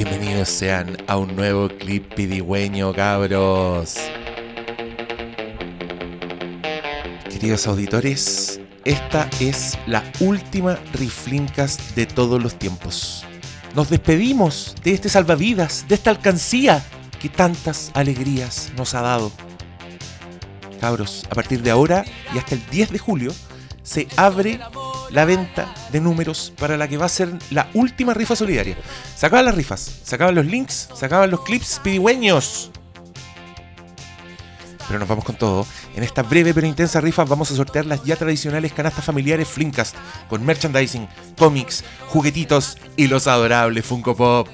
Bienvenidos sean a un nuevo clip pidigüeño, cabros. Queridos auditores, esta es la última Riflincast de todos los tiempos. Nos despedimos de este salvavidas, de esta alcancía que tantas alegrías nos ha dado. Cabros, a partir de ahora y hasta el 10 de julio se abre la venta de números para la que va a ser la última rifa solidaria. Se acaban las rifas, se acaban los links, se acaban los clips pidigüeños. Pero nos vamos con todo. En esta breve pero intensa rifa vamos a sortear las ya tradicionales canastas familiares Flinkast con merchandising, cómics, juguetitos y los adorables Funko Pop.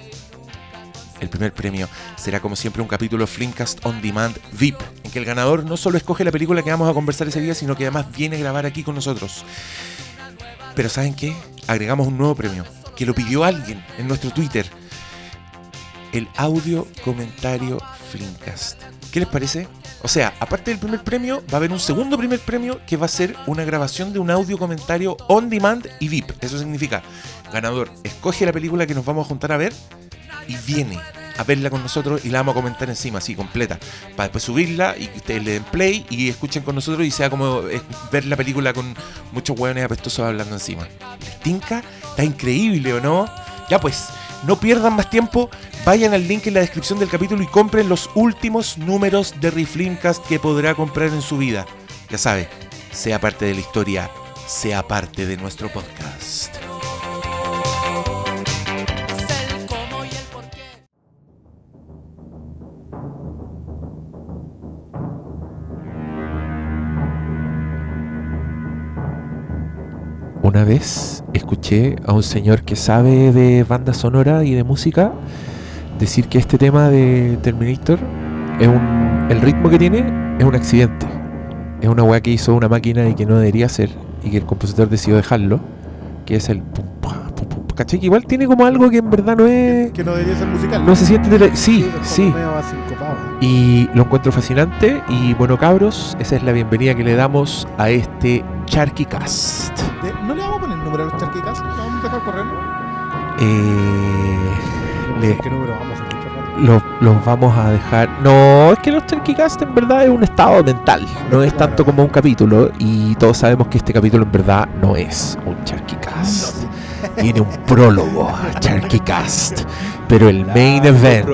El primer premio será como siempre un capítulo Flinkast On Demand VIP, en que el ganador no solo escoge la película que vamos a conversar ese día, sino que además viene a grabar aquí con nosotros. Pero ¿saben qué? Agregamos un nuevo premio, que lo pidió alguien en nuestro Twitter. El audio comentario Flinkast. ¿Qué les parece? O sea, aparte del primer premio, va a haber un segundo primer premio que va a ser una grabación de un audio comentario on demand y VIP. Eso significa, ganador, escoge la película que nos vamos a juntar a ver y viene a verla con nosotros y la vamos a comentar encima, así, completa. Para después subirla y que ustedes le den play y escuchen con nosotros y sea como eh, ver la película con muchos hueones apestosos hablando encima. ¿Les tinca? Está increíble, ¿o no? Ya pues, no pierdan más tiempo, vayan al link en la descripción del capítulo y compren los últimos números de Riflimcast que podrá comprar en su vida. Ya sabe, sea parte de la historia, sea parte de nuestro podcast. Una vez escuché a un señor que sabe de banda sonora y de música decir que este tema de Terminator es un, el ritmo que tiene es un accidente. Es una weá que hizo una máquina y que no debería ser y que el compositor decidió dejarlo, que es el pum, pum, pum. ¿Cachai? Que igual tiene como algo que en verdad no es... Que no debería ser musical. No se siente... tele- Sí, sí. asincopado. Y lo encuentro fascinante. Y bueno, cabros, esa es la bienvenida que le damos a este Charky Cast. Número a los charquicas? ¿No vamos a dejar correr? Eh, le- ¿Qué número vamos a escuchar? los, los vamos a dejar. No, es que los Cast en verdad es un estado mental. No es tanto como un capítulo. Y todos sabemos que este capítulo en verdad no es un Charky Cast. Tiene un prólogo a. Pero el main event.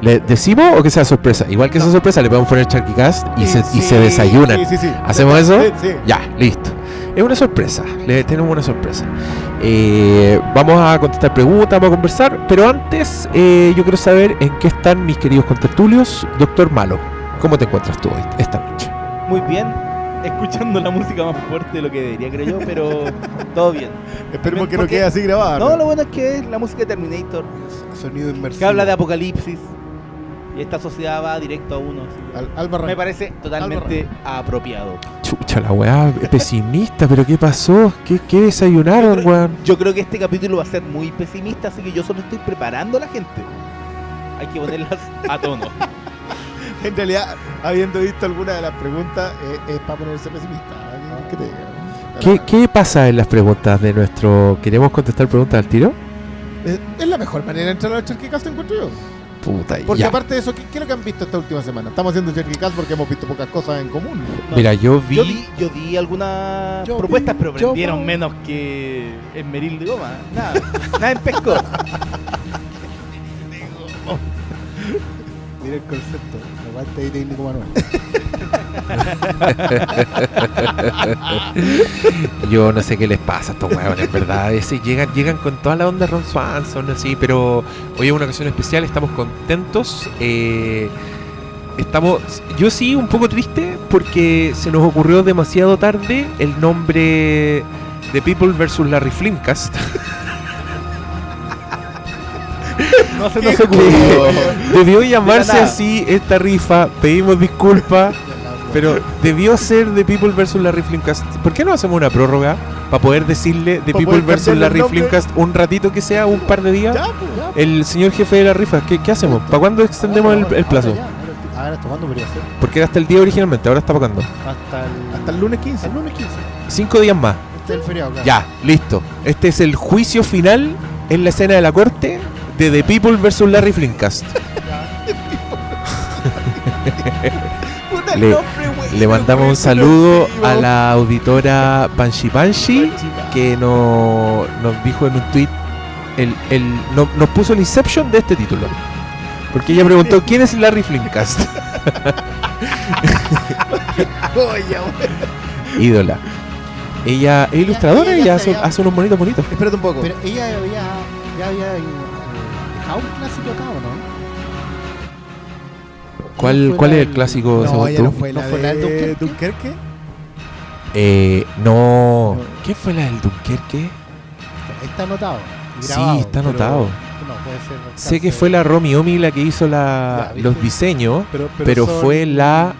¿Le decimos o que sea sorpresa? Igual que esa sorpresa, le podemos poner Charky Cast y, se, y se desayunan. Sí, sí, sí. ¿Hacemos eso? Sí, sí. Ya, listo. Es una sorpresa, le tenemos una sorpresa. Eh, vamos a contestar preguntas, vamos a conversar, pero antes eh, yo quiero saber en qué están mis queridos contertulios. Doctor Malo, ¿cómo te encuentras tú hoy, esta noche? Muy bien, escuchando la música más fuerte de lo que debería, creo yo, pero todo bien. Esperemos que no quede así grabado. No, lo bueno es que es la música de Terminator, Sonido inmersivo. que habla de apocalipsis y esta sociedad va directo a uno. Al- Me parece totalmente apropiado. Chucha, la weá, pesimista, pero ¿qué pasó? ¿Qué, qué desayunaron, weón? Yo creo que este capítulo va a ser muy pesimista, así que yo solo estoy preparando a la gente. Hay que ponerlas a tono. En realidad, habiendo visto alguna de las preguntas, eh, es para ponerse pesimista. ¿Qué- ¿Qué te diga? ¿Qué, ¿Qué pasa en las preguntas de nuestro... ¿Queremos contestar preguntas al tiro? Es, es la mejor manera de entrar a los charquicas, encuentro yo. Puta, Porque ya. aparte de eso, ¿qué, qué es lo que han visto esta última semana? Estamos haciendo charquicas porque hemos visto pocas cosas en común. No, Mira, yo vi... Yo di, yo di algunas Yo propuestas, vi, pero yo vi. menos que en Meril de Goma. Nada, nada en pesco. Mira el concepto. Yo no sé qué les pasa a estos huevones, en verdad. Llegan, llegan con toda la onda Ron Swanson, así, pero hoy es una ocasión especial, estamos contentos. eh, estamos, yo sí, un poco triste porque se nos ocurrió demasiado tarde el nombre de People vs. Larry Flimcast. No se ¿Qué nos ocurrió. debió llamarse así esta rifa, pedimos disculpas. Pero debió ser de People vs. Larry Flimcast. ¿Por qué no hacemos una prórroga para poder decirle de Pa' People vs. Larry. Flimcast un ratito que sea, un par de días? Ya, pues, ya. El señor jefe de la rifa, ¿qué, qué hacemos? ¿Para cuándo extendemos el, el plazo? Ahora, ya, ahora, ahora, ¿hasta cuándo podría ser? Porque era hasta el día originalmente, ahora está para cuándo. Hasta el... Hasta el lunes 15. El lunes 15. Cinco días más. Este es el feriado, claro. Ya, listo. Este es el juicio final en la escena de la corte de The People vs Larry el Le- Le mandamos un saludo a la auditora Panchi Panchi que no- nos dijo en un tweet, el, el- no- nos puso el Inception de este título. Porque ella preguntó, ¿quién es Larry güey. Ídola. Ella es ilustradora ella y hace, unos bonitos bonitos. Espérate un poco. Pero ella había, ya había dejado un clásico acá, ¿o no? ¿Cuál, fue cuál es el clásico no, según tú? no fue ¿No la fue la del de Dunkerque? Dunkerque. Eh, no. ¿Qué fue la del Dunkerque? Está anotado. Sí, está anotado. No, puede ser. Sé que fue la Romy Omi la que hizo la, Ya, ¿viste? los diseños, Pero, pero son- fue la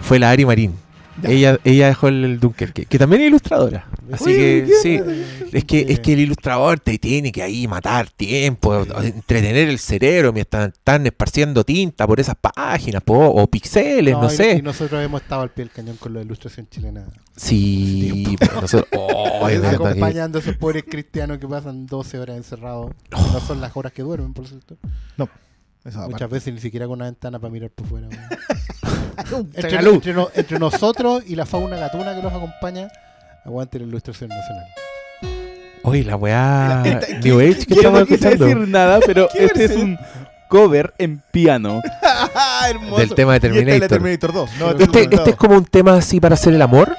fue la Ari Marín. Ya. Ella, ella dejó el, el Dunkerque, que también es ilustradora. Así que sí, es que, es que el ilustrador te tiene que ahí matar tiempo, entretener el cerebro mientras están esparciendo tinta por esas páginas, po, o pixeles, no, y- sé. Y nosotros hemos estado al pie del cañón con la ilustración chilena. Sí, pero nosotros. oh, es verdad que- acompañando a esos pobres cristianos que pasan 12 horas encerrados. no son las horas que duermen, por cierto. Eso, Muchas aparte. veces ni siquiera con una ventana para mirar por fuera. entre, tragaluz. entre no- entre nosotros y la fauna gatuna que los acompaña, aguante la ilustración nacional. Oye, la weá New Age que Yo estamos no escuchando. decir nada, pero ¿Qué este es un cover en piano. Ah, hermoso. Del tema de Y esta es la Terminator. Terminator 2. No, Este, este es como un tema así para hacer el amor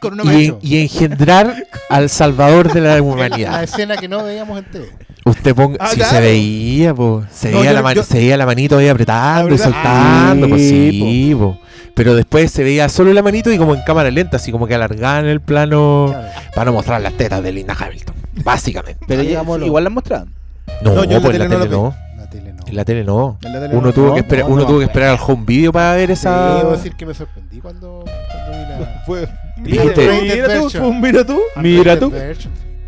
Con una y, engendrar al salvador de la La humanidad. escena que no veíamos en TV. Usted ponga. Ah, si claro. se veía, po. Se, No, veía yo- la man- yo- se veía la manito ahí apretando y soltando, pues Sí, sí, po. Pero después se veía solo la manito y como en cámara lenta, así como que alargaban el plano Claro. para no mostrar las tetas de Linda Hamilton. Básicamente. Pero Ahí ya- llegamos a lo- igual la mostraban. No, No, yo en la pues en la tele no. La tele. En la tele no. En la tele Uno no. tuvo que esperar, no, uno no, tuvo que esperar al home video para ver esa. Debo decir que me sorprendí cuando, cuando vi la. Fue. Dijiste, Rated Mira tú, mira tú, mira tú.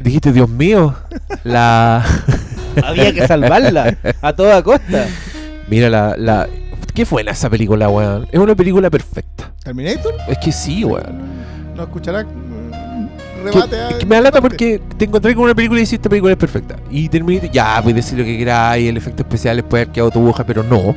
Dijiste, Dios mío, la. Había que salvarla a toda costa. Mira la, la. ¿Qué fue esa película, weón? Es una película perfecta. ¿Terminator? Es que sí, weón. No escuchará. mm, Que, Rebate a- es que me da lata porque te encontré con una película y hiciste película es perfecta. Y terminaste, ya, puedes decir lo que quieras y el efecto especial puede haber quedado tu boja, pero no,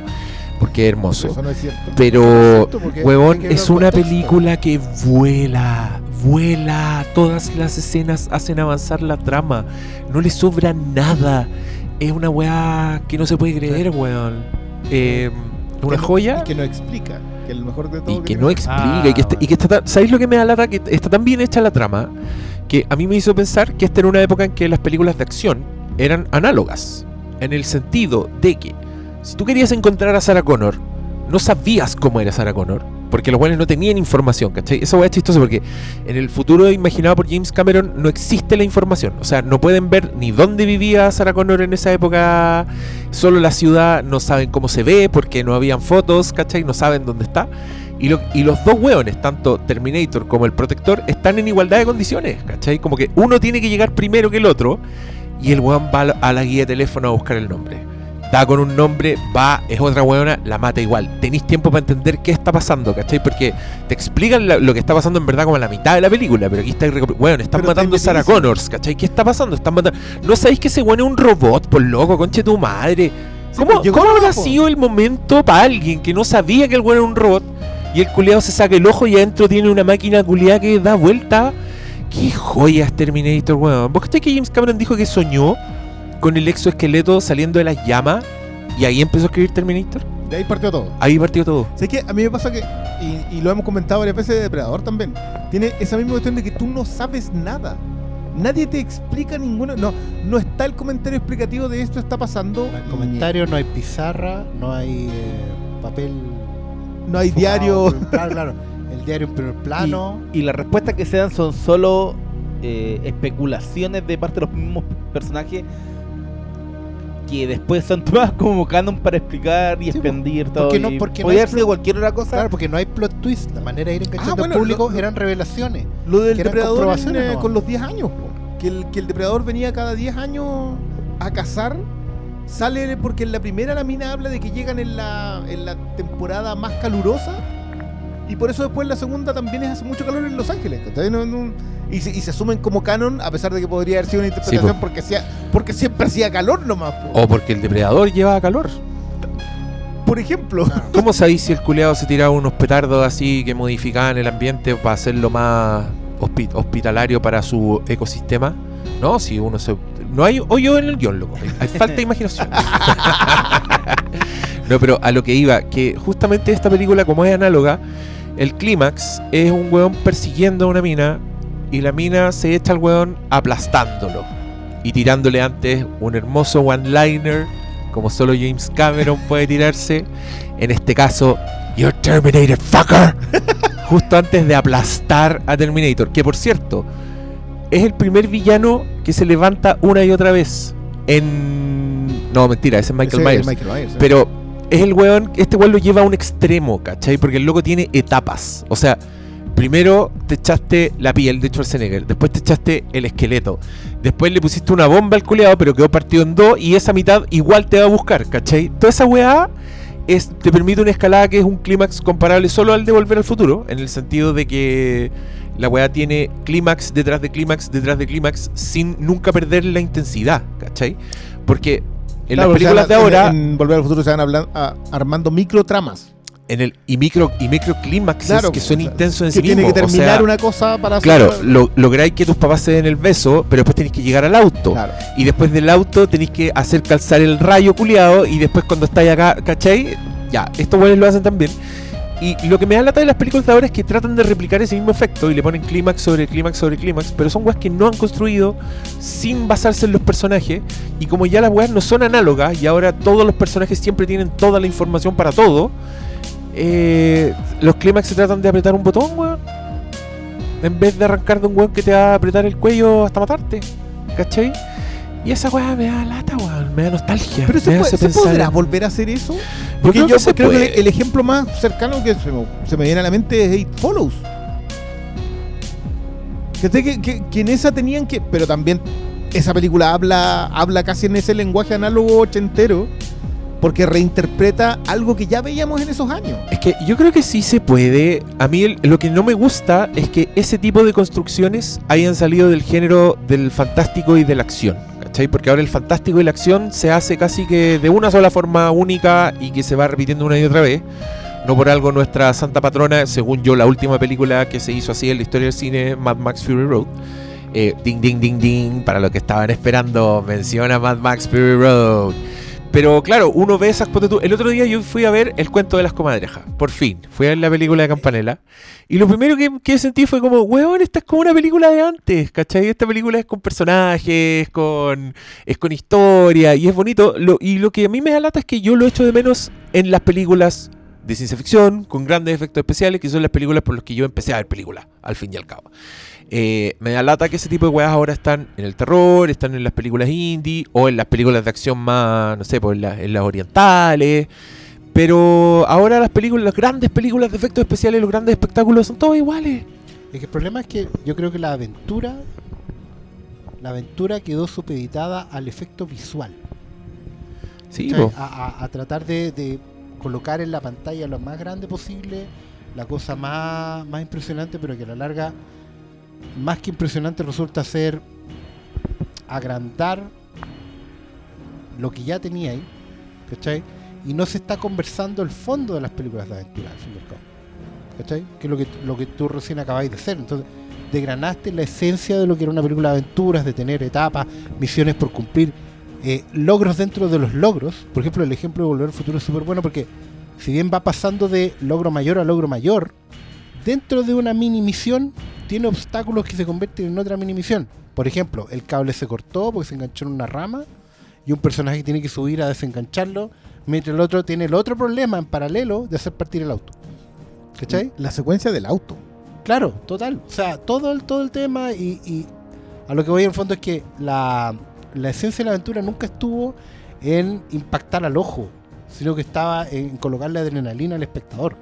porque es hermoso. Eso no es cierto. Pero, cierto, porque huevón, es una contexto. película que vuela, vuela. Todas las escenas hacen avanzar la trama. No le sobra nada. Es una weá que no se puede creer, weón. Eh, una no- joya Y que no explica. Que el mejor de todo. y que no explica y que, está, y que está tan- ¿sabéis lo que me da lata? Que está tan bien hecha la trama que a mí me hizo pensar que esta era una época en que las películas de acción eran análogas en el sentido de que si tú querías encontrar a Sarah Connor no sabías cómo era Sarah Connor porque los buenos no tenían información, ¿cachai? Weá es chistosa porque en el futuro imaginado por James Cameron no existe la información. O sea, no pueden ver ni dónde vivía Sarah Connor en esa época, solo la ciudad, no saben cómo se ve porque no habían fotos, ¿cachai? No saben dónde está. Y, lo- y los dos hueones, tanto Terminator como el Protector, están en igualdad de condiciones, ¿cachai? Como que uno tiene que llegar primero que el otro y el hueón va a la guía de teléfono a buscar el nombre. Da con un nombre, va, es otra hueona, la mata igual. Tenéis tiempo para entender qué está pasando, ¿cachai? Porque te explican lo que está pasando en verdad como a la mitad de la película, pero aquí está Bueno, están Pero te matando a Sarah. Connors, ¿cachai? ¿Qué está pasando? Están matando. No sabéis que ese hueón es un robot, por loco, conche tu madre. Sí, ¿Cómo, pues, llegó cómo el habrá sido el momento para alguien que no sabía que el weón era un robot y el culiado se saca el ojo y adentro tiene una máquina culiada que da vuelta? ¡Qué joya es Terminator, weón! ¿Vos crees que James Cameron dijo que soñó con el exoesqueleto saliendo de las llamas y ahí empezó a escribir Terminator? De ahí partió todo. Ahí partió todo. Sé que a mí me pasa que, y, y lo hemos comentado varias veces de Depredador también, tiene esa misma cuestión de que tú no sabes nada. Nadie te explica ninguno. No, no está el comentario explicativo de esto está pasando. No hay comentario, no hay pizarra, no hay eh, papel. No hay diario. plano, claro. El diario en primer plano. Y las respuestas que se dan son solo eh, especulaciones de parte de los mismos personajes que después son tomadas como canon para explicar y Sí, expandir todo. porque no- porque no podía hay haber sido cualquier otra cosa. Claro, porque no hay plot twist. La manera de ir enganchando Ah, bueno, al público lo- eran revelaciones. Lo del depredador en, eh, con los 10 años. Que el, que el depredador venía cada 10 años a cazar. Sale porque en la primera la mina habla de que llegan en la, en la temporada más calurosa. Y por eso después la segunda también es hace mucho calor en Los Ángeles. ¿cachai? No- no- y, se, y se asumen como canon, a pesar de que podría haber sido una interpretación po. porque, hacía, porque siempre hacía calor nomás. po. O porque el depredador lleva calor. Por ejemplo. ¿Cómo sabéis si el culeado se tiraba unos petardos así que modificaban el ambiente para hacerlo más hospi- hospitalario para su ecosistema? No, si uno se. No hay hoyo en el guion, loco. Hay falta de imaginación. no, pero a lo que iba, que justamente esta película, como es análoga, el clímax es un weón persiguiendo a una mina y la mina se echa al weón aplastándolo y tirándole antes un hermoso one-liner como solo James Cameron puede tirarse. En este caso, You're Terminator, fucker. Justo antes de aplastar a Terminator. Que por cierto, es el primer villano que se levanta una y otra vez. En. No, mentira, ese es Michael Ese es Myers. Michael Myers, ¿eh? Pero es el weón, este weón lo lleva a un extremo, ¿cachai? Porque el loco tiene etapas. O sea, primero te echaste la piel de Schwarzenegger, después te echaste el esqueleto, después le pusiste una bomba al culeado, pero quedó partido en dos y esa mitad igual te va a buscar, ¿cachai? Toda esa weá es, te permite una escalada que es un clímax comparable solo al de Volver al Futuro, en el sentido de que la weá tiene clímax detrás de clímax detrás de clímax sin nunca perder la intensidad, ¿cachai? Porque en Claro, las o sea, películas de en- ahora... En, Volver al Futuro se van hablan- a- armando microtramas. en el y micro y micro clímaxes Claro, que son o sea, intensos en que sí tiene mismos. que o terminar sea, una cosa para hacer- Claro, lo, lográis que tus papás se den el beso, pero después tenéis que llegar al auto. Claro. Y después del auto tenéis que hacer calzar el rayo culiado. Y después cuando estáis acá, ¿cachai? Ya, estos güeyes lo hacen también. Y lo que me da lata de las películas de ahora es que tratan de replicar ese mismo efecto y le ponen clímax sobre clímax sobre clímax, pero son weas que no han construido sin basarse en los personajes. Y como ya las weas no son análogas y ahora todos los personajes siempre tienen toda la información para todo, eh, los clímax se tratan de apretar un botón, weón. En vez de arrancar de un weón que te va a apretar el cuello hasta matarte. ¿Cachai? Y esa weá me da lata, weón. Me da nostalgia. Pero se, puede- hace ¿se pensar podrá volver a hacer eso? Yo Porque creo yo que se creo que puede. el, el ejemplo más cercano que se me, se me viene a la mente es Eight Follows. Que, que, que, que en esa tenían que. Pero también esa película habla, habla casi en ese lenguaje análogo ochentero. Porque reinterpreta algo que ya veíamos en esos años. Es que yo creo que sí se puede. A mí el- lo que no me gusta es que ese tipo de construcciones hayan salido del género del fantástico y de la acción. ¿Cachai? Porque ahora el fantástico y la acción se hace casi que de una sola forma única y que se va repitiendo una y otra vez. No por algo nuestra santa patrona, según yo, la última película que se hizo así en la historia del cine, Mad Max Fury Road. Eh, ding, ding, ding, ding, para los que estaban esperando, menciona Mad Max Fury Road. Pero claro, uno ve esas tú- El otro día yo fui a ver El cuento de las comadrejas. Por fin. Fui a ver la película de Campanella. Y lo primero que, sentí fue como, weón, esta es como una película de antes, ¿cachai? Esta película es con personajes, con, es con historia y es bonito. Y lo que a mí me da lata es que yo lo echo de menos en las películas de ciencia ficción, con grandes efectos especiales, que son las películas por las que yo empecé a ver películas, al fin y al cabo. Eh, me da lata que ese tipo de weas ahora están en el terror, están en las películas indie o en las películas de acción más, no sé, pues en, las- en las orientales. Pero ahora las películas, las grandes películas de efectos especiales, los grandes espectáculos son todos iguales. Es que el problema es que yo creo que la aventura, la aventura quedó supeditada al efecto visual. Sí, a tratar de, de colocar en la pantalla lo más grande posible, la cosa más, más impresionante, pero que a la larga, más que impresionante, resulta ser agrandar lo que ya tenía ahí, ¿cachai? Y no se está conversando el fondo de las películas de aventura, al fin y. ¿Cachai? Que es lo que, lo que tú recién acabáis de hacer. Entonces, degranaste la esencia de lo que era una película de aventuras, de tener etapas, misiones por cumplir, eh, logros dentro de los logros. Por ejemplo, el ejemplo de Volver al Futuro es súper bueno porque si bien va pasando de logro mayor a logro mayor, dentro de una mini misión tiene obstáculos que se convierten en otra mini misión. Por ejemplo, el cable se cortó porque se enganchó en una rama y un personaje tiene que subir a desengancharlo, mientras el otro tiene el otro problema en paralelo de hacer partir el auto. ¿Cachai? La secuencia del auto. Claro, total. O sea, todo el, todo el tema y, y a lo que voy en el fondo es que la, la esencia de la aventura nunca estuvo en impactar al ojo, sino que estaba en colocarle adrenalina al espectador.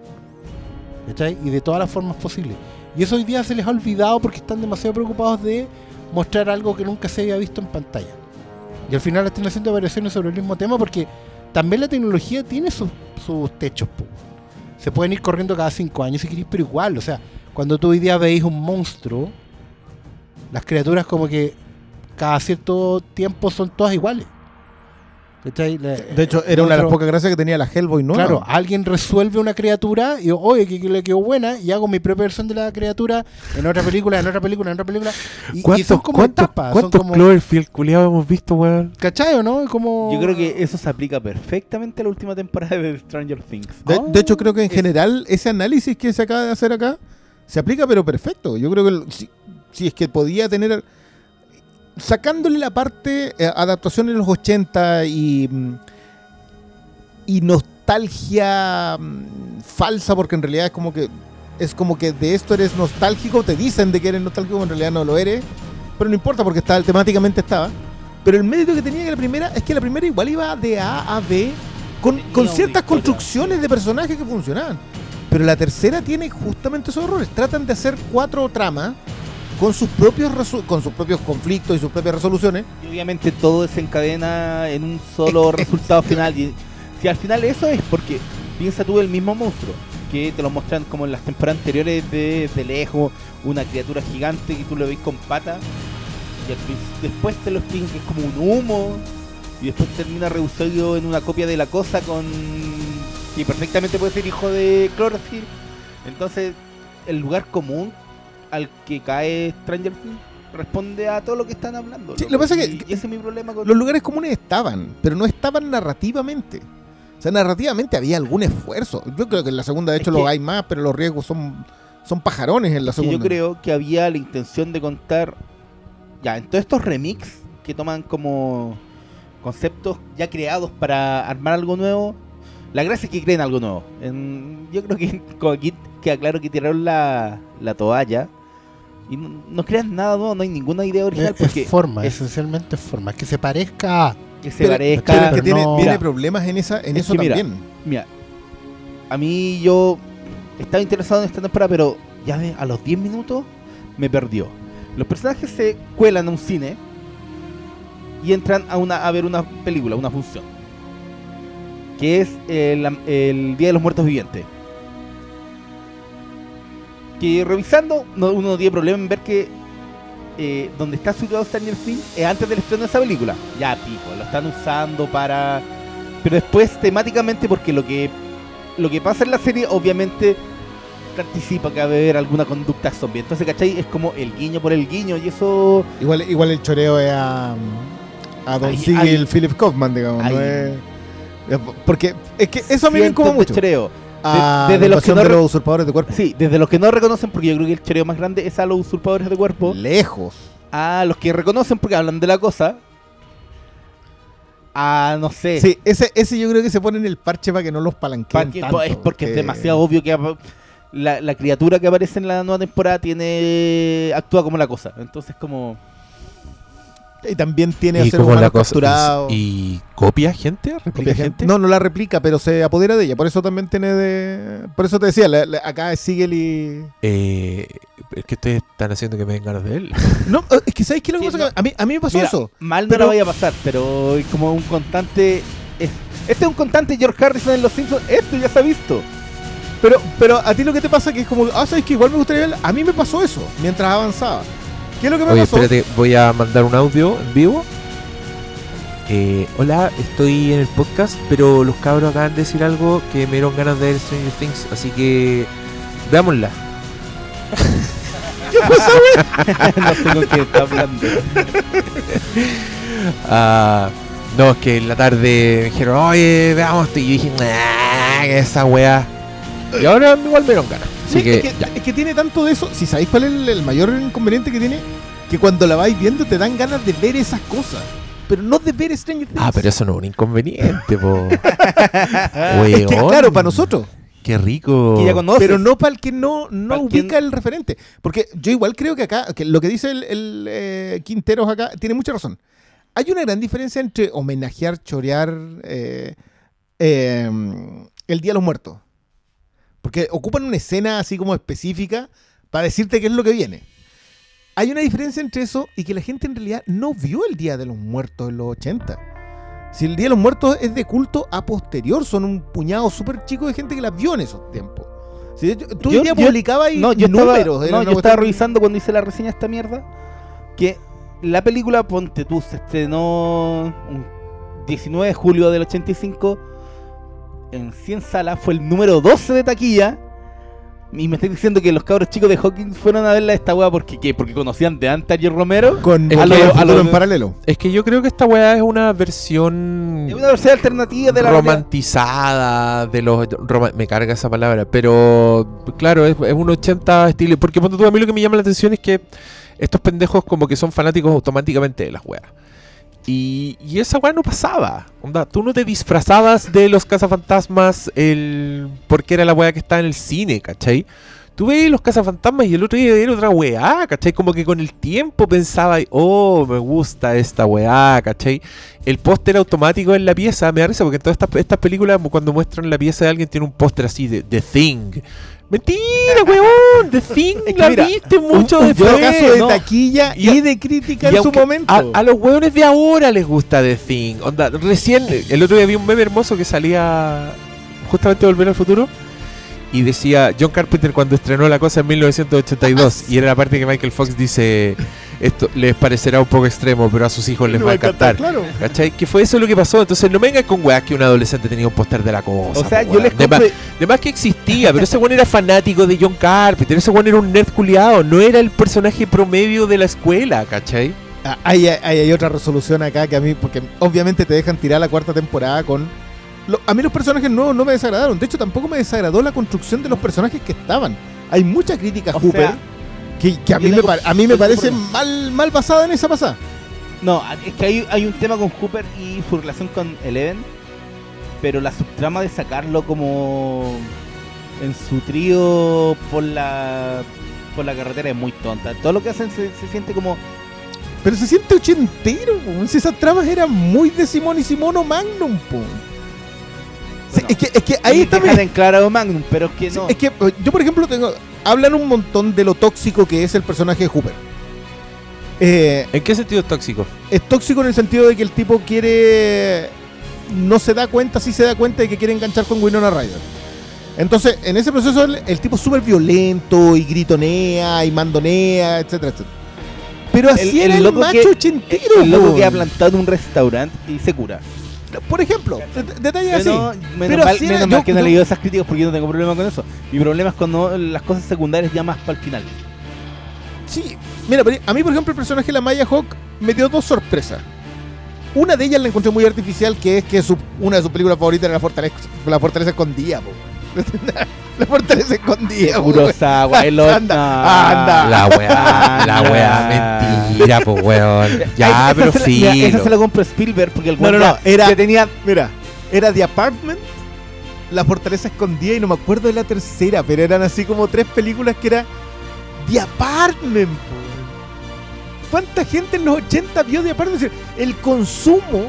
Y de todas las formas posibles. Y eso hoy día se les ha olvidado porque están demasiado preocupados de mostrar algo que nunca se había visto en pantalla. Y al final están haciendo variaciones sobre el mismo tema porque también la tecnología tiene sus, sus techos. se pueden ir corriendo cada cinco años si queréis, pero igual, o sea, cuando tú hoy día veis un monstruo, las criaturas como que cada cierto tiempo son todas iguales. De hecho, era una de las pocas gracias que tenía la Hellboy, ¿no? Claro, alguien resuelve una criatura y yo, oye, que, que le quedó buena y hago mi propia versión de la criatura en otra película, en otra película, en otra película. Y, y ¿Cuántos, son como cuántos, etapas, son cuántos como... Cloverfield culiados hemos visto, weón? ¿Cachai o no? Como... Yo creo que eso se aplica perfectamente a la última temporada de Stranger Things. De, Oh, de hecho, creo que en es- general ese análisis que se acaba de hacer acá se aplica, pero perfecto. Yo creo que el- si, si es que podía tener. Sacándole la parte eh, adaptación en los 80 y. mm, y nostalgia mm, falsa, porque en realidad es como que. Es como que de esto eres nostálgico, te dicen de que eres nostálgico, en realidad no lo eres. Pero no importa porque está, temáticamente estaba. Pero el mérito que tenía que la primera es que la primera igual iba de A a B con, con ciertas construcciones de personajes que funcionaban. Pero la tercera tiene justamente esos errores. Tratan de hacer cuatro tramas con sus propios con sus propios conflictos y sus propias resoluciones. Y obviamente todo desencadena en un solo resultado final. Y si al final eso es porque piensa tú el mismo monstruo, que te lo muestran como en las temporadas anteriores de, de lejos, una criatura gigante que tú lo ves con patas, y después te lo explican que es como un humo, y después termina reducido en una copia de la cosa con que perfectamente puede ser hijo de Cloverfield. Entonces, el lugar común al que cae Stranger Things responde a todo lo que están hablando. Sí, lo que pasa es que- ese es mi problema con Los lugares comunes estaban, pero no estaban narrativamente. O sea, narrativamente había algún esfuerzo. Yo creo que en la segunda, de Es hecho, que- lo hay más, pero los riesgos son, son pajarones en la segunda. yo creo que había la intención de contar ya en todos estos remix que toman como conceptos ya creados para armar algo nuevo la gracia es que creen algo nuevo En- yo creo que como aquí queda claro que tiraron la, la toalla y no, no crean nada nuevo no hay ninguna idea original Es, porque es forma, es- esencialmente es forma. Es que se parezca. que se Pero- parezca Pero es que pero tiene, no- tiene Mira, problemas en, esa, en es eso mira, también. Mira, a mí yo estaba interesado en esta temporada, pero ya de- a los 10 minutos me perdió. Los personajes se cuelan a un cine y entran a, una, a ver una película, una función. Que es el, el Día de los Muertos Vivientes. Que revisando, no- uno no tiene problema en ver que eh, donde está situado Stranger Things es antes del estreno de esa película. Ya, pico, lo están usando para pero después temáticamente porque lo que lo que pasa en la serie obviamente te anticipa que va a haber alguna conducta zombie entonces ¿cachai? es como el guiño por el guiño y eso Igual, igual el choreo es a, a Don Siegel. Philip Kaufman, digamos. no es porque es que eso a mí me incomoda de mucho. choreo. A desde la los que no de re- los usurpadores de cuerpo. sí desde los que no reconocen porque yo creo que el choreo más grande es a los usurpadores de cuerpo Lejos. a los que reconocen porque hablan de la cosa a no sé Sí, ese, ese yo creo que se pone en el parche para que no los palanqueen tanto, es porque es demasiado obvio que la, la criatura que aparece en la nueva temporada tiene actúa como la cosa. Entonces como Y también tiene a Y ser como humano la cosa. capturado. Y, y copia gente, Copia replica gente. gente. No, no la replica, pero se apodera de ella. Por eso también tiene de. Por eso te decía, la- la- acá es Siegel y. Eh, es que ustedes están haciendo que me den ganas de él. No, es que ¿sabéis qué es lo que Sí, pasa? no. A, mí, a mí me pasó Mira, eso. mal no Pero- la vaya a pasar, pero es como un constante es- este es un constante George Harrison en Los Simpsons, esto ya se ha visto. Pero, pero a ti lo que te pasa que es como, ah, sabes que igual me gustaría verla? A mí me pasó eso mientras avanzaba. ¿Qué es lo que me Oye, pasó? espérate, voy a mandar un audio en vivo. Eh, hola, estoy en el podcast, pero los cabros acaban de decir algo que me dieron ganas de ver Stranger Things, así que veámosla. no sé con quién está hablando. Ah, no, es que en la tarde me dijeron, oye, veamos esto", y yo dije, nah, esa weá. Y ahora igual me dieron ganas. Así Sí, que, es, que, ya. es que tiene tanto de eso. Si sabéis cuál es el, el mayor inconveniente que tiene, que cuando la vais viendo te dan ganas de ver esas cosas. Pero no de ver Stranger Things. Ah, pero eso no es un inconveniente, po. es que, Weón, claro, para nosotros. Qué rico. Que ya conoces. Pero no para el que no, no ubica el referente. Porque yo igual creo que acá, que lo que dice el, el, eh, Quinteros acá, tiene mucha razón. Hay una gran diferencia entre homenajear, chorear eh, eh, el Día de los Muertos. Porque ocupan una escena así como específica para decirte qué es lo que viene. Hay una diferencia entre eso y que la gente en realidad no vio el Día de los Muertos en los 80. Si el Día de los Muertos es de culto a posterior, son un puñado súper chico de gente que las vio en esos tiempos. Si de hecho, tú Yo- yo- publicabas ahí No, yo estaba, números. era no, yo estaba revisando cuando hice la reseña esta mierda que la película Ponte tú se estrenó un 19 de julio del 85 en 100 salas, fue el número 12 de taquilla. Y me estoy diciendo que los cabros chicos de Hawkins fueron a verla esta weá porque ¿qué? porque conocían de antes a Jerry Romero. Con Es a lo, a futuro lo- en paralelo. Es que yo creo que esta weá es una versión Es una versión alternativa de la realidad. romantizada de los roma- me carga esa palabra, pero claro, es, es un 80 estilo, porque ponte tú, a mí lo que me llama la atención es que estos pendejos como que son fanáticos automáticamente de las weas. Y, y esa weá no pasaba. Onda, tú no te disfrazabas de los cazafantasmas el porque era la weá que estaba en el cine, ¿cachai? Tú veías los cazafantasmas y el otro día era otra weá, ¿cachai? Como que con el tiempo pensaba, oh, me gusta esta weá, ¿cachai? El póster automático en la pieza, me da risa porque en todas estas, estas películas cuando muestran la pieza de alguien tiene un póster así de The Thing. Mentira, weón, The Thing Es que la mira, viste mucho un- de un yo frente. caso de no. taquilla Y de crítica Y en su momento. A, a los hueones de ahora les gusta The Thing. Onda, recién, el otro día vi un meme hermoso que salía justamente Volver al Futuro. Y decía John Carpenter cuando estrenó la cosa en 1982. y era la parte que Michael Fox dice: Esto les parecerá un poco extremo, pero a sus hijos les va a encantar. Claro. ¿Cachai? Que fue eso lo que pasó. Entonces no vengan con weas que un adolescente tenía un póster de la cosa. O sea, po, yo les De más- de más que existía, pero ese weón era fanático de John Carpenter. Ese weón era un nerd culiado. No era el personaje promedio de la escuela, ¿cachai? Ah, Hay, hay, hay otra resolución acá que a mí, porque obviamente te dejan tirar la cuarta temporada con... lo- a mí los personajes nuevos no me desagradaron. De hecho, tampoco me desagradó la construcción de los personajes que estaban. Hay mucha crítica a Hooper sea, que, que a, mí me, a mí parece mal, mal basada en esa pasada. No, es que hay, hay un tema con Hooper y su relación con Eleven, pero la subtrama de sacarlo como en su trío por la por la carretera es muy tonta. Todo lo que hacen se, se siente como Pero se siente ochentero, po. Esas tramas eran muy de Simón y Simón o Magnum, po. Sí, es, que, es que ahí está mi- dejan en claro Magnum, pero es que Sí, no. Es que eh, yo, por ejemplo, tengo. Hablan un montón de lo tóxico que es el personaje de Hooper. Eh, ¿En qué sentido es tóxico? es tóxico en el sentido de que el tipo quiere. No se da cuenta, sí se da cuenta de que quiere enganchar con Winona Ryder. Entonces, en ese proceso, el, el tipo es súper violento y gritonea y mandonea, etcétera, etcétera. Pero así El- era el macho que- ochentero, el loco que ha plantado un restaurante y se cura. Por ejemplo, de- detalles así. Pero, menos mal, era- menos mal que no he yo- leído esas críticas porque yo no tengo problema con eso. Mi problema es cuando las cosas secundarias ya más para el final. Sí, mira, a mí, por ejemplo, el personaje de la Maya Hawk me dio dos sorpresas. Una de ellas la encontré muy artificial, que es que su- una de sus películas favoritas era La Fortaleza, la fortaleza Escondida. po. la Fortaleza Escondida. Kurosawa, el Anda, anda. La weá, la weá, mentira, pues weón. Ya, Esa pero se la- mira, filo. Esa se la compró Spielberg porque el No, no, weón no, ya- era- ya tenía Mira, era The Apartment, La Fortaleza Escondida y no me acuerdo de la tercera, pero eran así como tres películas que era The Apartment. ¿Cuánta gente en los 80 vio The Apartment? El consumo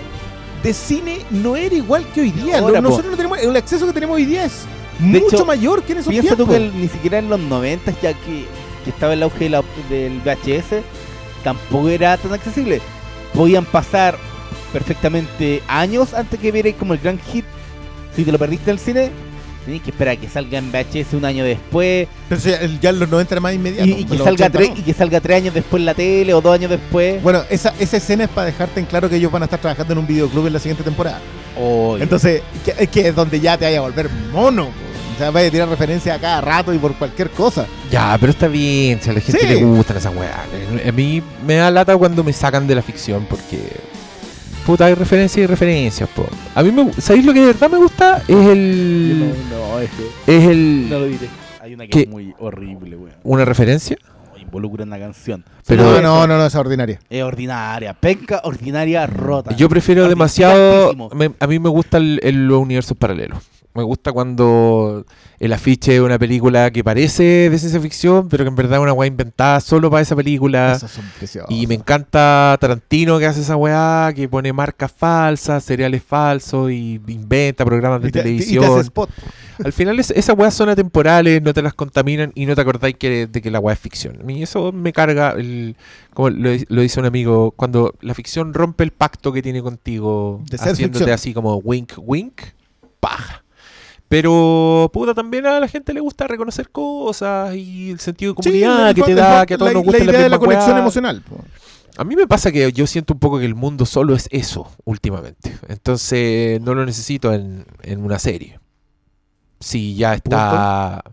de cine no era igual que hoy día. Ahora, No- po. nosotros no tenemos, el acceso que tenemos hoy día es De mucho hecho, mayor que en esos Piensa tú que el- ni siquiera en los 90 ya que, que estaba el auge de la- del VHS, tampoco era tan accesible. Podían pasar perfectamente años antes que vierais como el gran hit. Si te lo perdiste en el cine, tenías que esperar a que salga en VHS un año después Pero el- ya en los 90 era más inmediato. y, y que salga 80 tres, no. y que salga tres años después en la tele o dos años después. Bueno, esa, esa escena es para dejarte en claro que ellos van a estar trabajando en un videoclub en la siguiente temporada. Entonces, que, que es donde ya te vaya a volver mono. O sea, vaya a tirar referencia a cada rato y por cualquier cosa. Ya, pero está bien, si a la gente Sí. le gustan esas weas. A mí me da lata cuando me sacan de la ficción porque. Puta, hay referencias y referencias, po. A mí me. ¿Sabéis lo que de verdad me gusta? Es el. no, no, es que Es el. no lo diré. Hay una que ¿Qué? es muy horrible, weón. ¿Una referencia? Involucra una canción. Pero- no, no, no, no, esa es ordinaria. Es ordinaria, penca, ordinaria, rota. Yo prefiero demasiado. me- a mí me gustan los universos paralelos. Me gusta cuando el afiche es una película que parece de ciencia ficción, pero que en verdad es una weá inventada solo para esa película. Son. Y me encanta Tarantino que hace esa weá, que pone marcas falsas, cereales falsos y inventa programas de Y te- y te televisión. hace spot. Al final es- esas weas son atemporales, no te las contaminan y no te acordáis que, de que la weá es ficción. A mí eso me carga, el, como lo, lo dice un amigo, cuando la ficción rompe el pacto que tiene contigo, De haciéndote ficción. así como wink, wink, paja. Pero, puta, también a la gente le gusta reconocer cosas y el sentido de Sí, comunidad el que te da, que a todos la, nos gusta la la, idea de la misma conexión weá. emocional. po. A mí me pasa que yo siento un poco que el mundo solo es eso últimamente. Entonces no lo necesito en, en una serie. Si ya está.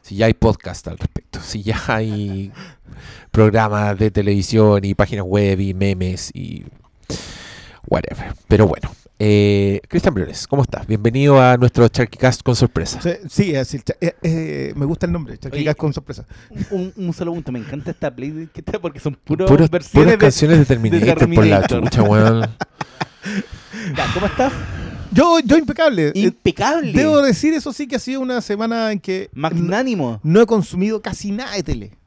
Si ya hay podcast al respecto. Si ya hay programas de televisión y páginas web y memes y. Whatever. Pero bueno. Eh, Cristian Briones, ¿cómo estás? Bienvenido a nuestro Charkycast con sorpresa. Sí, sí, es decir, eh, eh, me gusta el nombre, Charquicas Oye, con sorpresa. Un, un solo punto, me encanta esta playlist que está porque son puros Puras, versiones puras de... canciones de Terminator, por la chucha, weón. Ya, ¿Cómo estás? Yo, yo impecable. Eh, Impecable. Debo decir, eso sí, que ha sido una semana en que no, Magnánimo. no he consumido casi nada de tele.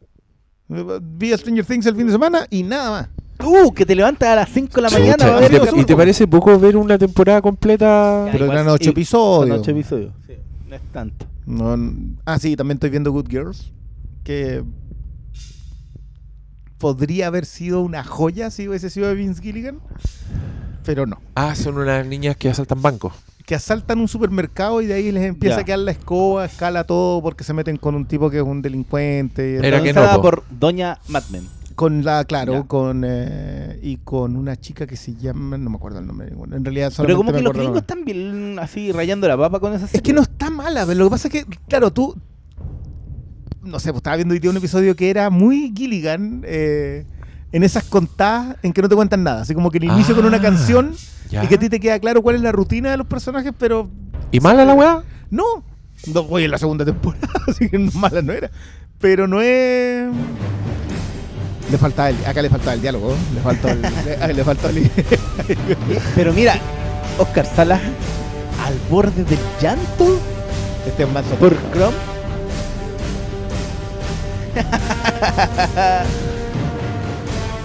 Vi a Stranger Things el fin de semana y nada más. Uh, que te levantas a las 5 de la mañana para ¿y ver te- ¿Y te parece poco ver una temporada completa? Ya, Pero eran ocho y- episodios. Son ocho episodios. Sí, no es tanto. No, ah, sí, también estoy viendo Good Girls. Que podría haber sido una joya si hubiese sido de Vince Gilligan. Pero no. Ah, son unas niñas que asaltan bancos. Que asaltan un supermercado y de ahí les empieza Ya. a quedar la escoba, escala todo porque se meten con un tipo que es un delincuente. Era que no, por Doña Madmen. Con la, claro, Ya. con eh, y con una chica que se llama, no me acuerdo el nombre. bueno, en realidad Pero como que los gringos están bien así rayando la papa con esa Es que no está mala, pero lo que pasa es que, claro, tú. No sé, pues estaba viendo hoy día un episodio que era muy Gilligan. eh, en esas contadas en que no te cuentan nada. Así como que el inicio con una Ah, canción ya. y que a ti te queda claro cuál es la rutina de los personajes, pero ¿Y mala la weá? no. No voy en la segunda temporada, así que mala no era. Pero no es. Le faltaba el, acá le faltaba el diálogo, le faltó el, le, le faltó el, Pero mira, Oscar Salas al borde del llanto este es más por Chrome.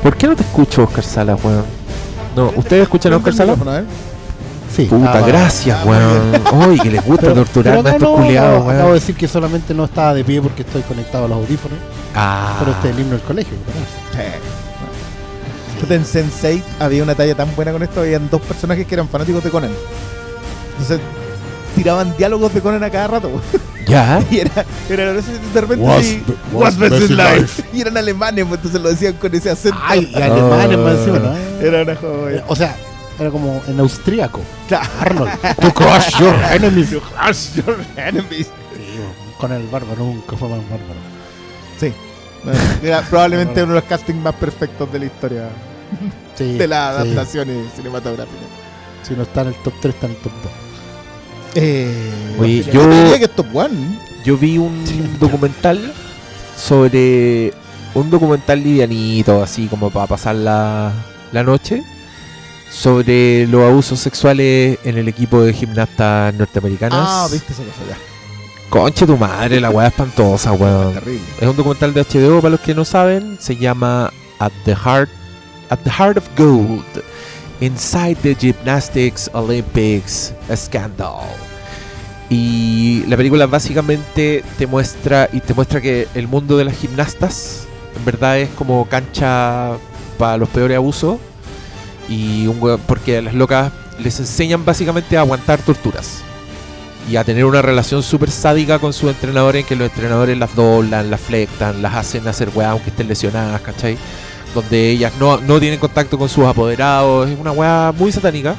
¿Por qué no te escucho, Oscar Sala, weón? No, ¿ustedes escuchan a Oscar Sala? Sí. Puta, Ah, gracias, ah, weón. Uy, que les gusta pero a estos no, culiados, acabo- Acabo de weón. decir que solamente no estaba de pie porque estoy conectado a los audífonos. Ah. Pero este es el himno del colegio. ¿verdad? Puta, En Sense8 había una talla tan buena con esto, habían dos personajes que eran fanáticos de Conan. Entonces tiraban diálogos de Conan a cada rato. ¿Ya? Y era, era de repente Was- sí, was "What's best best in in life?" Y eran alemanes, pues entonces lo decían con ese acento. Ay, y alemanes más encima, ¿no? Era una joya. O sea, era como en austríaco. Claro. Arnold. To crush your enemies. Crush your enemies. Con el bárbaro nunca fue más bárbaro. Sí. Era probablemente uno de los castings más perfectos de la historia Sí, de las sí. adaptaciones cinematográficas. Si no está en el top 3, está en el top 2. Eh, Oye, yo yo- que es top one. Yo vi un documental sobre. Un documental livianito, así como para pasar la, la noche. Sobre los abusos sexuales en el equipo de gimnastas norteamericanas. Ah, viste esa cosa ya. Conche tu madre, la weá espantosa, weón. Terrible. Es un documental de HBO para los que no saben. Se llama At the Heart, At the Heart of Gold. Inside the Gymnastics Olympics Scandal. Y la película básicamente te muestra y te muestra que el mundo de las gimnastas en verdad es como cancha para los peores abusos. Y un weón- porque a las locas les enseñan básicamente a aguantar torturas y a tener una relación súper sádica con sus entrenadores, en que los entrenadores las doblan, las flectan, las hacen hacer weá aunque estén lesionadas, ¿cachai? Donde ellas no, no tienen contacto con sus apoderados, es una weá muy satánica.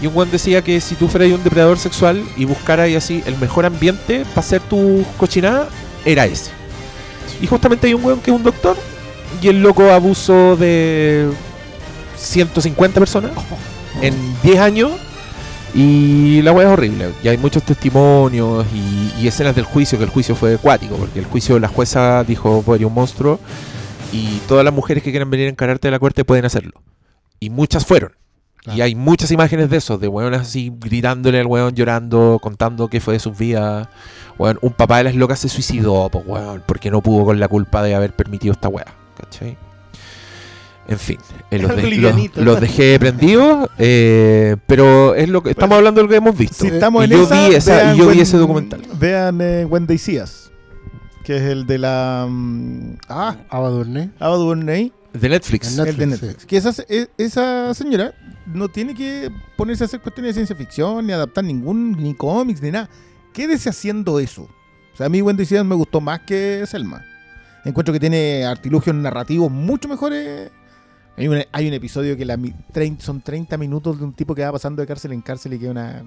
Y un weón decía que si tú fueras un depredador sexual y buscaras así el mejor ambiente para hacer tu cochinada, era ese. Y justamente hay un weón que es un doctor y el loco abusó de 150 personas en 10 años y la weá es horrible. Y hay muchos testimonios y, y escenas del juicio, que el juicio fue acuático, porque el juicio la jueza dijo, eres un monstruo y todas las mujeres que quieran venir a encararte de la corte pueden hacerlo. Y muchas fueron. Y hay muchas imágenes de eso, de weones así gritándole al weón, llorando, contando qué fue de sus vidas. Weón, un papá de las locas se suicidó, pues weón, porque no pudo con la culpa de haber permitido esta weá. ¿Cachai? En fin, eh, los, de- los- dejé prendidos, eh, pero es lo que estamos hablando de lo que hemos visto. Si estamos y en yo esa, vi esa- vean y yo vi When- ese documental. Vean eh, See Us, que es el de la... mm, ah, Ava Duvernay. Ava DuVernay, De Netflix. En el de Netflix, Netflix. Que esa, e- esa señora no tiene que ponerse a hacer cuestiones de ciencia ficción, ni adaptar ningún, ni cómics, ni nada. Quédese haciendo eso. O sea, a mí See Us me gustó más que Selma. Encuentro que tiene artilugios narrativos mucho mejores. Hay un, hay un episodio que la, trein- son 30 minutos de un tipo que va pasando de cárcel en cárcel y que es una,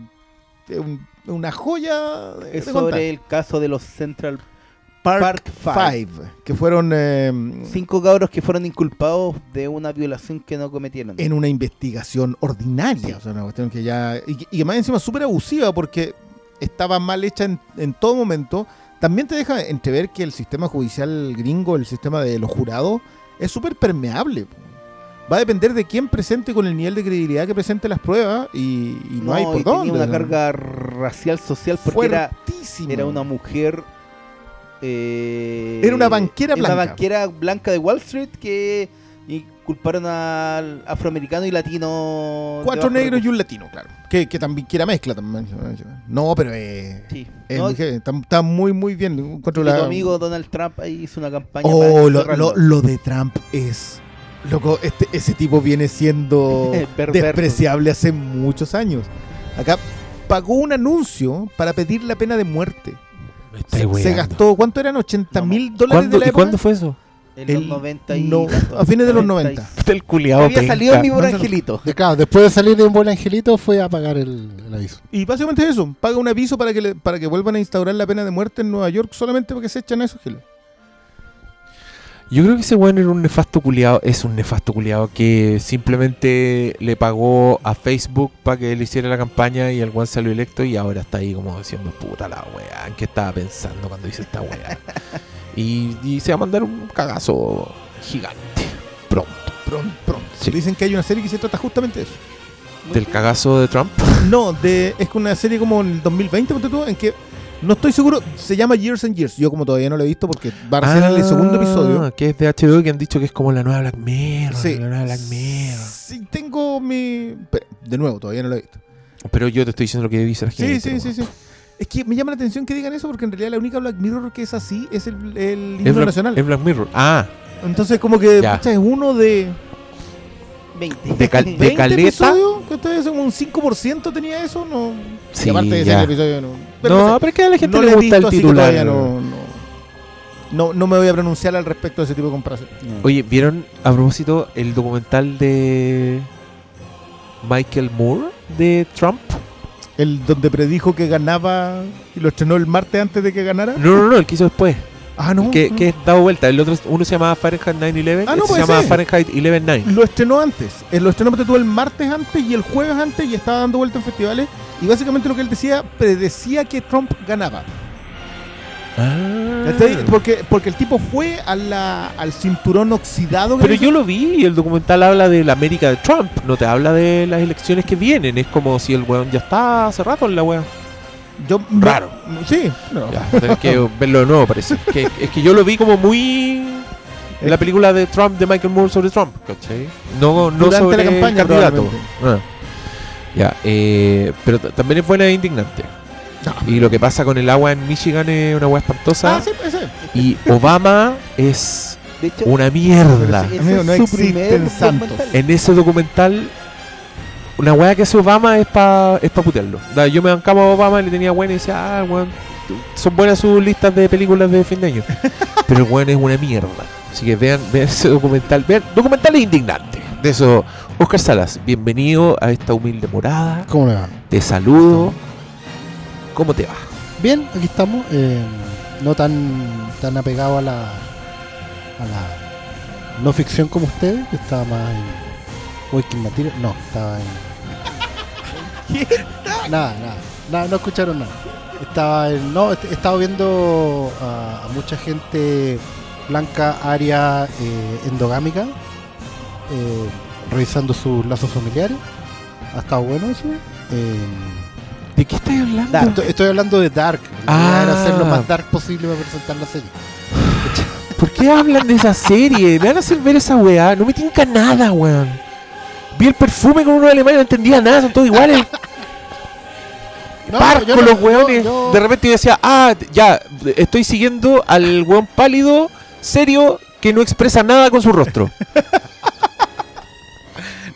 un- una joya de, Es de sobre el caso de los Central Park, Five. 5, que fueron eh, Cinco cabros que fueron inculpados de una violación que no cometieron. en una investigación ordinaria. O sea, una cuestión que ya. Y, que- y que más encima súper abusiva porque estaba mal hecha en, en todo momento. También te deja entrever que el sistema judicial gringo, el sistema de los jurados, es súper permeable. Va a depender de quién presente con el nivel de credibilidad que presente las pruebas y, y no, hay por y dónde. tenía una carga racial social porque era, era una mujer. eh, Era una banquera era Una blanca. banquera blanca de Wall Street que inculparon al afroamericano y latino. Cuatro negros y un latino, claro. Que, que también quiera mezcla también. No, pero eh, Sí. es No, está, está muy, muy bien. La- tu amigo Donald Trump ahí hizo una campaña. para Oh, lo- lo de Trump es. Loco, este, ese tipo viene siendo despreciable hace muchos años. Acá pagó un anuncio para pedir la pena de muerte. Se, gastó, ¿cuánto eran? ¿80 mil dólares ¿Cuándo, de la ¿Y época? cuándo fue eso? En los El 90 y no- a fines de los 90 y- 90. Puta, el culiao Había salido mi buen angelito. De, claro, después de salir de un buen angelito fue a pagar el, el aviso. Y básicamente eso, paga un aviso para que, le- para que vuelvan a instaurar la pena de muerte en Nueva York solamente porque se echan a esos giles. Yo creo que ese weón era un nefasto culiado, es un nefasto culiado que simplemente le pagó a Facebook para que le hiciera la campaña y el weón salió electo y ahora está ahí como diciendo puta la weá, ¿en qué estaba pensando cuando hice esta weá? y, y se va a mandar un cagazo gigante pronto. Pronto, pronto. Sí. Dicen que hay una serie que se trata justamente de eso. Del cagazo de Trump. No, de, es una serie como en el 2020, ponte tú, en que no estoy seguro, se llama Years and Years. Yo como todavía no lo he visto porque va a ser en el segundo episodio. Ah, Que es de HBO que han dicho que es como la nueva Black Mirror. Sí. La nueva Black Mirror. Sí, tengo mi... pero, de nuevo, todavía no lo he visto. Pero yo te estoy diciendo lo que dice la Sí, gente. sí, sí, sí. Es que me llama la atención que digan eso porque en realidad la única Black Mirror que es así es el, el himno Es Black, nacional. es Black Mirror. Ah, Entonces como que pucha, es uno de 20. De cal- de 20 caleta. episodios, que ustedes como un 5% tenía eso, no. Sí, y aparte de ya. ese episodio no. Pero no, no sé. pero es que a la gente no le gusta visto, el así que titular. todavía no, no, no, no me voy a pronunciar al respecto de ese tipo de comparación. Oye, ¿vieron a propósito el documental de Michael Moore de Trump? El donde predijo que ganaba y lo estrenó el martes antes de que ganara. No, no, no, el que hizo después. Ah, no. que, que es dado vuelta. El otro, uno se llamaba Fahrenheit 9-11. Ah, no, este se puede llama ser. Fahrenheit 11-9. Lo estrenó antes. Él lo estrenó tú, el martes antes y el jueves antes y estaba dando vuelta en festivales. Y básicamente lo que él decía, predecía que Trump ganaba. Ah. Porque, porque el tipo fue a la- al cinturón oxidado. Pero yo lo vi y el documental habla de la América de Trump. No te habla de las elecciones que vienen. Es como si el weón ya está hace rato en la weón. Yo, Raro. Sí, no. Ya, que verlo de nuevo, parece. Que, es que yo lo vi como muy. En la película de Trump, de Michael Moore sobre Trump, ¿cachai? No, no Durante sobre la campaña, el candidato. Ah. Ya, eh, pero también es buena e indignante. No. Y lo que pasa con el agua en Michigan es una agua espantosa. Ah, sí, ese. Y Obama es hecho, una mierda. ese Amigo, es no su existen primer santos. documental. En ese documental, una weá que hace Obama es para es pa putearlo. Da, Yo me bancaba a Obama y le tenía buena y decía, ah, weón, son buenas sus listas de películas de fin de año. Pero el weón es una mierda. Así que vean, vean ese documental. Vean, documental es indignante. De eso, Oscar Salas, bienvenido a esta humilde morada. ¿Cómo le va? Te saludo. ¿Cómo te va? Bien, aquí estamos. eh, no tan, tan apegado a la, a la no ficción como ustedes, que estaba más en Waking Material. No, estaba en. Nada, nada, nada, no escucharon nada. Estaba en. No, he estado viendo a, a mucha gente blanca, área eh, endogámica, eh, revisando sus lazos familiares. ¿Ha estado bueno eso? Eh, ¿De qué estás hablando? Dark. estoy, estoy hablando de Dark. Ah. era hacer lo más dark posible para presentar la serie. ¿Por qué hablan de esa serie? Me van a hacer ver esa weá. No me tinca nada, weón. Vi el perfume con uno alemán y no entendía nada, son todos iguales. No, Parco yo no- los yo- yo- De repente yo decía, ah, ya, estoy siguiendo al weón pálido, serio, que no expresa nada con su rostro.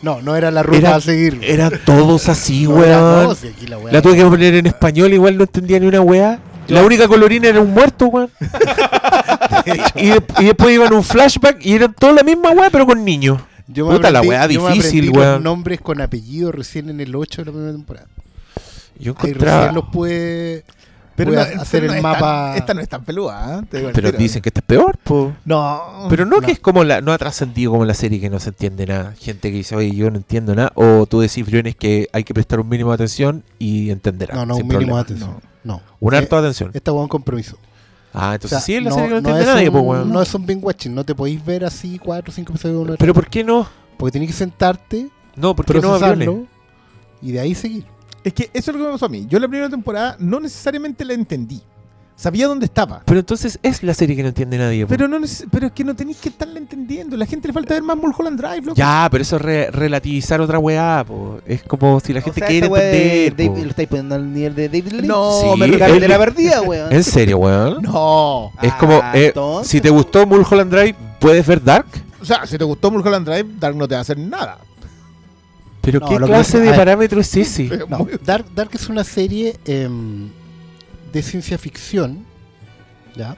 No, no era la ruta Era- a seguir. Eran todos así, No weón. no, si aquí la weá- La tuve que poner en español, igual no entendía ni una weá. La única colorina era un muerto, weón. y, de- y después iban un flashback y eran todos la misma weá, pero con niños. Yo me Puta la aprendí- weá yo me difícil, weón. los nombres con apellido recién en el 8 de la primera temporada. Yo Ahí encontraba. recién los pude, Pero no, hacer no el mapa. tan- esta no es tan peluda, ¿eh? Te digo al Pero tiro. dicen que esta es peor, po. No. Pero no, No. que es como la. No ha trascendido como la serie que no se entiende nada. Gente que dice, oye, yo no entiendo nada. O tú decís, Briones, que hay que prestar un mínimo de atención y entenderá. No, no, un mínimo de atención. No. Un Eh, harto de atención. Esta weón compromiso. Ah, O entonces sea, sí es la no- serie que no no entiende es nadie, un- pues, weón. No es un binge watching, no te podéis ver así cuatro o cinco episodios uno Pero ¿por qué no? Porque tenés que sentarte, No, ¿por qué no, y de ahí seguir. Es que eso es lo que me pasó a mí. Yo la primera temporada no necesariamente la entendí. Sabía dónde estaba. Pero entonces es la serie que no entiende nadie, po. Pero, no, neces- pero es que no tenéis que estarla entendiendo. La gente le falta ver más Mulholland Drive, loco. Ya, pero eso es re- relativizar otra weá, po. Es como si la O gente sea, quiere entender, po. Lo estáis poniendo al nivel de David Lynch. No, Sí, me refiero de la perdida, weón. ¿En serio, weón? No. Es Ah, como, eh, entonces, si te gustó Mulholland Drive, ¿puedes ver Dark? O sea, si te gustó Mulholland Drive, Dark no te va a hacer nada. ¿Pero No, qué lo que clase pasa- de a ver. parámetro es ese? No, Dark, Dark es una serie em, de ciencia ficción, ¿ya?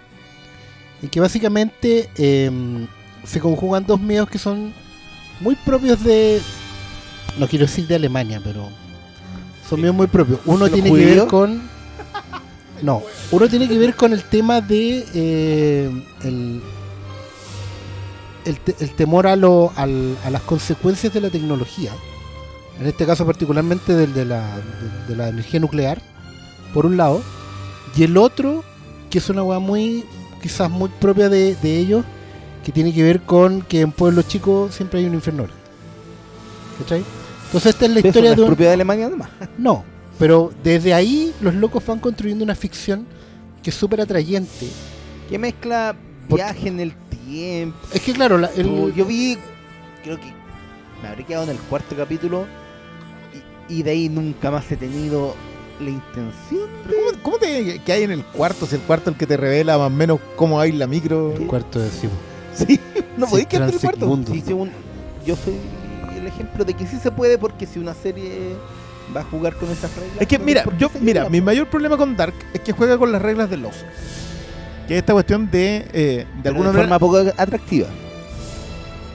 Y que básicamente em, se conjugan dos medios que son muy propios de... No quiero decir de Alemania, pero son medios muy propios. Uno ¿Los tiene que ver con... No, uno tiene que ver con el tema de eh, el, el, te- el temor a, lo, al- a las consecuencias de la tecnología en este caso particularmente del de la, de, de la energía nuclear, por un lado, y el otro, que es una weá muy, quizás muy propia de, de ellos, que tiene que ver con que en pueblos chicos siempre hay un infierno. ¿Cachai? Entonces esta es la historia es de un... propiedad de Alemania nomás. No, pero desde ahí los locos van construyendo una ficción que es súper atrayente. Que mezcla viaje en el tiempo. Es que claro, la- el- Yo vi, creo que me habré quedado en el cuarto capítulo y, y de ahí nunca más he tenido la intención. ¿Cómo, cómo te que hay en el cuarto? Si el cuarto es el que te revela más o menos cómo hay la micro. el cuarto de Simo. Sí, no Sí, podéis quedar en el cuarto. Transegmundo. Sí, según- yo soy el ejemplo de que sí se puede porque si una serie va a jugar con esas reglas. Es que mira, yo, mira, mi mayor problema con Dark es que juega con las reglas del oso. Que es esta cuestión de, eh, de Pero alguna de forma poco atractiva.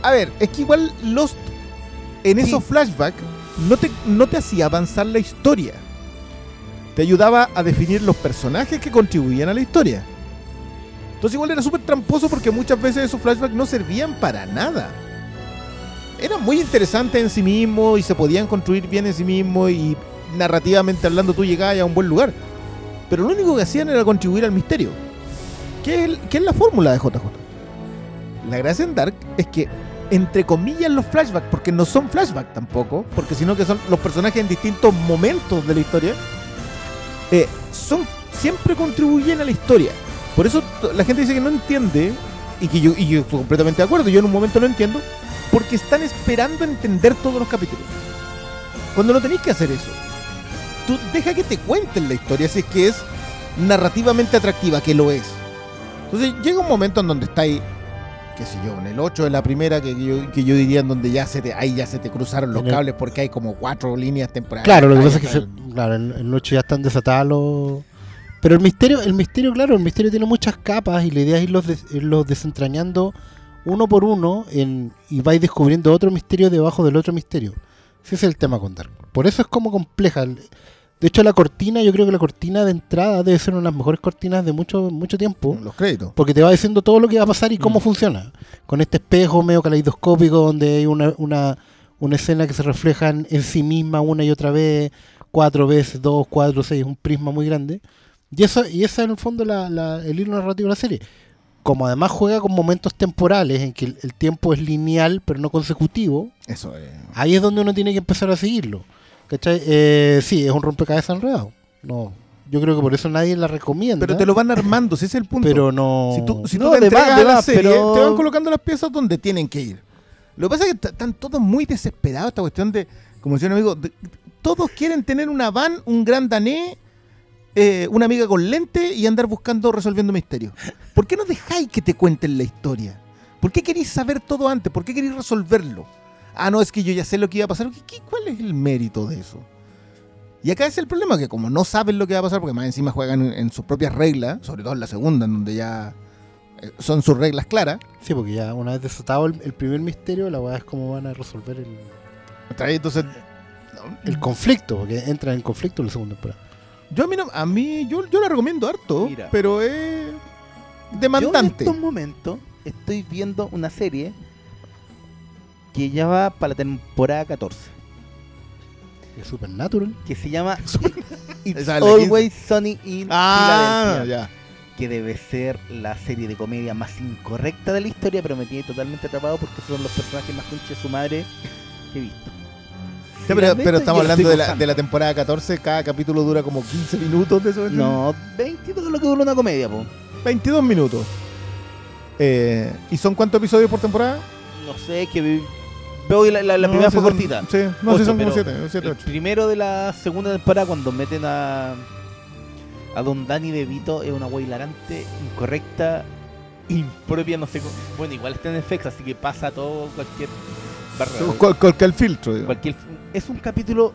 A ver, es que igual Lost en Sí. esos flashbacks no te, no te hacía avanzar la historia. Te ayudaba a definir los personajes que contribuían a la historia. Entonces igual era súper tramposo porque muchas veces esos flashbacks no servían para nada. Eran muy interesantes en sí mismos y se podían construir bien en sí mismos y narrativamente hablando tú llegabas a un buen lugar. Pero lo único que hacían era contribuir al misterio. ¿Qué es, qué es la fórmula de JJ? La gracia en Dark es que, entre comillas, los flashbacks, porque no son flashbacks tampoco, porque sino que son los personajes en distintos momentos de la historia, eh, son siempre contribuyen a la historia. Por eso la gente dice que no entiende, y que yo, y yo estoy completamente de acuerdo, yo en un momento no entiendo, porque están esperando entender todos los capítulos. Cuando no tenéis que hacer eso. Tú deja que te cuenten la historia si es que es narrativamente atractiva, que lo es. Entonces llega un momento en donde estáis, qué sé yo, en el 8 de la primera, que yo, que yo diría en donde ya se te, ahí ya se te cruzaron los el- cables porque hay como cuatro líneas temporales. Claro, lo que pasa es que se- claro, en, en noche ya están desatados los... Pero el misterio, el misterio, claro, el misterio tiene muchas capas y la idea es irlos, des- irlos desentrañando uno por uno en, y vais descubriendo otro misterio debajo del otro misterio. Ese es el tema con Dark. Por eso es como compleja. De hecho, la cortina, yo creo que la cortina de entrada debe ser una de las mejores cortinas de mucho, mucho tiempo. Los créditos. Porque te va diciendo todo lo que va a pasar y cómo Mm. funciona. Con este espejo medio caleidoscópico donde hay una, una, una escena que se refleja en, sí misma una y otra vez, cuatro veces, dos, cuatro, seis, un prisma muy grande. Y eso, y ese es en el fondo la- la- el hilo narrativo de la serie. Como además juega con momentos temporales en que el, el tiempo es lineal pero no consecutivo, Eso es. ahí es donde uno tiene que empezar a seguirlo. ¿Cachai? Eh, sí, es un rompecabezas enredado. No, yo creo que por eso nadie la recomienda. Pero te lo van armando, ese es el punto. Pero no. Si tú, si tú te de entregas a la más, serie, pero- te van colocando las piezas donde tienen que ir. Lo que pasa es que están todos muy desesperados esta cuestión de, como decía un amigo, de- todos quieren tener una van, un gran danés, eh, una amiga con lente y andar buscando, resolviendo misterios. ¿Por qué no dejáis que te cuenten la historia? ¿Por qué queréis saber todo antes? ¿Por qué queréis resolverlo? Ah, no, es que yo ya sé lo que iba a pasar. ¿Qué- qué- ¿Cuál es el mérito de eso? Y acá es el problema, que como no saben lo que va a pasar, porque más encima juegan en, en sus propias reglas, sobre todo en la segunda, en donde ya eh, son sus reglas claras. Sí, porque ya una vez desatado el, el primer misterio, la weá es cómo van a resolver el, Entonces, el conflicto, porque entra en conflicto en la segunda temporada. yo a mí, no- a mí yo, yo la recomiendo harto, Mira. pero es Yo en demandante. estos momentos estoy viendo una serie que ya va para la temporada 14, Es Supernatural. que se llama It's Always Sunny in Ah, ya. que debe ser la serie de comedia más incorrecta de la historia, pero me tiene totalmente atrapado porque son los personajes más concha de su madre que he visto. Pero, estamos la hablando de la, de la temporada 14, cada capítulo dura como 15 minutos de eso. No, 22 es lo que dura una comedia, po. 22 minutos. Eh, ¿Y son cuántos episodios por temporada? No sé, que que la, la- la No, primera sí fue son- cortita. Sí, no, sí Ocho, son como pero 7, 7, El 8. primero de la segunda temporada, cuando meten a, a Don Danny De Vito, es una wea hilarante, incorrecta, impropia, no sé cómo. Bueno, igual está en FX, así que pasa todo, cualquier barra. ¿Cuál, cuál que el filtro? digo. cualquier, es un capítulo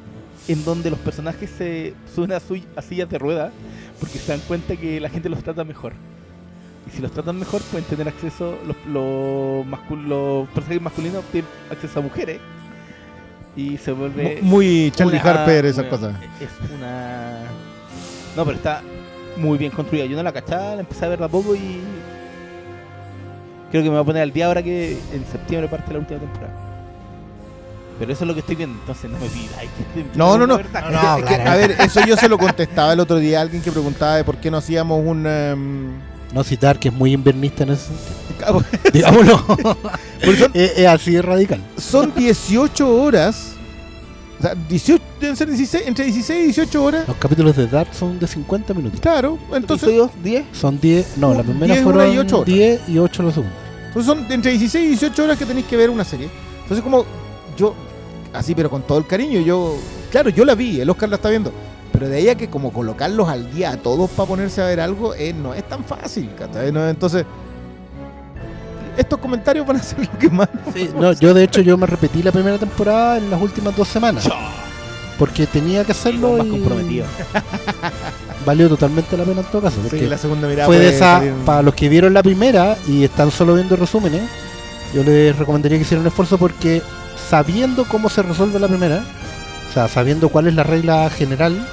en donde los personajes se suben a, su- a sillas de ruedas porque se dan cuenta que la gente los trata mejor. Y si los tratan mejor, pueden tener acceso, los, los, mascul- los personajes masculinos tienen acceso a mujeres. Y se vuelve. Mu- Muy Charlie una- Harper, esas cosas. Es una. No, pero está muy bien construida. Yo no la cachaba, la empecé a ver de a poco y. Creo que me voy a poner al día ahora que en septiembre parte la última temporada. Pero eso es lo que estoy viendo, entonces no me pidáis que No, no, no. No, Es que, claro. a ver, eso yo se lo contestaba el otro día a alguien que preguntaba de por qué no hacíamos un... em, No citar que es muy invernista en ese sentido. Porque Digámoslo. son, es, es así de radical. son 18 horas. O sea, 18, deben ser 16, entre 16 y 18 horas. Los capítulos de Dark son de 50 minutos. Claro, entonces, ¿Episodios 10? Son 10, no, la primera 10, una fueron y ocho horas. 10 y 8 la segunda. entonces son entre 16 y 18 horas que tenéis que ver una serie. Entonces como yo, así pero con todo el cariño, yo, claro, yo la vi, el Oscar la está viendo. Pero de ahí a que como colocarlos al día a todos para ponerse a ver algo, eh, no es tan fácil. No, entonces, estos comentarios van a ser lo que más... No, yo de hecho yo me repetí la primera temporada en las últimas dos semanas. Porque tenía que hacerlo más y comprometido. valió totalmente la pena en todo caso. Sí, la segunda mirada fue de esa, salir- para los que vieron la primera y están solo viendo resúmenes, yo les recomendaría que hicieran un esfuerzo porque sabiendo cómo se resuelve la primera, o sea, sabiendo cuál es la regla general,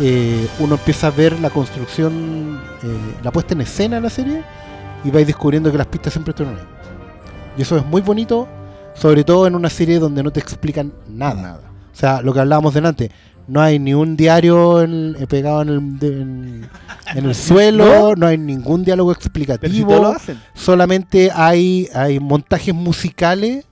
eh, uno empieza a ver la construcción, eh, la puesta en escena de la serie y vais descubriendo que las pistas siempre estuvieron ahí. Y eso es muy bonito, sobre todo en una serie donde no te explican nada. O sea, lo que hablábamos delante, no hay ni un diario en- eh, pegado en el, de- en, en el suelo, ¿No? hay ningún diálogo si explicativo, todo lo hacen. solamente hay, hay montajes musicales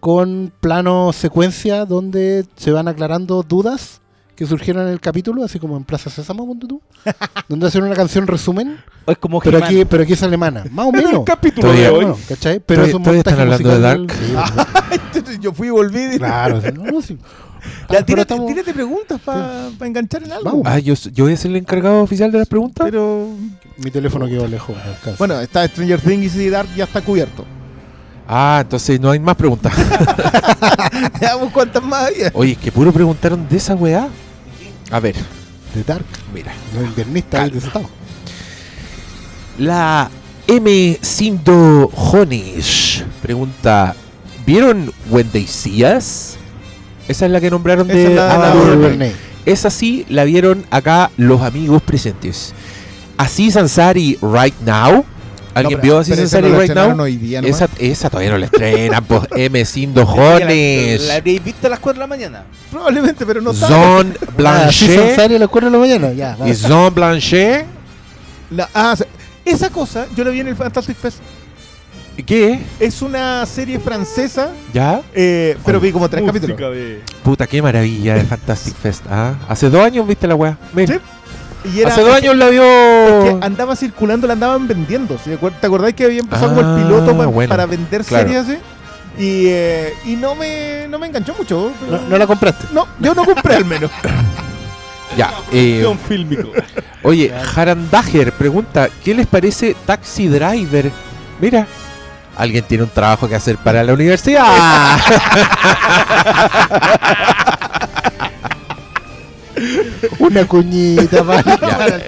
con plano secuencia donde se van aclarando dudas que surgieron en el capítulo, así como en Plaza Sésamo, ponte tú, donde hacen una canción resumen, O es como pero He-Man. aquí, pero aquí es alemana, más o menos. capítulo Todavía- de hoy. Bueno, ¿cachai? Pero Todavía- es un todavía montaje están hablando de musical- Dark. Sí, Yo fui y volví. y- claro, sí, no, no, sí. Ya, tírate, estamos- tírate preguntas para enganchar en algo. Vamos. Ah, yo, yo voy a ser el encargado oficial de las preguntas. Pero Mi teléfono quedó lejos. no alcanza. bueno, está Stranger Things y Dark ya está cubierto. Ah, entonces no hay más preguntas. Veamos cuántas más había. Oye, es que puro preguntaron de esa weá. A ver, de Dark, mira. los invernistas ahí desatados. La M. Sindo Jones pregunta: ¿Vieron? Esa es la que nombraron Esa de es la de Ada la Duvernay. Duvernay. Esa sí la vieron acá los amigos presentes. Así Sansari Right Now. ¿Alguien No, pero- vio Así pero esa Sansari no Right Now? hoy día nomás. Esa, esa todavía no la estrenan. pues M. Sindo Ya la- Jones. La habréis visto a las 4 de la mañana. Probablemente, pero no. Zon Ah, Blanchet. A las 4 de la mañana. Ya. Y Zon Blanchet. La- ah, esa cosa yo la vi en el Fantastic Fest. ¿Qué? Es una serie francesa, ¿Ya? eh, pero vi como tres capítulos. Puta, qué maravilla de Fantastic Fest. ¿ah? Hace dos años viste la weá. Sí. Y era, Hace dos años la vio. que andaba circulando, la andaban vendiendo. ¿sí? ¿Te acuer- ¿Te acordás que había empezado como Ah, el piloto pa- bueno, para vender claro. series así? Y, eh, y no, me, no me enganchó mucho. No, no la compraste. No, yo no compré al menos. Ya. eh, fílmico. oye, Harandager pregunta: ¿Qué les parece Taxi Driver? Mira. Alguien tiene un trabajo que hacer para la universidad. Una cuñita para. Ya.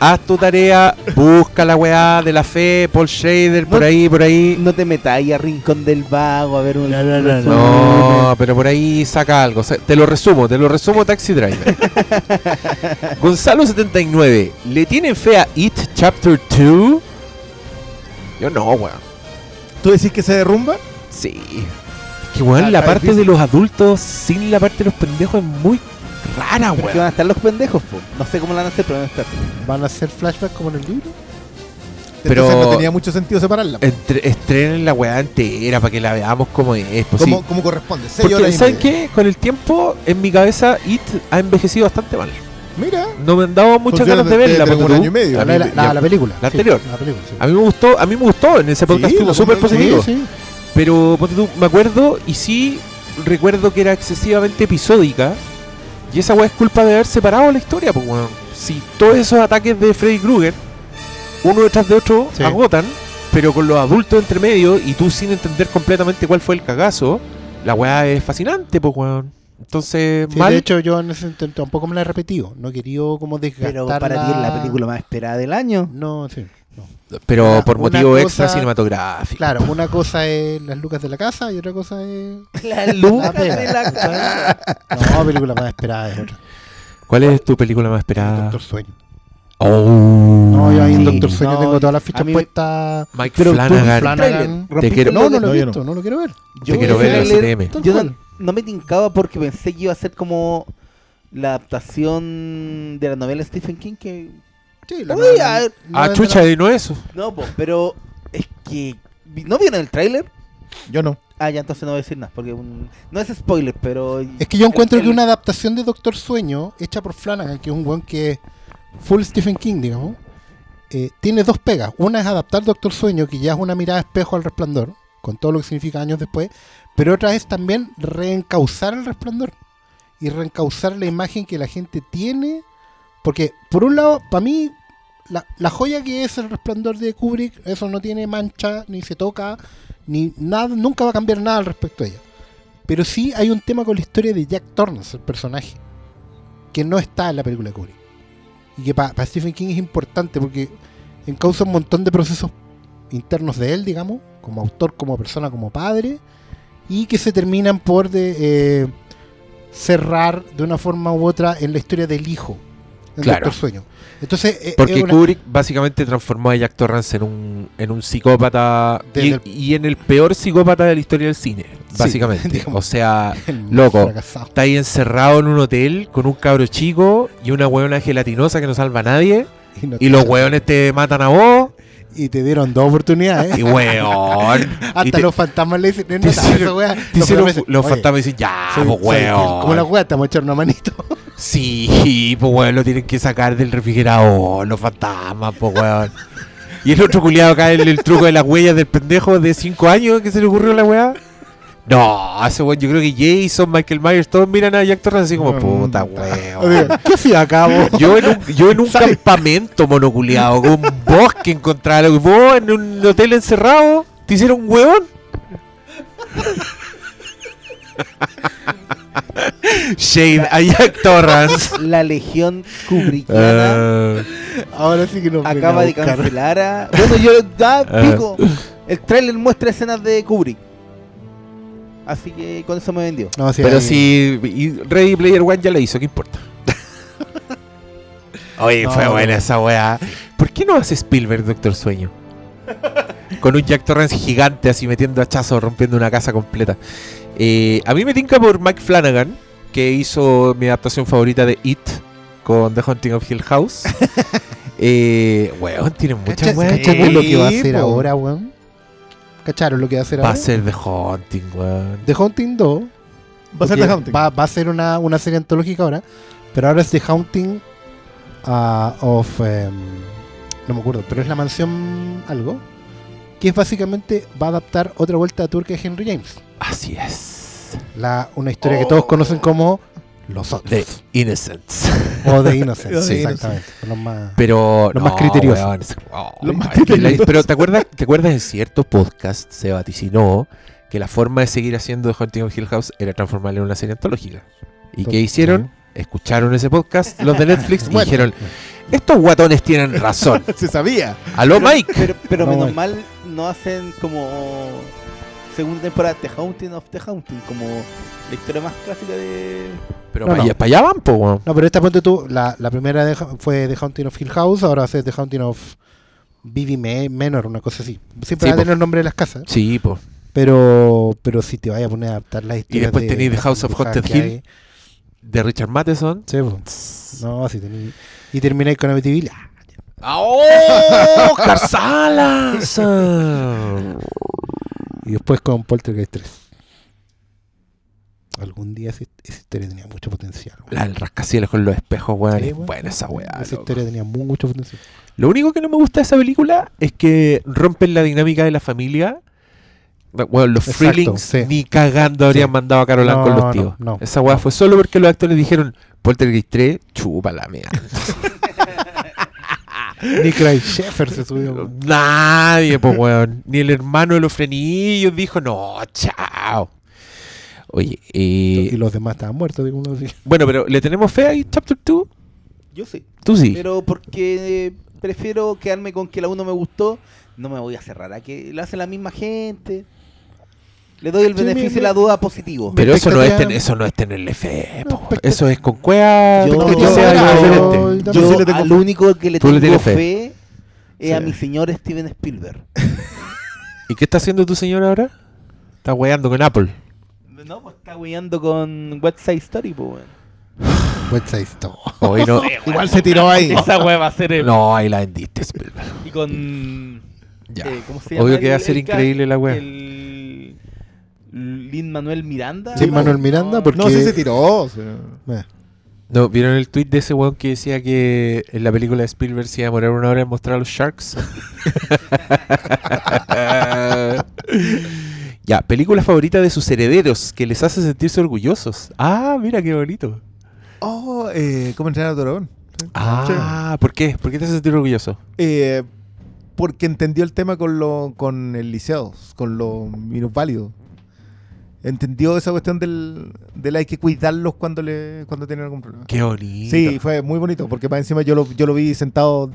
Haz tu tarea, busca la weá de la fe, Paul Schrader, por No- ahí, por ahí. No te metas ahí a Rincón del Vago a ver un. No, no, no, No, pero por ahí saca algo. Sa- Te lo resumo, te lo resumo Taxi Driver. Gonzalo79, ¿le tienen fe a It Chapter 2? Yo no, weón. ¿Tú decís que se derrumba? Sí. Que, weón, la parte de difícil. los adultos sin la parte de los pendejos es muy rara, Porque van weón. a estar los pendejos, po. No sé cómo la van a hacer, pero van a estar. ¿Van a hacer flashback como en el libro? Pero- Entonces no tenía mucho sentido separarla. Entre, estrenen la weá entera para que la veamos como es. Pues como, sí. como corresponde. seis horas Porque, y ¿saben qué? Con el tiempo, en mi cabeza, It ha envejecido bastante mal. Mira. No me han dado muchas ganas de desde- verla. desde ponte un año y medio. La, la- la- la película. la sí, anterior. la película, sí. A mí me gustó, a mí me gustó en ese podcast Sí, lo súper. Sí, sí. Pero ponte tú, me acuerdo y sí recuerdo que era excesivamente episódica. Y esa weá es culpa de haber separado la historia, pues weón. Si todos esos ataques de Freddy Krueger, uno detrás de otro, Sí. agotan, pero con los adultos entre medio y tú sin entender completamente cuál fue el cagazo, la weá es fascinante, pues weón. Entonces, Sí, mal. de hecho, yo en ese sentido tampoco me la he repetido. No he querido como desgastar Pero para ti es la película más esperada del año. No, sí. No. pero una- por motivo cosa- extra cinematográfico. Claro, una cosa es las lucas de la casa y otra cosa es... La luz la pega, de la ¿sabes? No, película más esperada es otra. ¿Cuál es tu película más esperada? Doctor Sueño. Oh. No, yo ahí en Sí, Doctor Sueño no, tengo todas las fichas puestas. Mike Pero Flanagan. Flanagan. Te quiero- No, no lo No, he visto, no lo quiero ver. Yo Te quiero ver en CTM. Yo no, no me tincaba porque pensé que iba a ser como la adaptación de la novela Stephen King que Sí, la Uy, novela- a ver. no Ah, es de chucha, y no eso. no, po, pero es que ¿no vieron el tráiler? Yo no. Ah, ya entonces no voy a decir nada porque un- no es spoiler, pero Es que yo encuentro el- que una adaptación de Doctor Sueño, hecha por Flanagan, que es un buen que es full Stephen King, digamos, eh, tiene dos pegas. Una es adaptar Doctor Sueño, que ya es una mirada espejo al resplandor, con todo lo que significa años después, pero otra es también reencauzar el resplandor y reencauzar la imagen que la gente tiene. Porque, por un lado, para mí, la, la joya que es el resplandor de Kubrick, eso no tiene mancha, ni se toca, ni nada, nunca va a cambiar nada al respecto de ella. Pero sí hay un tema con la historia de Jack Torrance, el personaje, que no está en la película de Kubrick. Y que para Stephen King es importante porque encausa un montón de procesos internos de él, digamos, como autor, como persona, como padre, y que se terminan por de, eh, cerrar de una forma u otra en la historia del hijo, en Claro. Doctor Sueño. Entonces, eh, Porque una- Kubrick básicamente transformó a Jack Torrance en un, en un psicópata y, el- y en el peor psicópata de la historia del cine, Sí, básicamente. digamos. O sea, loco. fracasado. está ahí encerrado en un hotel con un cabro chico y una hueona gelatinosa que no salva a nadie. Y, no Y te- los hueones te matan a vos. y te dieron dos oportunidades. Y weón. Hasta y te- los fantasmas le dicen, no, no, hicieron- esa wea". te Los fantasmas dicen, los "Oye, fantasmas dicen, ya, soy- pues soy fiel". weón. Como la vamos a echar una manito. Sí, pues weón, lo tienen que sacar del refrigerador, los fantasmas, pues weón. Y el otro culiado acá en el truco de las huellas del pendejo de 5 años que se le ocurrió a la weá. No, ese weón, yo creo que Jason, Michael Myers, todos miran a Jack Torrance así como, puta weón. ¿Qué hacía acá? Yo en un, yo en un campamento monoculeado, con un bosque que vos en un hotel encerrado, te hicieron un huevón. Shade a Jack Torrance. la legión kubrickiana Ah, Ahora sí que nos acaba de cancelar a... Bueno, yo da Ah. pico. El tráiler muestra escenas de Kubrick. Así que con eso me vendió. No, sí, pero si y Ready Player One ya la hizo, ¿qué importa? Oye, No, fue buena esa weá. ¿Por qué no hace Spielberg Doctor Sueño? Con un Jack Torrance gigante así metiendo hachazos, rompiendo una casa completa. Eh, a mí me tinca por Mike Flanagan, que hizo mi adaptación favorita de It con The Haunting of Hill House. Eh, weón, tiene muchas ¿Cacha- weas. ¿Cacharon lo que va a hacer po. ahora, weón? ¿Cacharon lo que va a hacer Va a ahora? ser The Haunting, weón. The Haunting 2. Va a ser The Haunting. Va, va a ser una, una serie antológica ahora. Pero ahora es The Haunting ah, of. em, no me acuerdo, pero es la mansión algo. Que es básicamente va a adaptar otra vuelta a turca de Henry James. Así es. La, una historia que todos conocen como Los Otros. The Innocents. O The Innocents. Sí. exactamente. Los más- Pero. Lo más criterioso. weón, es- oh, más es que la- criterioso. pero ¿te acuerdas, ¿te acuerdas en cierto podcast se vaticinó que la forma de seguir haciendo The Haunting of Hill House era transformarla en una serie antológica? ¿Y qué hicieron? Escucharon ese podcast, los de Netflix, y Bueno. dijeron: Estos guatones tienen razón. Se sabía. ¿Aló, Mike? Pero, pero No, menos mal no hacen como segunda temporada The Haunting of The Haunting, como la historia más clásica de... Pero No, para, no. allá, para allá van, po, weón. No, pero esta ponte tú, la, la primera de- fue The Haunting of Hill House, ahora a ser The Haunting of Bibi Me- Menor, una cosa así. Siempre Sí, va a po. tener el nombre de las casas, Sí, pues. pero pero si te vayas a poner a adaptar las historias después de tenéis The House of Haunted Hill. hay. De Richard Matheson. Sí, po. No, si tenéis... Y termináis con Amityville. Ah, ¡Oh! ¡Carsalas! Y después con Poltergeist 3. Algún día esa, esa historia tenía mucho potencial. weón. La del rascacielos con los espejos, weón. Sí, es buena esa weá. Esa loco. historia tenía mu- mucho potencial. Lo único que no me gusta de esa película es que rompen la dinámica de la familia. Bueno, los Exacto, Freelings sí. ni cagando habrían Sí. mandado a Carolan No, con los no, tíos. no. Esa weá fue solo porque los actores dijeron Poltergeist 3, chupa la mierda. Nick Ray Sheffer se subió. Nadie, pues weón. Ni el hermano de los frenillos dijo, no, chao. Oye, Y eh, los demás estaban muertos, digo uno así. bueno, pero ¿le tenemos fe ahí, Chapter 2? Yo sí. Tú sí. Pero porque prefiero quedarme con que la 1 me gustó, no me voy a cerrar a que la hace la misma gente. Le doy el Sí, beneficio de la duda positivo. Pero eso no, es ten- eso no es tenerle fe. No, Eso es con cueva. Yo- que yo- yo- yo-. Yo Yo, sí le tengo al fe. único que le le tengo tienes fe. fe, es a Sí. mi señor Steven Spielberg. ¿Y qué está haciendo tu señor ahora? Está weando con Apple. No, pues está weyando con West Side Story, pues, weón. West Side Story. Hoy no. Igual se tiró ahí. Esa wea va a ser el... no, ahí la vendiste, Spielberg. Y con... Ya. eh, ¿Cómo se llama? Obvio que va a ser increíble la wea. El... Lin Manuel Miranda. Lin Manuel Miranda, porque- No, sí se tiró. o sea. Eh, ¿No, ¿Vieron el tweet de ese weón que decía que en la película de Spielberg se iba a demorar una hora en mostrar a los Sharks? ya, película favorita de sus herederos que les hace sentirse orgullosos. Ah, mira qué bonito. Oh, eh, ¿cómo entrenar a? Sí. Ah, ¿por qué? ¿Por qué te hace sentir orgulloso? Eh, porque entendió el tema con lo con el liceo, con los minusválidos. Entendió esa cuestión del, del hay que cuidarlos cuando le cuando tienen algún problema. Qué bonito. Sí, fue muy bonito, porque más encima yo lo, yo lo vi sentado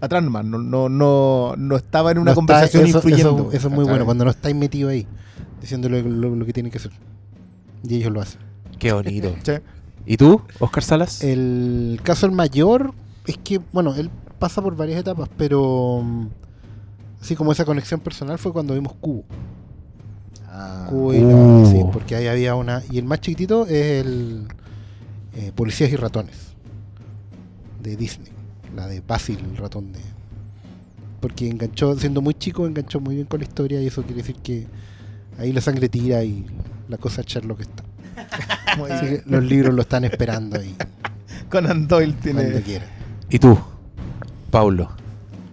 atrás nomás, no, no, no, no estaba en una no está- conversación eso, influyendo. Eso, eso es muy bueno, cuando no estáis metido ahí, diciéndole lo, lo que tienen que hacer. Y ellos lo hacen. Qué bonito. Sí. ¿Y tú, Oscar Salas? El caso del mayor es que, bueno, él pasa por varias etapas, pero mm, así como esa conexión personal fue cuando vimos Cubo. Cubo y la- Uh. sí, porque ahí había una. Y el más chiquitito es el eh, Policías y Ratones de Disney, la de Basil, el ratón de. Porque enganchó, siendo muy chico, enganchó muy bien con la historia y eso quiere decir que ahí la sangre tira y la cosa Sherlock está. Así que los libros lo están esperando ahí Conan Doyle cuando tiene. ¿Y tú, Paulo?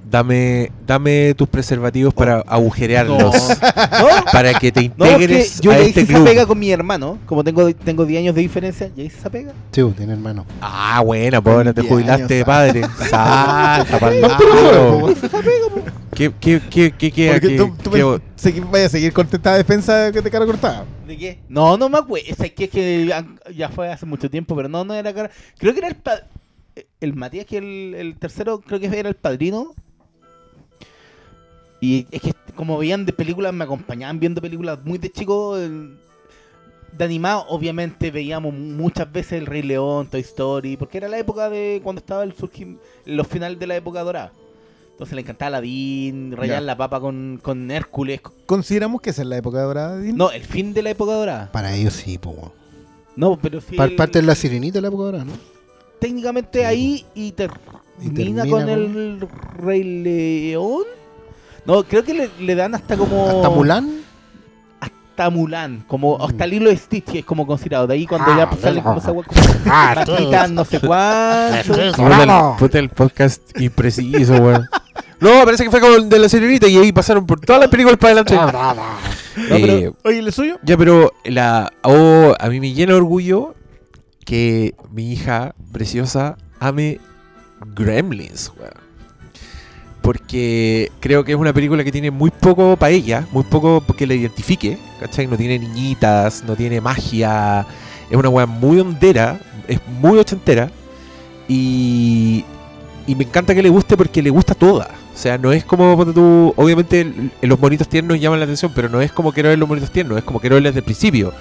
Dame, dame tus preservativos para agujerearlos. No, Para que te no, es que integres yo a ya este hice club. esa pega con mi hermano. Como tengo, tengo 10 años de diferencia, ya hice esa pega. Sí, tiene hermano. Ah, buena, pues ahora te jubilaste de padre. Salta pa'l No, pero lado. bueno, ¿Qué, qué, qué, qué queda? Porque ¿Qué- tú, tú qué- me- vaya a seguir con esta defensa que te cara cortada. ¿De qué? No, no me acuerdo. Es que, es que ya- ya fue hace mucho tiempo, pero no, no era cara. Creo que era el pa- el Matías, que el, el tercero, creo que era el padrino. Y es que como veían de películas, me acompañaban viendo películas muy de chico. De animado, obviamente veíamos muchas veces El Rey León, Toy Story, porque era la época de cuando estaba el surgim- los finales de la época dorada. Entonces le encantaba Aladdin, rayar Ya. la papa con, con Hércules. Consideramos que esa es la época dorada. No, el fin de la época dorada. Para ellos sí, pues. No, pero sí. El- Parte de la sirenita de la época ahora, ¿no? técnicamente ahí y te Y termina termina con el Rey León. No, creo que le, le dan hasta como. Hasta Mulan. Hasta Mulan. Como Mm. hasta Lilo y Stitch que es como considerado. De ahí cuando Ah, ya sale como esa como. Capitán no sé cuánto. Puta el, puta el podcast impreciso, weón. No, parece que fue como el de la señorita y ahí pasaron por todas las películas para adelante. No, pero- Eh, Oye, ¿el suyo? ya, pero la, oh, a mí me llena de orgullo que mi hija preciosa ame Gremlins, weón. Porque creo que es una película que tiene muy poco para ella, muy poco que la identifique, ¿cachai? No tiene niñitas, no tiene magia, es una weá muy hondera, es muy ochentera y, y me encanta que le guste porque le gusta toda. O sea, no es como tú, obviamente los monitos tiernos llaman la atención, pero no es como quiero ver los monitos tiernos, es como quiero verles desde el principio.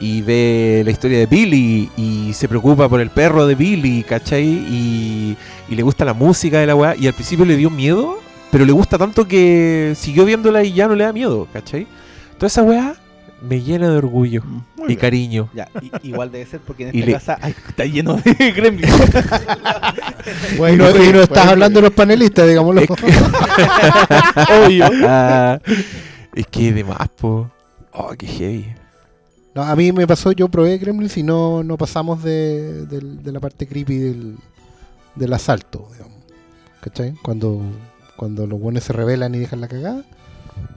Y ve la historia de Billy y se preocupa por el perro de Billy, ¿cachai? Y, y le gusta la música de la weá. Y al principio le dio miedo, pero le gusta tanto que siguió viéndola y ya no le da miedo, ¿cachai? Toda esa weá me llena de orgullo Muy y bien. cariño. Ya, i- igual debe ser porque en Y esta le- casa ay, está lleno de gremlins. Y no, y no estás hablando de los panelistas, digámoslo. Es que- Obvio. Ah, es que de más, po. Oh, qué heavy. No, a mí me pasó, yo probé Gremlins y no, no pasamos de, de la parte creepy del, del asalto, digamos. ¿Cachai? Cuando, cuando los buenos se rebelan y dejan la cagada,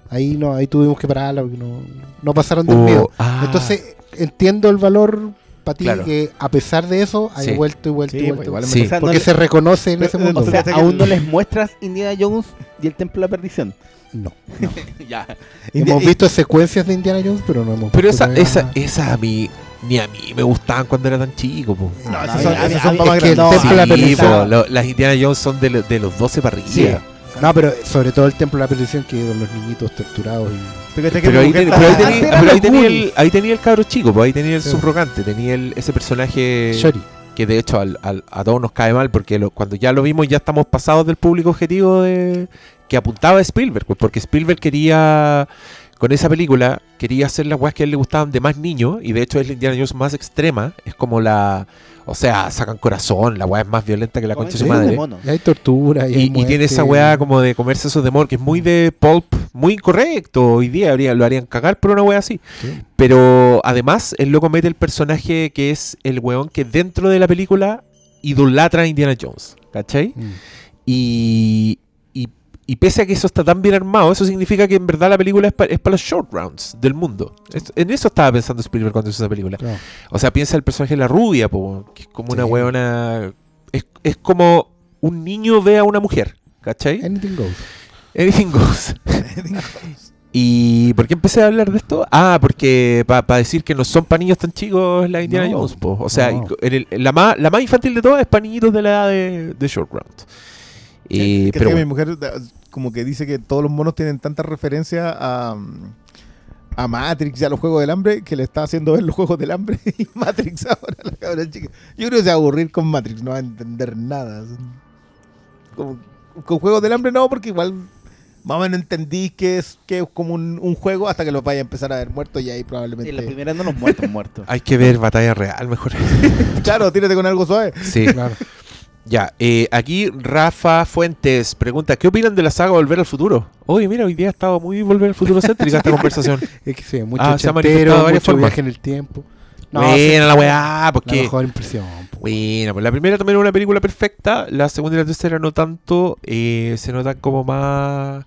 ahí no, ahí tuvimos que pararla porque no, no pasaron del Oh, miedo. ah, Entonces, entiendo el valor para ti Claro. que a pesar de eso, hay Sí. vuelto y vuelto Sí, y vuelto. Sí. O sea, no porque le- se reconoce en ese mundo. o sea, aún no les muestras Indiana Jones y el Templo de la Perdición. No. ya. Hemos visto secuencias de Indiana Jones, pero no hemos Pero visto esa, esa, esa a mí, ni a mí me gustaban cuando era tan chico, po. No, No, esas son, esas son es que el grandes. Templo de la Sí, po, lo- las Indiana Jones son de, lo- de los 12 para arriba. Sí. No, pero sobre todo el Templo de la Perdición, que los niñitos torturados y... Pero ahí, ten- pero ahí tenía, eran pero ahí los tenía el, ahí tenía el cabro chico, pues ahí tenía el Sí. subrogante, tenía el, ese personaje Shori. que de hecho al- al- a todos nos cae mal porque lo- cuando ya lo vimos ya estamos pasados del público objetivo de que apuntaba a Spielberg, pues porque Spielberg quería con esa película quería hacer las weas que a él le gustaban de más niños y de hecho es la Indiana Jones más extrema, es como la o sea, sacan corazón, la wea es más violenta que la concha de su madre. Y hay tortura. Y, Y, hay y tiene esa weá como de comerse esos demonios, que es muy de pulp, muy incorrecto. Hoy día habría, lo harían cagar por una weá así. Sí. Pero además, el loco mete el personaje que es el weón que dentro de la película idolatra a Indiana Jones. ¿Cachai? Mm. Y, y, pese a que eso está tan bien armado, eso significa que en verdad la película es para los short rounds del mundo. Es- en eso estaba pensando Spielberg cuando hizo esa película. Claro. O sea, piensa el personaje de la rubia, po, que es como una weona. Es, es como un niño ve a una mujer, ¿cachai? Anything goes. Anything goes. ¿Y por qué empecé a hablar de esto? Ah, porque para decir que no son para niños tan chicos la Indiana No, Jones, po. O sea, no. en el- en la, más, la más infantil de todas es para niñitos de la edad de, de Short Round. Y, que pero mi bueno, mujer como que dice que todos los monos tienen tanta referencia a, a Matrix y a los Juegos del Hambre que le está haciendo ver los Juegos del Hambre y Matrix ahora la cabra chica. Yo creo que se va a aburrir con Matrix, no va a entender nada. Como- con Juegos del Hambre no, porque igual más o menos entendí que es, que es como un, un juego hasta que los vaya a empezar a ver muertos y ahí probablemente... En la primera no los muertos muertos. hay que ver batalla real mejor. claro, tírate con algo suave. sí. Claro. Ya, eh, aquí Rafa Fuentes pregunta, ¿qué opinan de la saga Volver al Futuro? Oye, mira, hoy día ha estado muy Volver al Futuro céntrica esta conversación. Es que sí, mucho Ah, se ha manifestado varias mucho formas. viaje en el tiempo. No, Buena la weá, La mejor impresión. po. Bueno, pues la primera también es una película perfecta, la segunda y la tercera no tanto, eh, se notan como más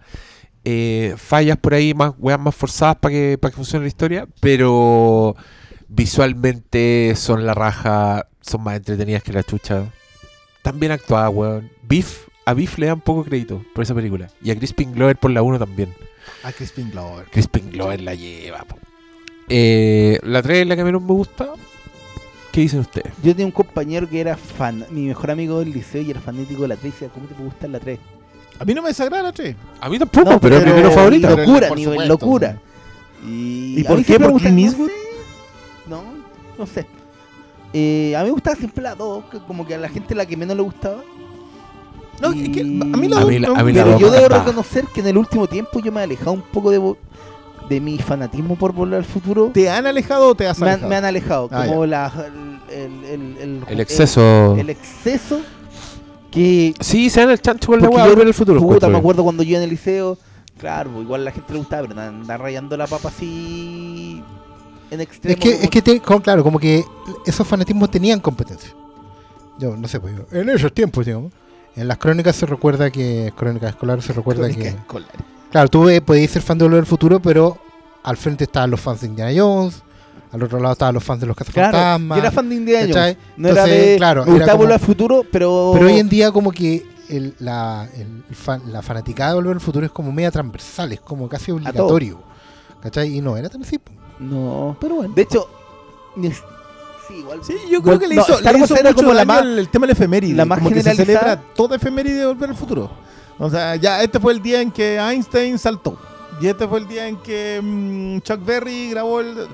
eh, fallas por ahí, más weas más forzadas para que, para que funcione la historia, pero visualmente son la raja, son más entretenidas que la chucha. Tan bien actuadas, weón. Beef, a Beef le dan poco crédito por esa película, y a Crispin Glover por la 1 también. A Crispin Glover. Crispin Glover la lleva. po. Eh, la 3 es la que menos me gusta. ¿Qué dicen ustedes? Yo tenía un compañero que era fan, mi mejor amigo del liceo y era fanático de la 3. Y decía, ¿cómo te puede gustar la 3? A mí no me desagrada la 3. A mí tampoco, No, pero, es mi menos favorita. Locura, nivel locura. ¿Y, ¿Y por qué? ¿Por me Clint gusta- Eastwood? No, sé. no, no sé. Eh, a mí me gustaba siempre la 2, que como que a la gente la que menos le gustaba. No, Y- es que a mí la A dos mí la- no- Pero yo debo reconocer que en el último tiempo yo me he alejado un poco de, de mi fanatismo por volver al futuro. ¿Te han alejado o te has Me han, alejado? me han alejado. Ah, como la, el, el, el, El exceso. el exceso Que Sí, se dan el chancho con la weá volver al futuro. Puta, me acuerdo cuando yo en el liceo, claro, pues, igual a la gente le gustaba, pero andar rayando la papa así en extremo. Es que, como- es que te- como, claro, como que esos fanatismos tenían competencia. Yo no sé, pues yo- en esos tiempos, digamos. En las crónicas se recuerda que, crónicas escolares se recuerda Crónica que, escolar. claro, tú eh, podías ser fan de Volver al Futuro, pero al frente estaban los fans de Indiana Jones, al otro lado estaban los fans de los Claro, cazafantasmas. yo era fan de Indiana Jones. ¿cachai? No era Entonces, de. claro, me era gustaba volver al futuro, pero. Pero hoy en día como que el- la, el fan- la fanaticada de Volver al Futuro es como media transversal, es como casi obligatorio. ¿Cachai? Y no era tan así. No. Pero bueno. De hecho. Sí, igual. Sí, yo creo que le hizo, le hizo era mucho como la daño más- el, el tema del efeméride. la más como que se celebra toda efeméride de Volver al Futuro. O sea, ya este fue el día en que Einstein saltó. Y este fue el día en que mm, Chuck Berry grabó el...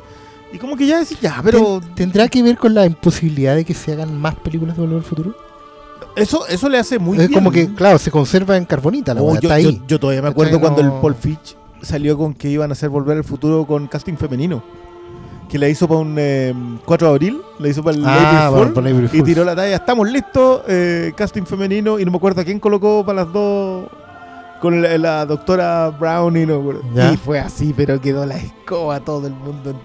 Y como que ya decís, ya, pero Ten- ¿Tendrá que ver con la imposibilidad de que se hagan más películas de Volver al Futuro? eso, eso le hace muy es bien. como que, claro, se conserva en carbonita la Oh, yo, está ahí. yo- yo todavía me acuerdo cuando el Paul Fitch salió con que iban a hacer Volver al Futuro con casting femenino. Que le hizo para un eh, 4 de abril, le hizo para el Ah, April Fool, para el April y tiró la talla. Estamos listos, eh, casting femenino, y no me acuerdo a quién colocó para las dos con la, la doctora Brown y no. Y fue así, pero quedó la escoba todo el mundo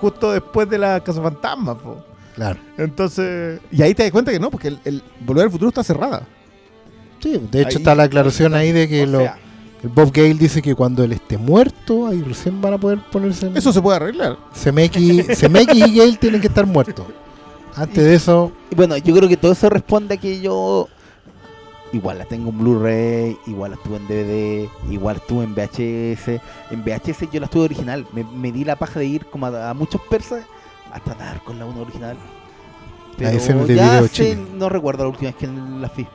justo después de la Casa Fantasma. po. Claro. Entonces, y ahí te das cuenta que no, porque el, el Volver al Futuro está cerrada. Sí, de hecho Ahí- está la aclaración ahí de que lo- sea, el Bob Gale dice que cuando él esté muerto, ahí recién van a poder ponerse en... Eso se puede arreglar. Semeki, Semeki y Gale tienen que estar muertos. Antes de eso, y bueno, yo creo que todo eso responde a que yo. Igual la tengo en Blu-ray, igual la estuve en DVD, igual estuve en VHS. En VHS yo la estuve original. Me, me di la paja de ir como a, a muchos persas hasta dar con la 1 original. Pero ya video sé- no recuerdo la última vez que la fui.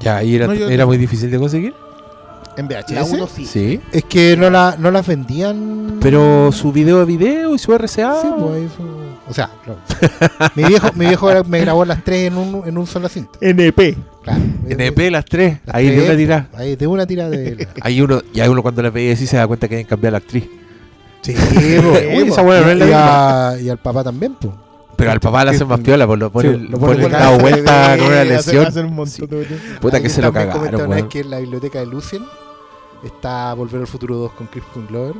Ya, ¿y era, No, yo- era muy difícil de conseguir? En VHS. La 1 sí. Sí. es que no, la, no las vendían... Pero su video a video y su RCA. Sí, pues eso... O sea, claro. mi viejo, mi viejo me grabó las tres en un, en un solo cinta. NP. Claro. NP las tres. Las Ahí de una tira. Ahí de una tira de... Hay uno, y hay uno cuando la veía así se da cuenta que deben cambiar la actriz. Sí, Uy, esa buena no y, a- y al papá también, pues. Pero al papá le hacen más piola, pues lo pone, Sí, lo pone pone dado la vuelta con una lesión. hacen un montón de- Puta que se lo cagaron, una vez que en la biblioteca de Lucien está Volver al Futuro 2 con Crispin Glover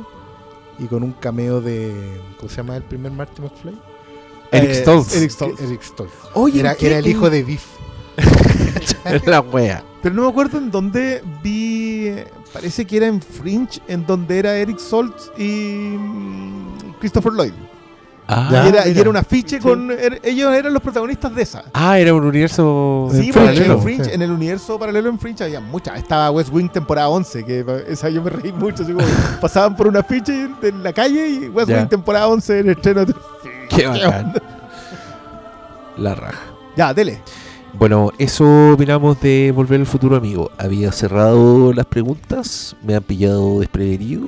y con un cameo de. ¿Cómo se llama el primer Marty McFly? Eric Eh, Stoltz. Eric Stoltz. Eric Stoltz. Oye, era, ¿en qué- era el hijo de Biff. Es la wea. Pero no me acuerdo en dónde vi. Parece que era en Fringe, en donde era Eric Stoltz y mm, Christopher Lloyd. Ah, y, era, y era un afiche con. er- ellos eran los protagonistas de esa. ah, era un universo Sí, en porque paralelo. en, Fringe, sí. en el universo paralelo en Fringe había muchas. Estaba West Wing temporada 11, que esa yo me reí mucho. así como pasaban por un afiche en la calle y West Ya. Wing temporada 11 en estreno. Qué bacán. La raja. Ya, dele. Bueno, eso opinamos de Volver al Futuro, amigo. Había cerrado las preguntas, me han pillado desprevenido.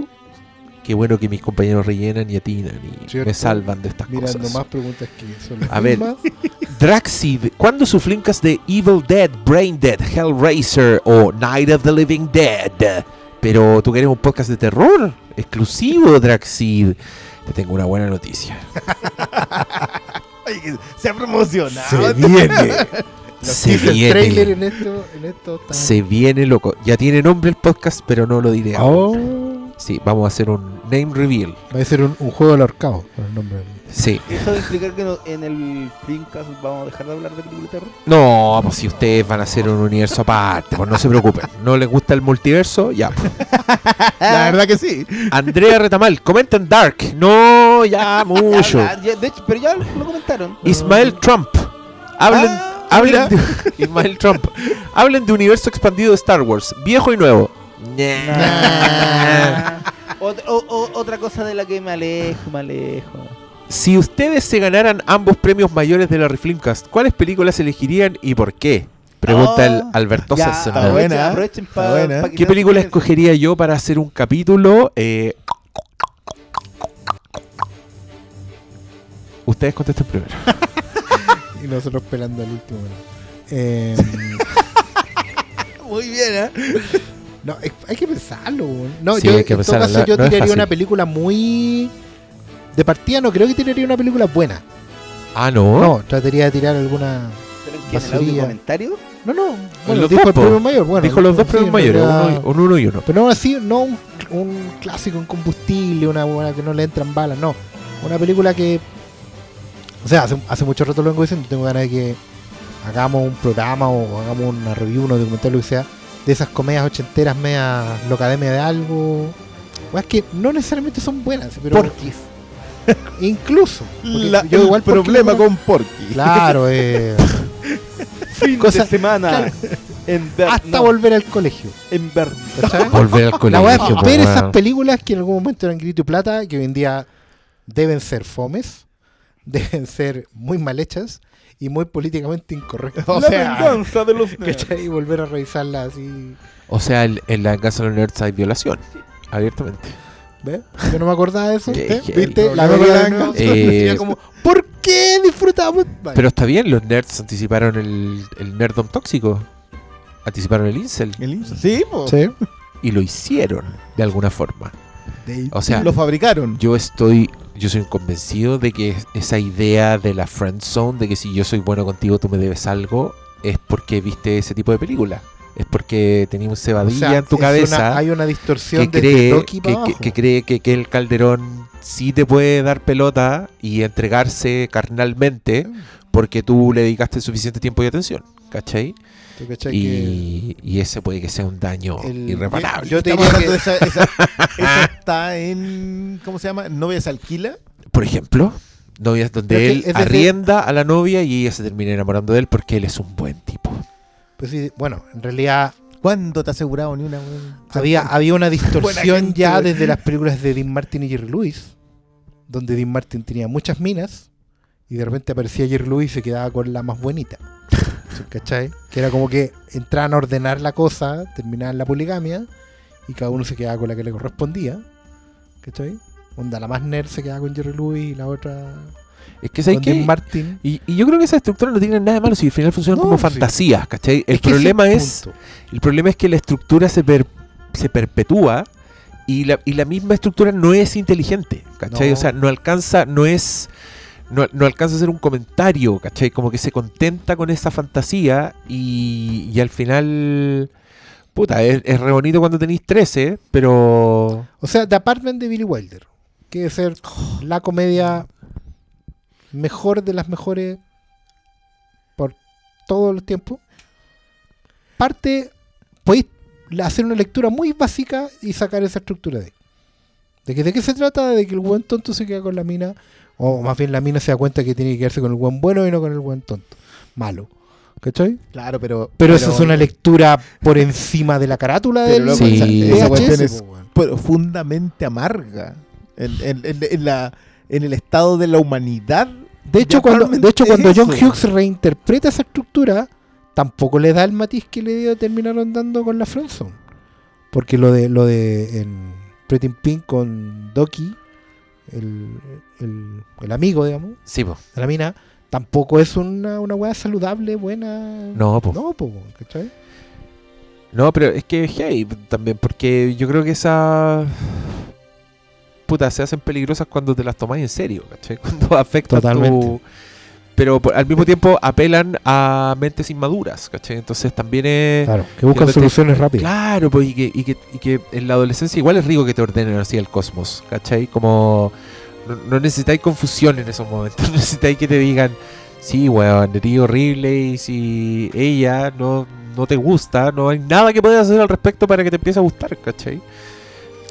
Qué bueno que mis compañeros rellenan y atinan y Cierto. me salvan de estas Mirando cosas. más preguntas que son las A ver. Draxid, ¿cuándo su flincas de Evil Dead, Brain Dead, Hellraiser o Night of the Living Dead? Pero tú quieres un podcast de terror exclusivo, Draxid. Te tengo una buena noticia. Oye, se ha promocionado. Se viene. Se viene. en esto, en esto está- Se viene loco. Ya tiene nombre el podcast, pero no lo diré. aún. Sí, vamos a hacer un name reveal. va a ser un, un juego del ahorcado con el nombre. Sí. ¿Eso va a implicar que no- en el Dreamcast vamos a dejar de hablar de películas de terror? No, pues si ustedes van a hacer un universo aparte, pues no se preocupen. ¿No les gusta el multiverso? Ya. pues. La verdad que sí. Andrea Retamal, comenten Dark. No, ya mucho. Ya, ya, de hecho, pero ya lo comentaron. Ismael Trump. Hablen, Ah, hablen mira. de, Ismael Trump. Hablen de universo expandido de Star Wars, viejo y nuevo. Nah. Ot- o- o- otra cosa de la que me alejo, me alejo. Si ustedes se ganaran ambos premios mayores de la Refilmcast, ¿cuáles películas elegirían y por qué? Pregunta Oh, el Alberto Ya, aprovechen, buena, ¿eh? aprovechen Está pa- buena. pa que ¿Qué película escogería yo para hacer un capítulo? Eh, ustedes contesten primero. Y nosotros pelando al último. Eh, Muy bien, ¿eh? No, es- hay que pensarlo. No, Sí, yo, hay que en todo caso, yo no tiraría una película muy. De partida, no creo que tiraría una película buena. Ah, no. No, trataría de tirar alguna. ¿Pero en qué, en el audio comentario? No, no. Bueno, Los dijo dos, el premio mayor. Bueno, Dijo los dos sí, premios en mayores, realidad- uno y- un uno y uno. Pero no así, no un, un clásico en combustible, una buena que no le entran balas, no. Una película que. O sea, hace, hace mucho rato lo vengo diciendo, tengo ganas de que hagamos un programa o hagamos una review, un documental, lo que sea, de esas comedias ochenteras, media locademia de algo. O es que no necesariamente son buenas, pero. Porquis. Incluso. La- yo igual el problema con Porky. Claro, eh, Fin Cosa- de semana. claro. En ver, hasta no, volver al colegio. En ver. ¿cachai? Volver al La colegio. es ver esas películas que en algún momento eran grito y plata, que hoy en día deben ser fomes, deben ser muy mal hechas y muy políticamente incorrectas. O la sea, venganza de los nerds. ¿cachai? Y volver a revisarlas así. O sea, en, en la casa de los nerds hay violación. Abiertamente. ¿Ves? Yo no me acordaba de eso. ¿Viste? No, La no. nuevo, Eh, como, ¿por qué disfrutamos? Vale. Pero está bien, los nerds anticiparon el, el nerdom tóxico. Anticiparon el incel. El IMSS. Sí, po. Sí. Y lo hicieron de alguna forma. De- O sea, lo fabricaron. Yo estoy, yo soy convencido de que esa idea de la friend zone, de que si yo soy bueno contigo tú me debes algo, es porque viste ese tipo de película. Es porque tenías un O cebadilla sea, en tu cabeza una- hay una distorsión que cree que, que- cree que, que el Calderón sí te puede dar pelota y entregarse carnalmente porque tú le dedicaste suficiente tiempo y atención. ¿Cachai? ¿Tú cachai que- Y, ese puede que sea un daño El- irreparable. Yo te diría que esa, esa- esa está en. ¿Cómo se llama? ¿Novia se alquila? Por ejemplo, novias donde él arrienda a la novia y ella se termina enamorando de él porque él es un buen tipo. pues sí, bueno, en realidad ¿Cuándo te ha asegurado ni una? weón? Había, había una distorsión ya desde las películas de Dean Martin y Jerry Lewis, donde Dean Martin tenía muchas minas y de repente aparecía Jerry Lewis y se quedaba con la más bonita. ¿Cachai? Que era como que entraban a ordenar la cosa, terminaban la poligamia y cada uno se quedaba con la que le correspondía. ¿Cachai? Onda, la más nerd se quedaba con Jerry Lewis y la otra Es que ¿sabes? Dean Martin. Y, y yo creo que esa estructura no tiene nada de malo si al final funcionan No, como sí. fantasías, ¿cachai? El Es que problema es punto. el problema es que la estructura se per- se perpetúa y la, y la misma estructura no es inteligente, ¿cachai? No. O sea, no alcanza, no es no, no alcanza a ser un comentario, ¿cachai? Como que se contenta con esa fantasía y, y al final puta, es, es re bonito cuando tenéis 13, pero O sea, The Apartment de Billy Wilder, que debe ser la comedia mejor de las mejores por todos los tiempos. Parte, podéis hacer una lectura muy básica y sacar esa estructura de ahí. ¿De, que, ¿De qué se trata? De que el buen tonto se queda con la mina, o más bien la mina se da cuenta que tiene que quedarse con el buen bueno y no con el buen tonto. Malo. ¿Cachai? Claro, pero. Pero, eso es una lectura por encima de la carátula del loco, Sí. esa, esa cuestión es profundamente amarga. En, en- en- en la, en el estado de la humanidad. De hecho, cuando, de hecho, cuando John eso. Hughes reinterpreta esa estructura, tampoco le da el matiz que le dio terminaron dando con la Friendzone. Porque lo de lo de en Pretty in Pink con Doki, el, el, el amigo, digamos, sí, po. de la mina, tampoco es una, una weá saludable, buena. No, po. No, po, ¿cachai? No, pero es que hey, también, porque yo creo que esas. Puta, se hacen peligrosas cuando te las tomas en serio, ¿cachai? Cuando Totalmente. tu. Pero por- al mismo tiempo apelan a mentes inmaduras, ¿cachai? Entonces también es. Claro, que buscan soluciones rápidas. Claro, pues, y que, y, que, y que en la adolescencia igual es rico que te ordenen así el cosmos, ¿cachai? Como no, no necesitáis confusión en esos momentos, no necesitáis que te digan, sí, weón, eres horrible y si ella no, no te gusta, no hay nada que puedas hacer al respecto para que te empiece a gustar, ¿cachai?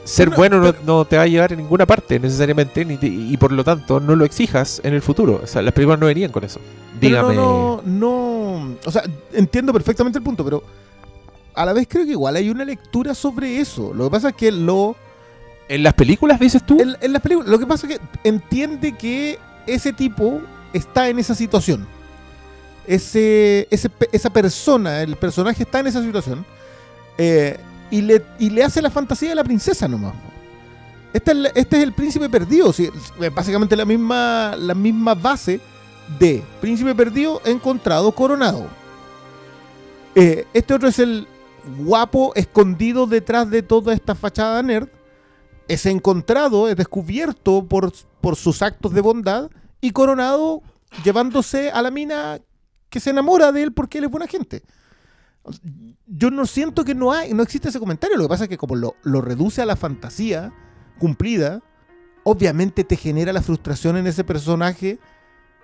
Ser bueno no, te va a llevar a ninguna parte necesariamente ni te- y por lo tanto no lo exijas en el futuro. O sea, las películas no venían con eso. Dígame. No, no, no. O sea, entiendo perfectamente el punto, pero. A la vez creo que igual hay una lectura sobre eso. Lo que pasa es que lo. ¿En las películas dices tú? En, en las películas, lo que pasa es que entiende que ese tipo está en esa situación. Ese, ese esa persona, el personaje está en esa situación. eh, y, le, y le hace la fantasía de la princesa nomás. Este es, el- este es el príncipe perdido. básicamente la misma, la misma base de príncipe perdido encontrado coronado. Eh, este otro es el guapo escondido detrás de toda esta fachada nerd es encontrado, es descubierto por, por sus actos de bondad y coronado llevándose a la mina que se enamora de él porque él es buena gente. Yo no siento que no hay, no existe ese comentario. Lo que pasa es que como lo, reduce a la fantasía cumplida, obviamente te genera la frustración en ese personaje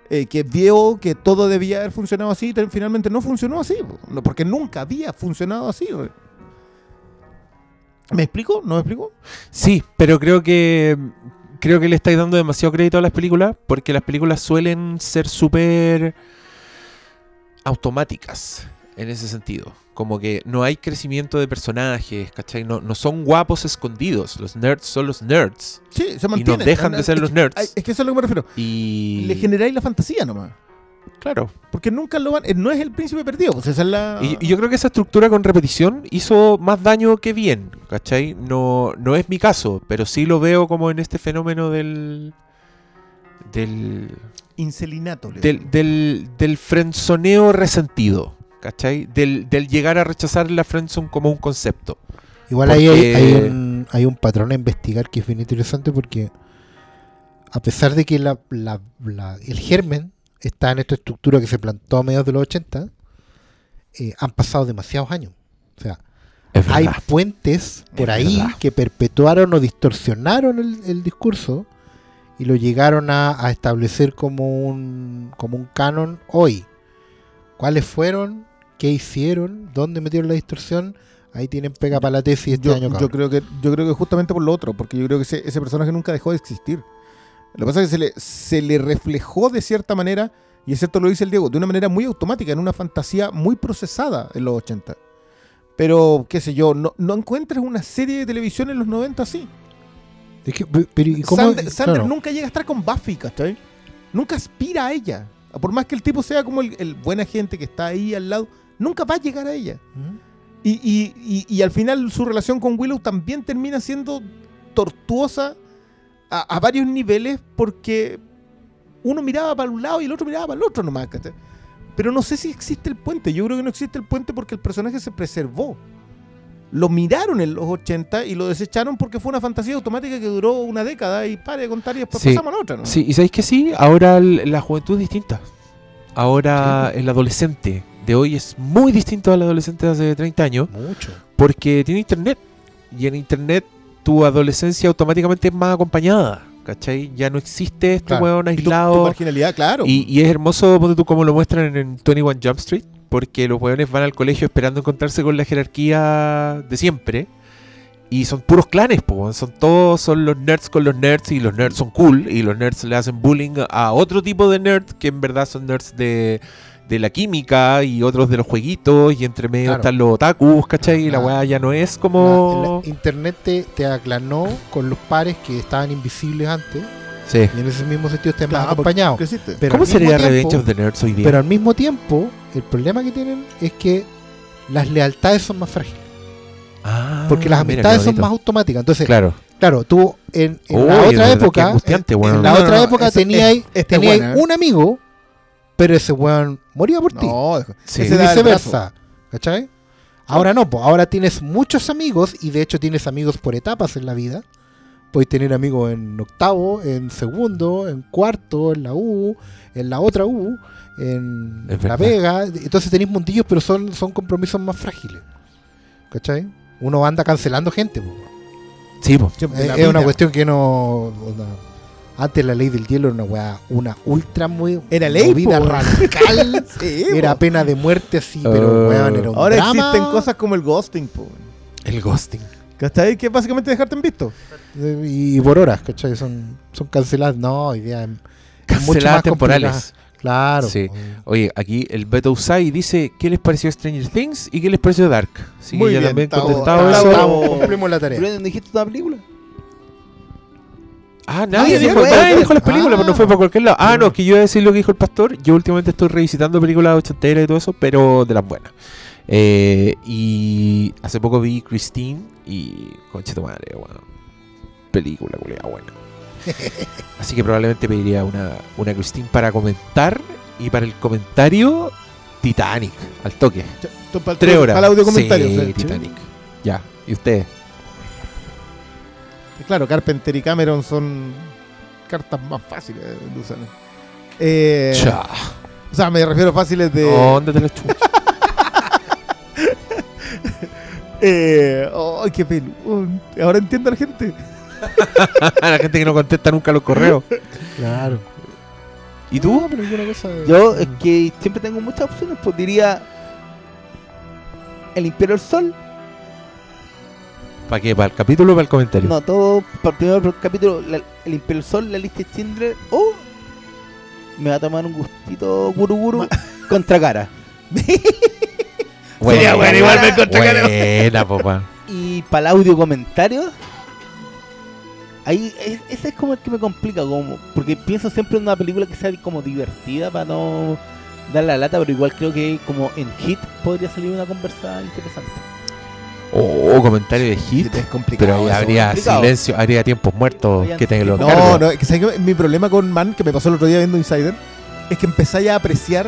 eh, que vio que todo debía haber funcionado así y te- finalmente no funcionó así. porque nunca había funcionado así. ¿Me explico? ¿No me explico? Sí, pero creo que creo que le estáis dando demasiado crédito a las películas porque las películas suelen ser súper automáticas en ese sentido. Como que no hay crecimiento de personajes, ¿cachai? No, no son guapos escondidos. Los nerds son los nerds. Sí, se mantiene. dejan de ser los nerds. Es que eso es a lo que me refiero. Y. Le generáis la fantasía nomás. Claro. Porque nunca lo van. eh, No es el príncipe perdido. Pues esa es la. Y, y yo creo que esa estructura con repetición hizo más daño que bien, ¿cachai? No, no es mi caso, pero sí lo veo como en este fenómeno del. del. Incelinato. del, del, del frenzoneo resentido, ¿cachai? Del, del llegar a rechazar la friendzone como un concepto. Igual ahí hay, hay un, hay un patrón a investigar que es bien interesante porque a pesar de que la- la- la- el germen está en esta estructura que se plantó a mediados de los 80, eh, han pasado demasiados años. O sea, hay puentes por Es ahí verdad. que perpetuaron o distorsionaron el, el discurso y lo llegaron a, a establecer como un, como un canon hoy. ¿Cuáles fueron? ¿Qué hicieron? ¿Dónde metieron la distorsión? Ahí tienen pega para la tesis este yo, año. yo creo que yo creo que justamente por lo otro, porque yo creo que ese, ese personaje nunca dejó de existir. Lo que pasa es que se le, se le reflejó de cierta manera, y es cierto lo dice el Diego, de una manera muy automática, en una fantasía muy procesada en los 80. Pero, qué sé yo, no, no encuentras una serie de televisión en los 90 así. Es que, pe- pero ¿y cómo? Sander, Sander Claro. nunca llega a estar con Buffy, ¿cachai? Nunca aspira a ella. Por más que el tipo sea como el, el buena gente que está ahí al lado, nunca va a llegar a ella. ¿Mm? Y, y- y- y al final su relación con Willow también termina siendo tortuosa a, a varios niveles porque uno miraba para un lado y el otro miraba para el otro nomás. ¿cachai? Pero no sé si existe el puente. Yo creo que no existe el puente porque el personaje se preservó. Lo miraron en los 80 y lo desecharon porque fue una fantasía automática que duró una década y pare de contar y después Sí. pasamos a la otra. ¿no? Sí, y sabéis que sí, ahora la juventud es distinta. Ahora el adolescente de hoy es muy distinto al adolescente de hace 30 años Mucho. porque tiene internet. Y en internet tu adolescencia automáticamente es más acompañada. ¿Cachai? Ya no existe este Claro. hueón Y tu- tu, aislado. marginalidad, claro. Y, y es hermoso, como lo muestran en, en 21 Jump Street, porque los hueones van al colegio esperando encontrarse con la jerarquía de siempre. Y son puros clanes, po, son todos, son los nerds con los nerds y los nerds son cool y los nerds le hacen bullying a otro tipo de nerds que en verdad son nerds de, de la química y otros de los jueguitos y entre medio Claro. están los otakus, ¿cachai? Y la weá ya no es como... la- internet te, te aclanó con los pares que estaban invisibles antes Sí. y en ese mismo sentido Claro, más acompañados. ¿Qué existe? Pero ¿Cómo al mismo sería tiempo- Revenge of the Nerds hoy día? Pero al mismo tiempo, el problema que tienen es que las lealtades son más frágiles. Ah, Porque las amistades son más automáticas. Entonces, claro, Claro. tú en, en Uy, la otra época, angustiante, en, weón. en la No, otra no, época es- este teníais buena, ¿eh? un amigo, pero ese weón moría por ti. No, Sí. y ese da el viceversa. ¿Cachai? Ahora no, pues ahora tienes muchos amigos y de hecho tienes amigos por etapas en la vida. Puedes tener amigos en octavo, en segundo, en cuarto, en la U, en la otra U, en Es La verdad. Vega. Entonces tenéis mundillos, pero son, son compromisos más frágiles. ¿Cachai? Uno anda cancelando gente. po. Sí, po. De Es, una cuestión que no. Antes la ley del hielo era una weá, una ultra muy Era ley, movida po. radical. Sí, era po. pena de muerte así, pero Uh, weón, era un Ahora drama. existen cosas como el ghosting, po. El ghosting. ¿Cachai? Que básicamente dejarte en visto. Eh, Y por horas, ¿cachai? Son, son canceladas. No, idea. Canceladas temporales. complicada. Claro. Sí. Oye, aquí el Beto Usai dice ¿qué les pareció Stranger Things y qué les pareció Dark? Que ya bien, también contestado eso. Cumplimos la tarea. ¿Pero no dijiste una película? Ah, nadie, Ah, dijo, nadie dijo las películas, Ah. pero no fue para cualquier lado. Ah, no, es que yo iba a decir lo que dijo el pastor. Yo últimamente estoy revisitando películas ochenteras y todo eso, pero de las buenas. Eh, y hace poco vi Christine y concha tu madre, bueno, película culiada buena. Así que probablemente pediría una, una Christine para comentar y para el comentario Titanic, al toque. Tres horas. Para el audio comentario. Sí, o sea, Titanic. Ya, ¿y usted? Claro, Carpenter y Cameron son cartas más fáciles de usar. Eh, Cha. o sea, me refiero fáciles de. ¿Dónde te? Eh, ¡Ay, qué pelo! Ahora entiendo a la gente. la gente que no contesta nunca los correos. Claro. ¿Y tú? No, pero alguna cosa. Yo es que siempre tengo muchas opciones, pues diría El Imperio del Sol. ¿Para qué? ¿Para el capítulo o para el comentario? No, todo por el capítulo la- El Sol, la lista de Schindler o me va a tomar un gustito guru guru contra cara. Sería bueno, igual ver contra cara. Buena, papá. Y para el audio comentario, ahí es- ese es como el que me complica, como porque pienso siempre en una película que sea como divertida para no dar la lata, pero igual creo que como en Hit podría salir una conversa interesante. Oh, comentario de hit. Es complicado. Pero ahí habría complicado. silencio, habría tiempos muertos que te lo tiempos No, no, es que, ¿sabes qué? mi problema con Man, que me pasó el otro día viendo Insider, es que empecé a apreciar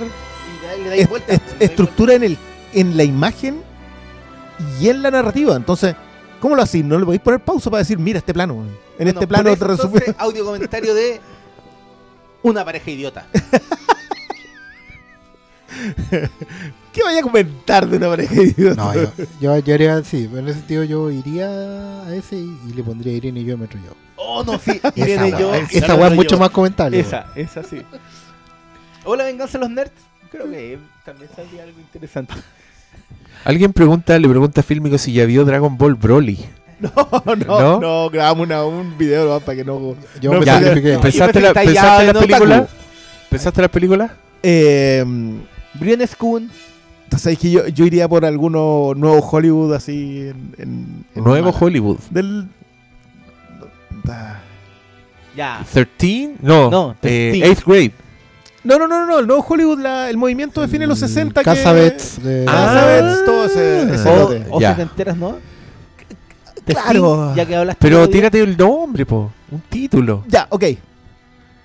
est- est- estructura en, el, en la imagen y en la narrativa. Entonces, ¿cómo lo hacéis? ¿No le podéis poner pausa para decir, mira este plano? En este plano te resume. audio comentario de una pareja idiota. ¿Qué vaya a comentar de una pareja de? No, yo, yo, yo haría sí, en ese sentido yo iría a ese y, y le pondría Irene y yo metro yo. Oh, no, sí. Irene weá, yo. esa weá es mucho más comentable. Esa, esa sí. O la venganza de los nerds. Creo que también saldría algo interesante. Alguien pregunta, le pregunta a Filmico si ya vio Dragon Ball Broly. No, ¿No? no, no, grabamos una- un video ¿no? para que no. Yo No, me ya, sacrifiqué. ¿Pensaste, la, pensaste la película? ¿Pensaste en la película? Eh, Brian Spoon. ¿Sabes que yo, yo iría por alguno nuevo Hollywood así en. en- en Nuevo. Hollywood. Del. Ah. Ya. 13? No, No, eh, 13. Eighth Grade. No, no, no, no, el nuevo Hollywood, la- el movimiento de fines de los 60. que- Casabets. de- Ah. Casabets, todo ese. ese O, lote. o Ya. setenteras, ¿no? Claro. Testing, ya que hablaste Pero tírate el nombre, po. Un título. Ya, ok.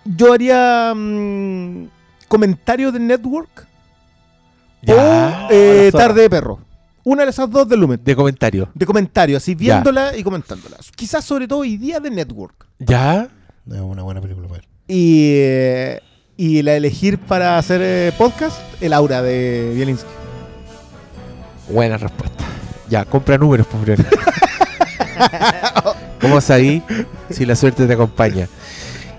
Yo haría. mm, comentario de Network Ya. o eh. Tarde de Perro. Una de esas dos del Lumen. De comentario. De comentario, así Ya. viéndola y comentándola. Quizás sobre todo hoy día de Network. ¿Ya? Es una buena película para ver. Y, eh, y la elegir para hacer eh, podcast, el aura de Bielinski. Buena respuesta. Ya, compra números, por favor. ¿Cómo sabí si la suerte te acompaña?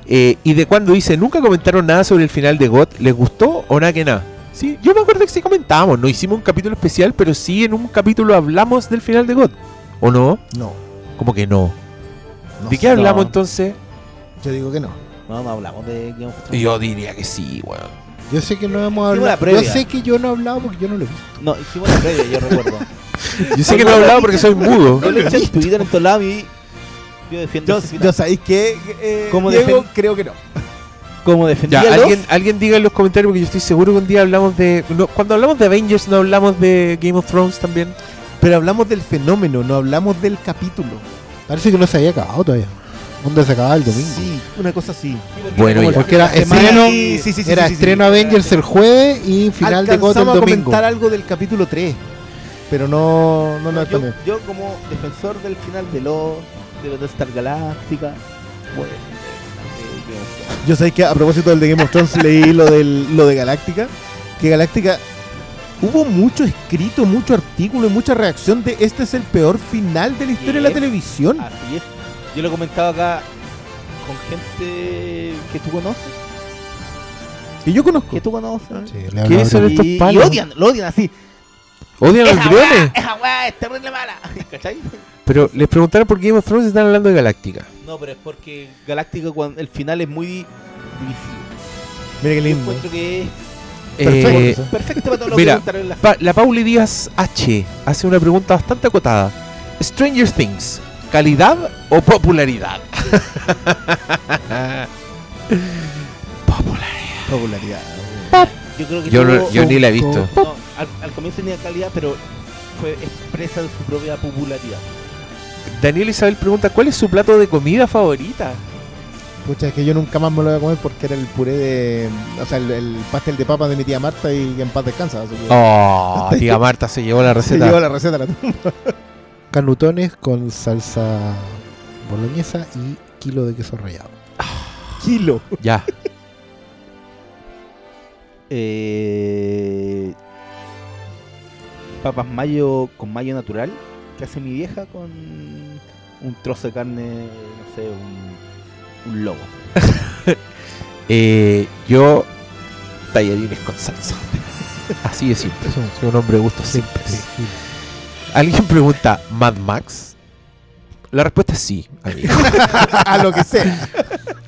Eh, y de cuando dice, nunca comentaron nada sobre el final de GOT, ¿les gustó o nada que nada? Sí, yo me acuerdo que sí comentábamos, no hicimos un capítulo especial, pero sí en un capítulo hablamos del final de GOT. ¿O no? No. Como que no. no ¿De qué hablamos No. entonces? Yo digo que no. No, no hablamos de Game of Thrones. Yo diría que sí, weón. Yo sé que no hemos hablado. Yo sé que yo no he hablado porque yo no lo he visto. No, hicimos la previa, yo recuerdo. Yo sé que no he hablado porque soy mudo. Yo lo he en Twitter en todos lados y yo defiendo Yo, yo sabéis que. Eh, ¿Cómo Diego, creo que no. Como defendía Ya, alguien, alguien diga en los comentarios porque yo estoy seguro que un día hablamos de... no, cuando hablamos de Avengers no hablamos de Game of Thrones también. Pero hablamos del fenómeno, no hablamos del capítulo. Parece que no se había acabado todavía. ¿Dónde se acababa el domingo? Sí, una cosa así. Bueno, ya. porque era estreno, Sí, sí, sí, era sí, sí, estreno sí. Avengers el jueves y final de GOT el Alcanzamos a domingo. comentar algo del capítulo 3. Pero no, no, no, yo, también. yo como defensor del final de los de los de Star Galáctica, bueno, Yo sé que a propósito del de Game of Thrones leí lo, del, lo de Galáctica. Que Galáctica hubo mucho escrito, mucho artículo y mucha reacción de este es el peor final de la historia de la televisión. Así es. Yo lo he comentado acá con gente que tú conoces, Que yo conozco. que tú conoces. Sí, ¿Qué son estos Y, y palos? odian, lo odian así. ¿Odian a los briones? esa weá es terrible mala. ¿Cachai? Pero les preguntaron por Game of Thrones y están hablando de Galáctica. No, pero es porque Galáctica cuando el final es muy divisivo. Mira qué Yo lindo. encuentro que es Eh, perfecto para todos los mira, que preguntaron en la Pa- la Pauli Díaz H hace una pregunta bastante acotada. Stranger Things, ¿calidad o popularidad? popularidad. Popularidad. Yo creo que Yo, no- yo ni la he visto. No, al, al comienzo tenía calidad, pero fue expresa de su propia popularidad. Daniel Isabel pregunta, ¿cuál es su plato de comida favorita? Pucha, es que yo nunca más me lo voy a comer porque era el puré de. O sea, el, el pastel de papa de mi tía Marta y en paz descansa. Oh, tía Marta se llevó la se receta. llevó la receta a la Canutones con salsa boloñesa y kilo de queso rallado. kilo. Ya. Eh, papas mayo con mayo natural que hace mi vieja con un trozo de carne, no sé, un, un lobo. Eh, yo, tallarines con salsa. Así de simple. Soy un hombre de gustos simples. ¿Alguien pregunta Mad Max? La respuesta es sí, amigo. a lo que sea.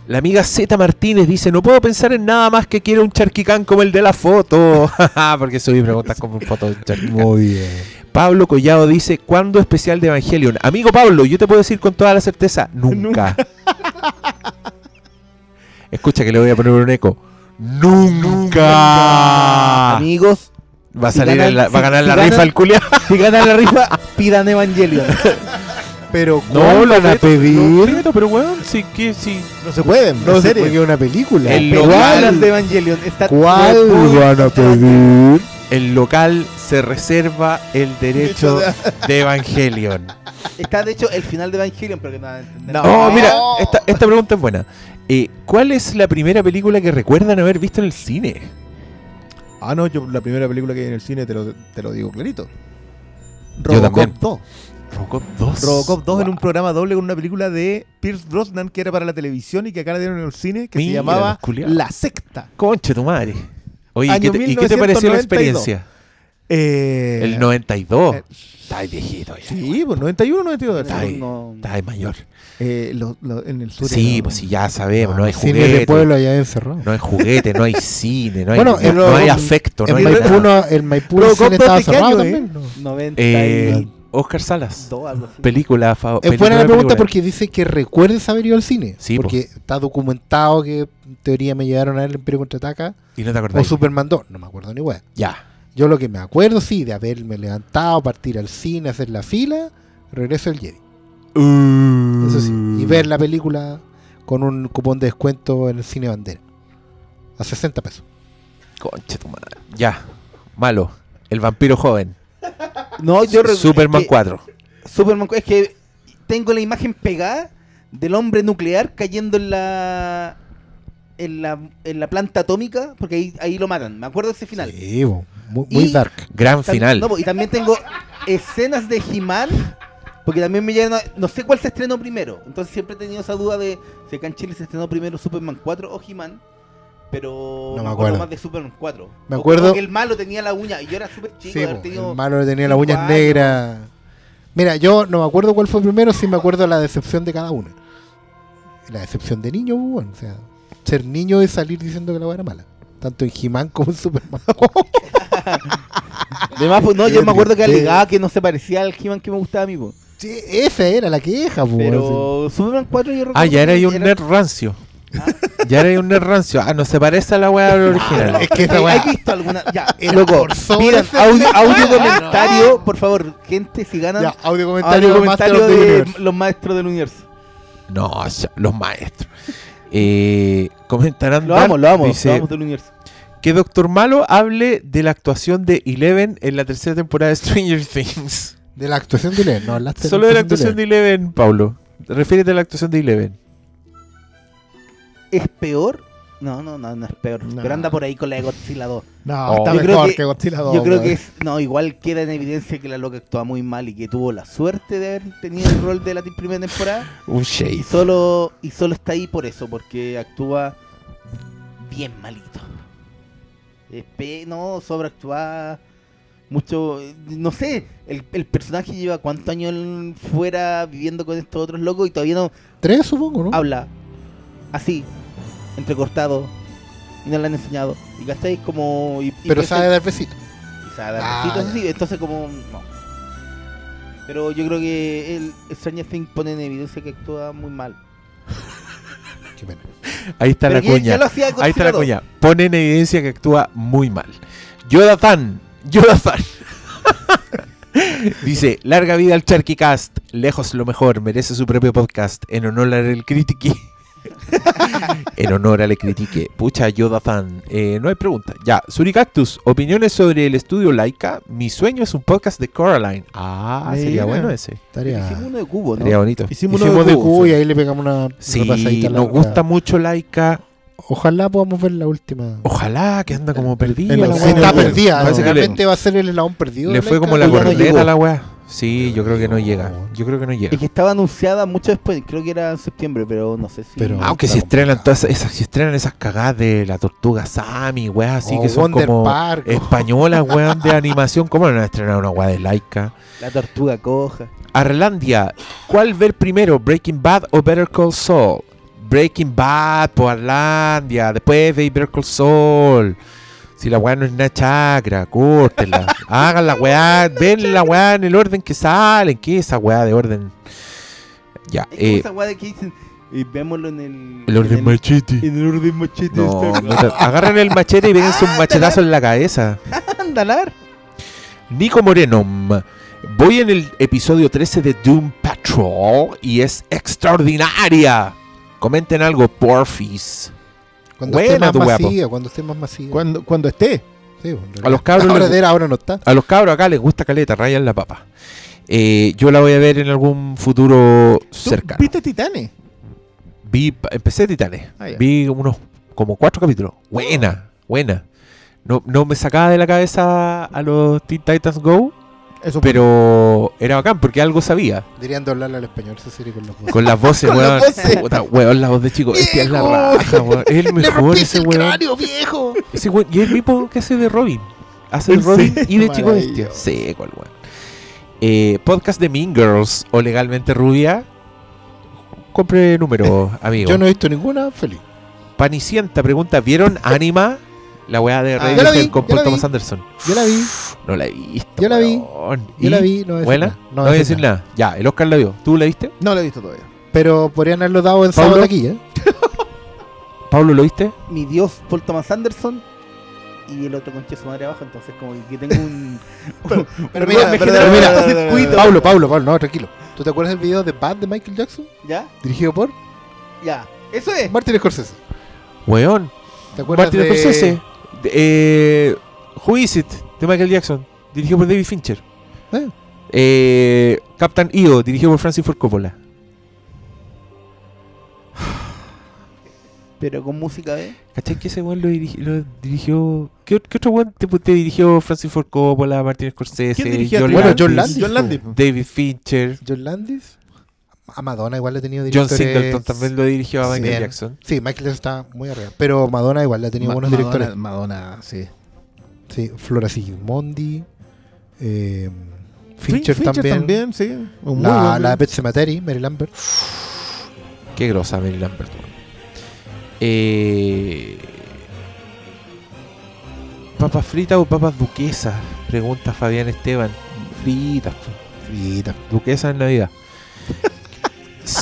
La amiga Z Martínez dice, no puedo pensar en nada más que quiero un charquicán como el de la foto. Porque subí preguntas como foto de un charquicán. Muy bien. Pablo Collado dice, ¿cuándo especial de Evangelion? Amigo Pablo, yo te puedo decir con toda la certeza, nunca. Escucha que le voy a poner un eco. ¡Nunca! Amigos, Va a, si salir ganan- en la- va a ganar si la rifa el culia. si ganan la rifa, pidan Evangelion. Pero No, ¿cuál lo van a pedir? lo meto, pero weón, sí, que sí. No se pueden. No porque es una película. El local- de Evangelion. Está ¿Cuál muy- van a pedir? El local se reserva el derecho de Evangelion. Está de hecho el final de Evangelion, pero que no van a entender. No. Oh, mira, esta, esta pregunta es buena. Eh, ¿Cuál es la primera película que recuerdan haber visto en el cine? Ah, no, yo la primera película que vi en el cine te lo, te lo digo clarito. Robocop 2. Robocop 2. Robocop 2 en un programa doble con una película de Pierce Brosnan que era para la televisión y que acá la dieron en el cine que Mira, se llamaba. La Secta. Conche tu madre. Oye, ¿y Año qué te, y qué te pareció la 1992? experiencia? Eh, El 92. eh, Está ahí viejito ya. Sí, pues 91, 92. Está ahí, No- está ahí mayor. Eh, lo- lo- en el sur. Sí, pues sí, ya sabemos. No hay Cine juguete. de pueblo allá encerrado. No hay juguete, no hay cine, no hay, Bueno, no, en no hay afecto, no el, hay Maipú, no- el Maipú Robocop cine 2 estaba cerrado año, también. eh? ¿no? 90 Eh, y Oscar Salas. dos, algo así. Película favorita. Es buena la pregunta porque dice que recuerdes haber ido al cine. Sí, porque está documentado que en teoría me llevaron a ver el Imperio Contraataca Y no te o acordás. Superman 2. No me acuerdo ni wea. Ya. Yo lo que me acuerdo, sí, de haberme levantado, partir al cine, hacer la fila, regreso al Jedi. Eso sí. Y ver la película con un cupón de descuento en el cine bandera. A 60 pesos. Concha tu madre. Ya. Malo. El vampiro joven. No, yo Superman es que- 4. Superman es que tengo la imagen pegada del hombre nuclear cayendo en la en la, en la planta atómica porque ahí, ahí lo matan. Me acuerdo de ese final. Sí, muy, muy Y- dark. Gran final. no, y también tengo escenas de He-Man porque también me llegan a- no sé cuál se estrenó primero. Entonces siempre he tenido esa duda de si acá en Chile se estrenó primero Superman 4 o He-Man. Pero No me acuerdo más de Superman 4. Me acuerdo- que el malo tenía la uña y yo era súper chico Sí, haber tenido el malo le tenía uñas años. negras. Mira, yo no me acuerdo cuál fue primero, sí me acuerdo la decepción de cada uno. La decepción de niño, bueno, o sea, ser niño es salir diciendo que la era mala. Tanto en He-Man como en Superman. Además, pues, no, yo me acuerdo que alegaba que no se parecía al He-Man que me gustaba a mí, po. sí, esa era la queja, así. Pero Superman 4 yo recuerdo Ah, ya era que ahí un nerd rancio. Ya era un rancio. Ah, no se parece a la weá original. Es que esa ¿Hay, weá hay visto alguna? Ya, Era loco, pidan audio, audio comentario, por favor, gente, si ganan, Ya, audio comentario, de los maestros del universo. No, los maestros. Eh, comentarán Lo vamos, lo vamos, dice, lo vamos del universo. que Doctor Malo hable de la actuación de Eleven en la tercera temporada de Stranger Things. De la actuación de Eleven, no hablaste Solo de la actuación de Eleven, Pablo. Refiérete a la actuación de Eleven. ¿Es peor? No, no, no, no es peor. No. Pero anda por ahí con la de Godzilla 2. No, Oh. está Yo mejor que, que- Godzilla 2. Yo creo que es, no, igual queda en evidencia que la loca actúa muy mal y que tuvo la suerte de haber tenido el rol de la primera temporada. Un Y shade. solo, y solo está ahí por eso, porque actúa bien malito. No, sobreactúa mucho. No sé, el, el personaje lleva cuántos años fuera viviendo con estos otros locos y todavía no Tres, supongo, ¿no? habla así, entrecortado, y no le han enseñado. Y ¿cachai? Como. y- y Pero sabe dar besito. y sabe dar Ah, besitos, así, entonces como. No. Pero yo creo que el Stranger Things pone en evidencia que actúa muy mal. Qué pena. Ahí está Pero la cuña. Ahí está la cuña. Pone en evidencia que actúa muy mal. Yodathan. Yodathan. Dice, larga vida al Charkycast. Lejos lo mejor. Merece su propio podcast. En honor al critique. En honor al critique. Pucha, Yodathan. Eh, no hay pregunta. Ya, Suricactus. Opiniones sobre el estudio Laika. Mi sueño es un podcast de Coraline. Ah, sería bueno ese. Estaría. Hicimos uno de cubo, ¿no? Sería bonito. Hicimos, Hicimos uno de cubo, cubo sí. y ahí le pegamos una Sí, nos gusta mucho Laika. Ojalá podamos ver la última. Ojalá que anda como perdida. Está perdida. Le- Realmente va a ser el eslabón perdido. Le fue como la corneta a la weá. Sí, yo creo que no llega. Yo creo que no llega. Es que estaba anunciada mucho después, creo que era en septiembre, pero no sé si. Pero- Aunque si estrenan todas esas, si estrenan esas cagadas de la tortuga Sammy, weas así O que son Wonder como Park, o- españolas, weón, de animación, ¿cómo no van a estrenar una wea de Laika? La tortuga coja. Arlandia, ¿cuál ver primero, Breaking Bad o Better Call Saul? Breaking Bad, por Arlandia, después de Better Call Saul. Si la weá no es una chacra, córtenla. Hagan la weá, ven la weá en el orden que salen. ¿Qué es esa weá de orden? Ya, Es eh, esa weá de que dicen, y vémoslo en el. el orden en machete. En el orden machete. No, está- no te- agarren el machete y péguense un machetazo en la cabeza. Andalar. Nico Moreno, voy en el episodio 13 de Doom Patrol y es extraordinaria. Comenten algo, porfis. Cuando Buena esté más tu guapo. masiva, cuando esté más masiva. Cuando, cuando esté. Sí, bueno, en A los cabros ahora, les- ahora no está. A los cabros acá les gusta caleta, rayan la papa. Eh, yo la voy a ver en algún futuro ¿Tú cercano. ¿Viste Titanes? Vi, empecé Titanes. Ah. Vi unos como cuatro capítulos. Buena, buena. No, no me sacaba de la cabeza a los Teen Titans Go, Eso pero era bacán porque algo sabía. Deberían doblarla al español esa serie con las voces, Con weón. las voces. Puta, weón, la voz de chico. Este es la raja, weón. Es el mejor ese weón. viejo! Ese weón. Y es el mismo que hace de Robin. Hace de ¿En Robin y de Chico Bestia. Seco el weón. Eh, podcast de Mean Girls o Legalmente Rubia. Compre número, amigo. Yo no he visto ninguna, feliz. Panicienta pregunta: ¿Vieron Anima? La weá de Ah, Rey la vi, con Paul la vi. Thomas Anderson. Yo la vi, No la he visto. Yo la vi. weón. yo ¿Y? la vi, no voy a decir ¿Buena? nada. No voy a decir nada. Ya, el Oscar la vio. ¿Tú la viste? No lo he visto todavía. Pero podrían haberlo dado en sábado aquí, ¿eh? ¿Pablo lo viste? Mi dios, Paul Thomas Anderson. Y el otro conche su madre abajo, entonces como que tengo un. Pero Pero mira, me pero genera mira. Pablo, Pablo, Pablo, no, tranquilo. ¿Tú te acuerdas del video de Bad de Michael Jackson? ¿Ya? Dirigido por Ya. Eso es. Martin Scorsese. Weón. ¿Te acuerdas Martin de Scorsese. Eh, Who Is It? De Michael Jackson. Dirigido por David Fincher. Eh. Eh, Captain EO. Dirigido por Francis Ford Coppola. Pero con música de. ¿Cachai que ese weón lo, lo dirigió? ¿Qué, ot- qué otro weón te, te dirigió Francis Ford Coppola, Martin Scorsese, ¿Quién? John Bueno, Landis, John Landis. John Landis. David Fincher? John Landis? A Madonna igual le ha tenido John directores... Singleton también lo dirigió a. Michael. Jackson. Sí, Michael Jackson está muy arriba. Pero Madonna igual le ha tenido Ma- buenos Madonna- directores. Madonna, sí. Sí, Flora Sigmondi. Eh, Fin- Fincher, también. sí. Un La, la de Pet Sematary, Mary Lambert. Qué grosa Mary Lambert. Eh, ¿Papas fritas o papas duquesas? Pregunta Fabián Esteban. Fritas, po. Frita. duquesas en Navidad.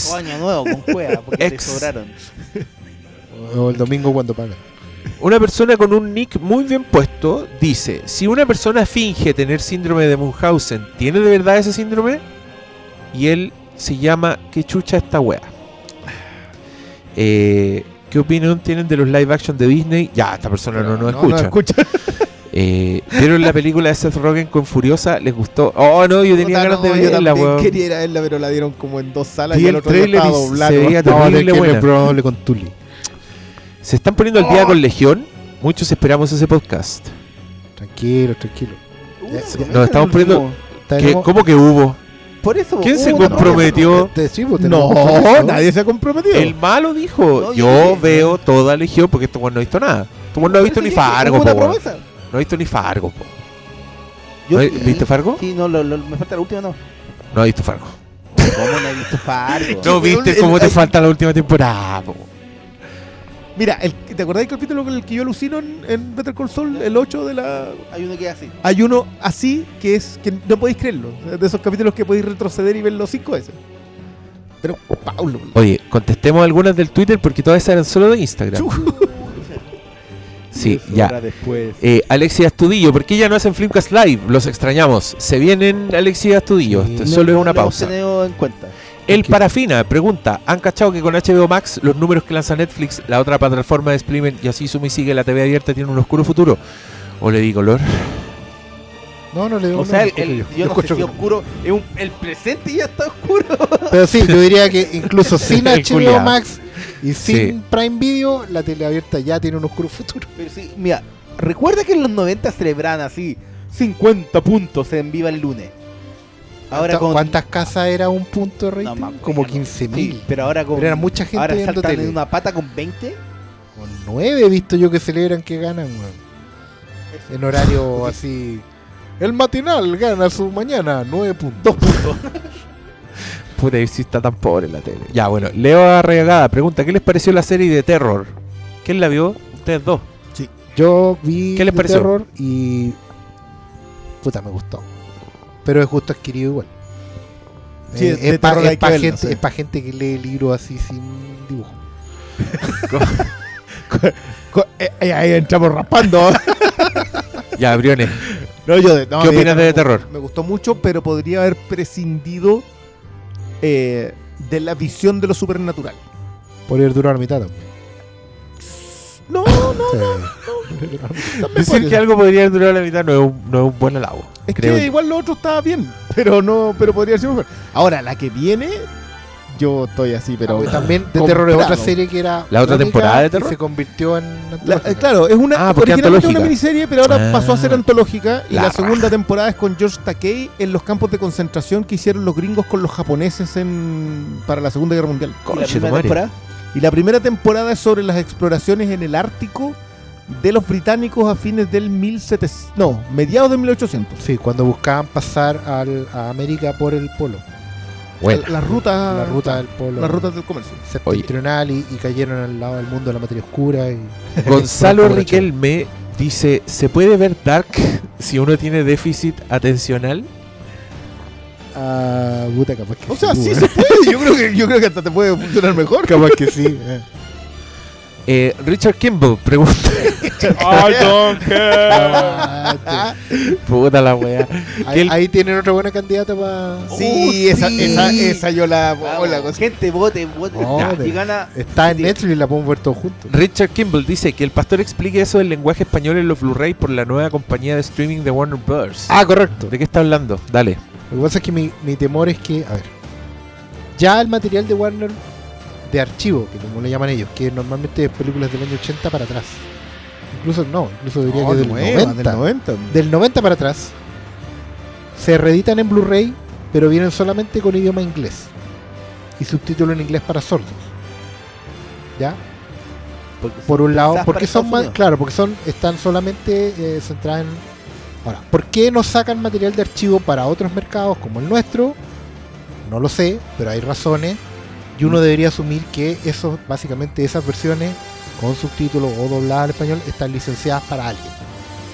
O año nuevo con cueva, porque te Ex. sobraron. O el domingo cuando pagan. Una persona con un nick muy bien puesto dice, si una persona finge tener síndrome de Munchausen, ¿tiene de verdad ese síndrome? Y él se llama ¿Qué chucha esta wea? Eh, ¿Qué opinión tienen de los live action de Disney? Ya, esta persona no nos escucha. escucha. Eh, ¿Vieron la película de Seth Rogen con Furiosa? ¿Les gustó? Oh, no, yo tenía Puta, ganas no, de yo verla, también weón. quería ir a verla, pero la dieron como en dos salas Vi y el el otro estaba y doblado. se veía No, terrible buena. con Tully. Se están poniendo al día con Legión. Muchos esperamos ese podcast. Tranquilo, tranquilo. Uh, Ya, se Nos estamos poniendo- último. ¿Qué- Tenemos- ¿Cómo que hubo? Por eso. ¿Quién se uh, no, comprometió? No, compromiso. nadie se ha comprometido. El malo dijo, No, yo yo veo toda Legión porque este no ha visto nada. Este no ha visto ni Fargo, No ha visto ni Fargo, po. Yo- ¿No he- ¿Viste Fargo? Sí, no, lo- lo- me falta la última, no. No ha visto Fargo. ¿Cómo no he visto Fargo? No viste el- cómo te el- falta la última temporada, po. Mira, el, ¿te acordás del capítulo con el que yo alucino en, en Better Call Saul? El 8 de la... Hay uno que es así. Hay uno así que es que no podéis creerlo. De esos capítulos que podéis retroceder y verlo cinco veces. Pero, Paulo... Oye, contestemos algunas del Twitter porque todas esas eran solo de Instagram. Sí, ya. Eh, Alexia Astudillo, ¿por qué ya no hacen Flimcast Live? Los extrañamos. Se vienen Alexia Astudillo. Sí. No- solo es no una hemos pausa. en cuenta. El. Parafina pregunta: ¿Han cachado que con HBO Max los números que lanza Netflix, la otra plataforma de streaming y así suma y sigue la TV abierta tienen un oscuro futuro? ¿O le di color? No, no le digo O sea, el, el- yo. yo, Yo no sé escucho si que- oscuro es un, el presente ya está oscuro. Pero sí, yo diría que incluso sin HBO. Max y sin Sí. Prime Video, la tele abierta ya tiene un oscuro futuro. Pero sí, mira, recuerda que en los 90 celebraban así 50 puntos en Viva el lunes. Ahora con. ¿Cuántas casas era un punto de rating? No. Como 15.000. Sí, pero ahora con. Pero era mucha gente Ahora viendo saltan tele. en una pata con 20. Con nueve he visto yo que celebran que ganan, weón. En horario así. El matinal gana su mañana, nueve puntos. Dos puntos. Puta, si está tan pobre la tele. Ya, bueno. Leo Arregada pregunta: ¿Qué les pareció la serie de terror? ¿Quién la vio? Ustedes dos. Yo vi ¿Qué les pareció? Terror y. Puta, me gustó. Pero es justo adquirido igual. Sí, Eh, de es para gente, sí. es pa' gente que lee libros así sin dibujo. Eh, eh, ahí entramos raspando. Ya, Briones. No, yo de- no, ¿Qué opinas de me- terror? Me gustó mucho, pero podría haber prescindido eh, de la visión de lo supernatural. Podría durar la mitad también. No, no, Sí. también Decir que algo podría durar la mitad no es un, no es un buen halago. Es creo que yo. igual lo otro estaba bien, pero no, pero podría ser mejor. Ahora, la que viene, yo estoy así, pero. Ah, pues también de terror es otra serie que era. ¿La otra temporada de terror? se convirtió en. La- antológica. eh, claro, es una, Ah, porque originalmente una miniserie, pero ahora Ah. pasó a ser antológica. Y La la, segunda temporada es con George Takei en los campos de concentración que hicieron los gringos con los japoneses en, para la Segunda Guerra Mundial. Y la Conche temporada. Y la primera temporada es sobre las exploraciones en el Ártico de los británicos a fines del 1700. No, mediados de 1800. Sí, cuando buscaban pasar al- a América por el polo. La, ruta, la ruta del polo. las rutas del comercio. septentrional y, y cayeron al lado del mundo de la materia oscura. Y, Gonzalo. Riquelme dice: ¿Se puede ver Dark si uno tiene déficit atencional? Ah, puta, capaz que O sea, sí se puede. Yo creo que, yo creo que hasta te puede funcionar mejor. Capaz que sí. eh. Richard Kimball pregunta: I don't care. Puta la wea. ahí, tienen otra buena candidata para. Sí, Uh, esa, sí. Esa, esa yo la. Hola, gente, vote, vote. De- y gana. Está en Netflix y la podemos ver todos juntos. Richard Kimball dice que el pastor explique eso del lenguaje español en los Blu-ray por la nueva compañía de streaming de Warner Bros. Ah, correcto. ¿De qué está hablando? Dale. Lo que pasa es que mi, mi temor es que, a ver, ya el material de Warner de archivo, que como le llaman ellos, que normalmente es películas del año 80 para atrás. Incluso no, incluso diría No, que del nueva, 90. del 90. Del 90 para atrás se reeditan en Blu-ray, pero vienen solamente con idioma inglés y subtítulo en inglés para sordos. ¿Ya? Porque Por un lado, porque son más, claro, porque son están solamente eh, centradas en Ahora, ¿por qué no sacan material de archivo para otros mercados como el nuestro? No lo sé, pero hay razones y uno debería asumir que eso, básicamente esas versiones con subtítulos o dobladas al español están licenciadas para alguien.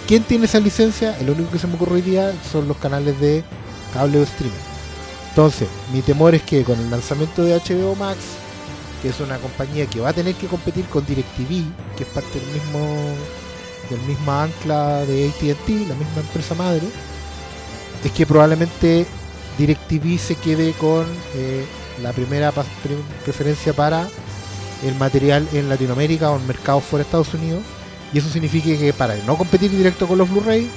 ¿Quién tiene esa licencia? El único que se me ocurre hoy día son los canales de cable o streaming. Entonces, mi temor es que con el lanzamiento de HBO Max, que es una compañía que va a tener que competir con DirecTV, que es parte del mismo del misma ancla de AT&T, la misma empresa madre, es que probablemente DirecTV se quede con eh, la primera preferencia para el material en Latinoamérica o en mercados fuera de Estados Unidos, y eso significa que para no competir directo con los Blu-ray,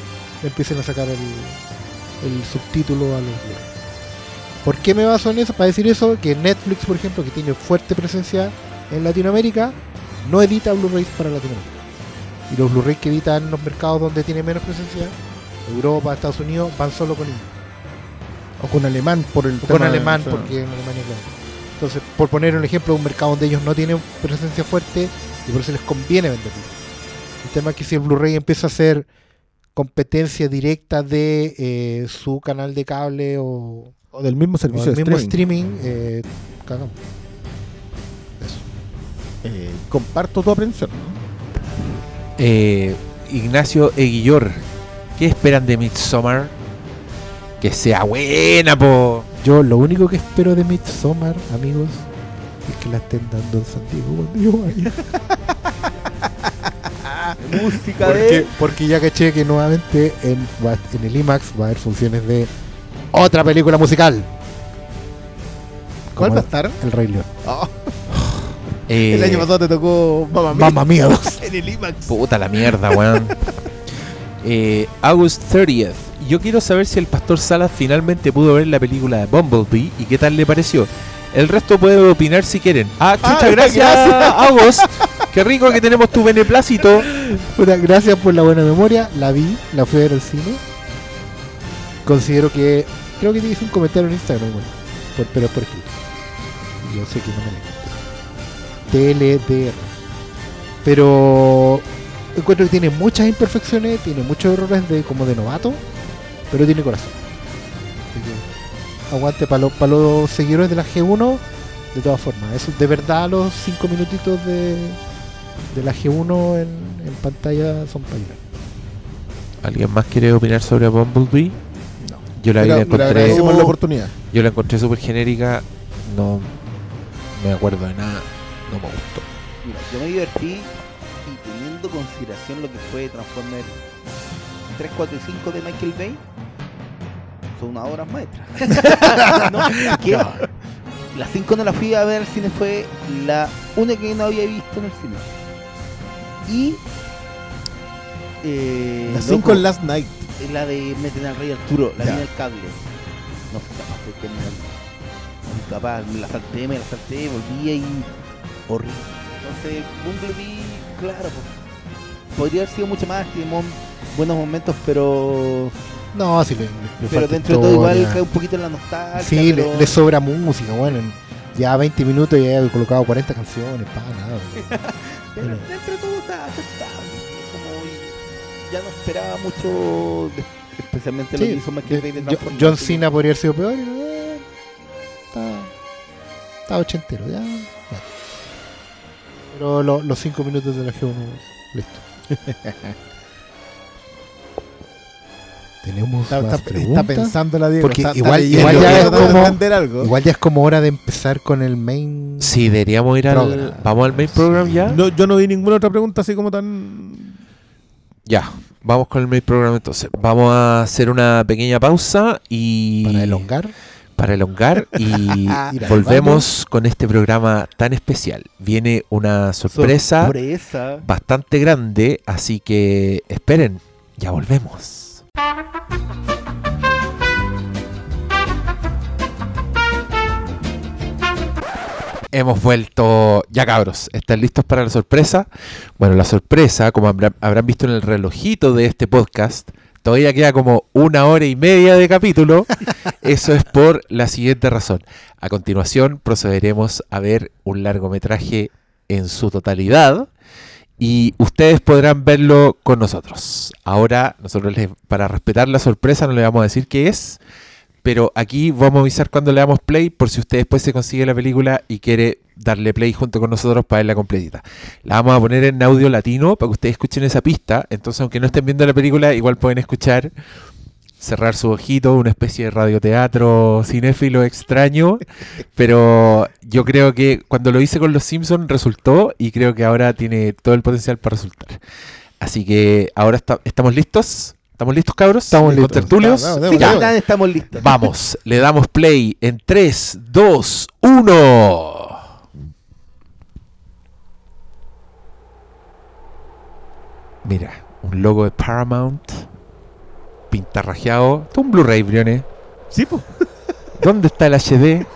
empiecen a sacar el, subtítulo a los Blu-ray. ¿Por qué me baso en eso? Para decir eso, que Netflix, por ejemplo, que tiene fuerte presencia en Latinoamérica, no edita Blu-rays para Latinoamérica. Y los Blu-rays que editan en los mercados donde tiene menos presencia, Europa, Estados Unidos, van solo con inglés. O con alemán por el O con tema- alemán, o sea, porque en Alemania, claro. Entonces, por poner un ejemplo, un mercado donde ellos no tienen presencia fuerte y por eso les conviene venderlo. El tema es que si el Blu-ray empieza a hacer competencia directa de eh, su canal de cable o, O del mismo servicio el de mismo streaming. streaming, eh, cagamos. Eso. Eh, comparto tu aprensión. Eh, Ignacio Eguillor, ¿qué esperan de Midsommar? Que sea buena, po. Yo lo único que espero de Midsommar, amigos, es que la estén dando en San Diego cuando yo vaya. Música Porque, de. porque ya caché que nuevamente en, en el IMAX va a haber funciones de otra película musical. ¿Cuál va a estar? El Rey León. Eh, El año pasado te tocó Mamma Mia. Mamma Mía 2. En el IMAX. Puta la mierda, weón. Eh, August 30th. Yo quiero saber si el pastor Salas finalmente pudo ver la película de Bumblebee y qué tal le pareció. El resto puede opinar si quieren. Ah, Ah, muchas gracias, gracias. August. Qué rico que tenemos tu beneplácito. Puta, gracias por la buena memoria. La vi, la fui a ver al cine. Considero que creo que hice un comentario en Instagram, bueno, por, pero por escrito. Yo sé que no me lee. TLDR. Pero encuentro que tiene muchas imperfecciones, tiene muchos errores de como de novato, pero tiene corazón. Así que aguante para los, para los seguidores de la G1, de todas formas. Eso, de verdad los 5 minutitos de, de la G1 en, en pantalla son para llorar. ¿Alguien más quiere opinar sobre Bumblebee? No. Yo la vi, la encontré, la oportunidad. yo la encontré súper genérica. No me acuerdo de nada. No me gustó. Mira, yo me divertí y teniendo consideración lo que fue Transformer 3, 4 y 5 de Michael Bay, son unas obras maestras. no, es que la 5 no la fui a ver al cine, fue la única que no había visto en el cine. Y. Eh, Las loco, 5 en Last Night. es la de Meten al Rey Arturo, la en el cable. No fui capaz de terminar. No fui capaz, me la salté, me la salté, volví y. horrible. Entonces, Bumblebee, claro, pues, podría haber sido mucho más, tiene mon- buenos momentos, pero. No, sí, le, le Pero dentro de todo, igual cae un poquito en la nostalgia. Sí, le, pero- le sobra música, bueno. en Ya 20 minutos ya he colocado 40 canciones, para nada. Pero Bueno. dentro de todo está aceptable. Como ya no esperaba mucho, de- especialmente lo Sí, que hizo Michael Bay de. John Cena podría haber sido peor. y, eh, está, está ochentero, ya. ya. Pero lo- los 5 minutos de la G1, listo. Tenemos Está, más está- está preguntas. pensando la Diego. Porque está- está igual- igual ya está es como- entender algo. Igual ya es como hora de empezar con el main. Sí, deberíamos ir al. Programa. Vamos al main program ya. No, yo no vi ninguna otra pregunta así como tan. Ya, vamos con el main program entonces. Vamos a hacer una pequeña pausa y. Para elongar. Para elongar y volvemos con este programa tan especial. Viene una sorpresa Sorpresa. bastante grande, así que esperen, ya volvemos. Hemos vuelto, ya cabros, ¿están listos para la sorpresa? Bueno, la sorpresa, como habrá- habrán visto en el relojito de este podcast, todavía queda como una hora y media de capítulo. Eso es por la siguiente razón. A continuación procederemos a ver un largometraje en su totalidad y ustedes podrán verlo con nosotros. Ahora, nosotros les- para respetar la sorpresa no le vamos a decir qué es, pero aquí vamos a avisar cuando le damos play por si usted después se consigue la película y quiere darle play junto con nosotros para verla completita. La vamos a poner en audio latino para que ustedes escuchen esa pista, entonces aunque no estén viendo la película, igual pueden escuchar cerrar su ojito, una especie de radioteatro cinéfilo extraño, pero yo creo que cuando lo hice con los Simpsons resultó y creo que ahora tiene todo el potencial para resultar. Así que ahora está- estamos listos. ¿Estamos listos, cabros? Estamos ¿Con listos. tertulios? Sí, Ya. estamos listos. Vamos, le damos play en 3, 2, 1. Mira, un logo de Paramount, pintarrajeado. Esto es un Blu-ray, Briones. Sí, pues. ¿Dónde está el HD?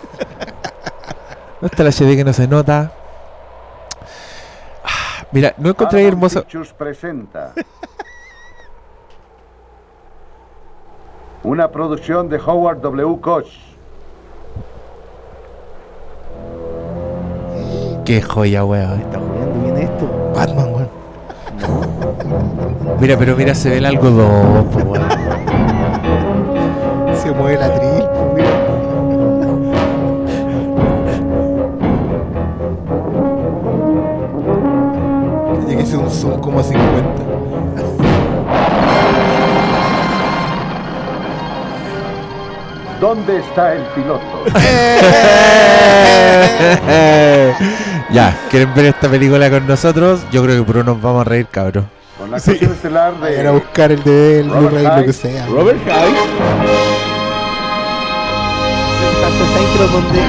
¿Dónde está el HD que no se nota? Ah, Mira, no encontré ahí hermoso. Pictures presenta una producción de Howard W. Koch. Qué joya, weón. Está jugando bien esto. Batman, weón. Mira, pero mira, se ve el algodón, po, weón. Se mueve la tril, mira. Tiene que ser un zoom como a 50. ¿Dónde está el piloto? ya, ¿quieren ver esta película con nosotros? Yo creo que puro nos vamos a reír, cabrón. Con la actuación estelar Vayan a de buscar el de el Robert Blu-ray, lo que sea. Robert Hyde. Tanto esta intro donde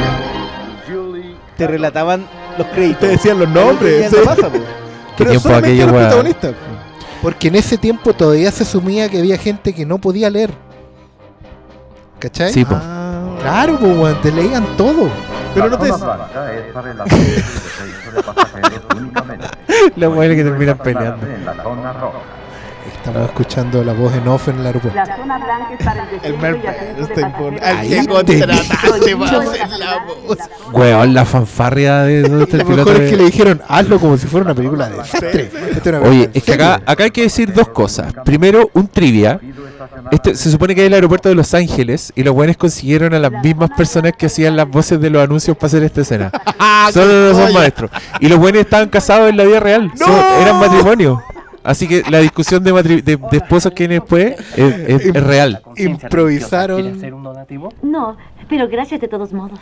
Julie te relataban los créditos. Te decían los nombres. Sí. pasa, po. ¿Qué Pero tiempo solamente aquello, los weón? protagonistas. Porque en ese tiempo todavía se asumía que había gente que no podía leer. ¿Cachai? Sí, po. Ah, Claro, pues, weón, te leían todo. Pero no te. La es para el asiento de pasajeros únicamente. Que terminan peleando. En la zona roja. Estamos escuchando la voz en off en el aeropuerto. La zona blanca es para el El está ahí contrataste para hacer la voz. la Weón, la fanfarria de este Lo piloto mejor es que le dijeron, hazlo como si fuera una película de desastre. Esto es una Oye, es que acá, acá hay que decir dos cosas. Primero, un trivia. Este, se supone que es el aeropuerto de Los Ángeles y los buenos consiguieron a las mismas personas que hacían las voces de los anuncios para hacer esta escena. Solo no son maestros. Y los buenos estaban casados en la vida real. Son- eran matrimonio. Así que la discusión de, de, de esposos que viene después es, es- es real. Improvisaron No, pero gracias de todos modos.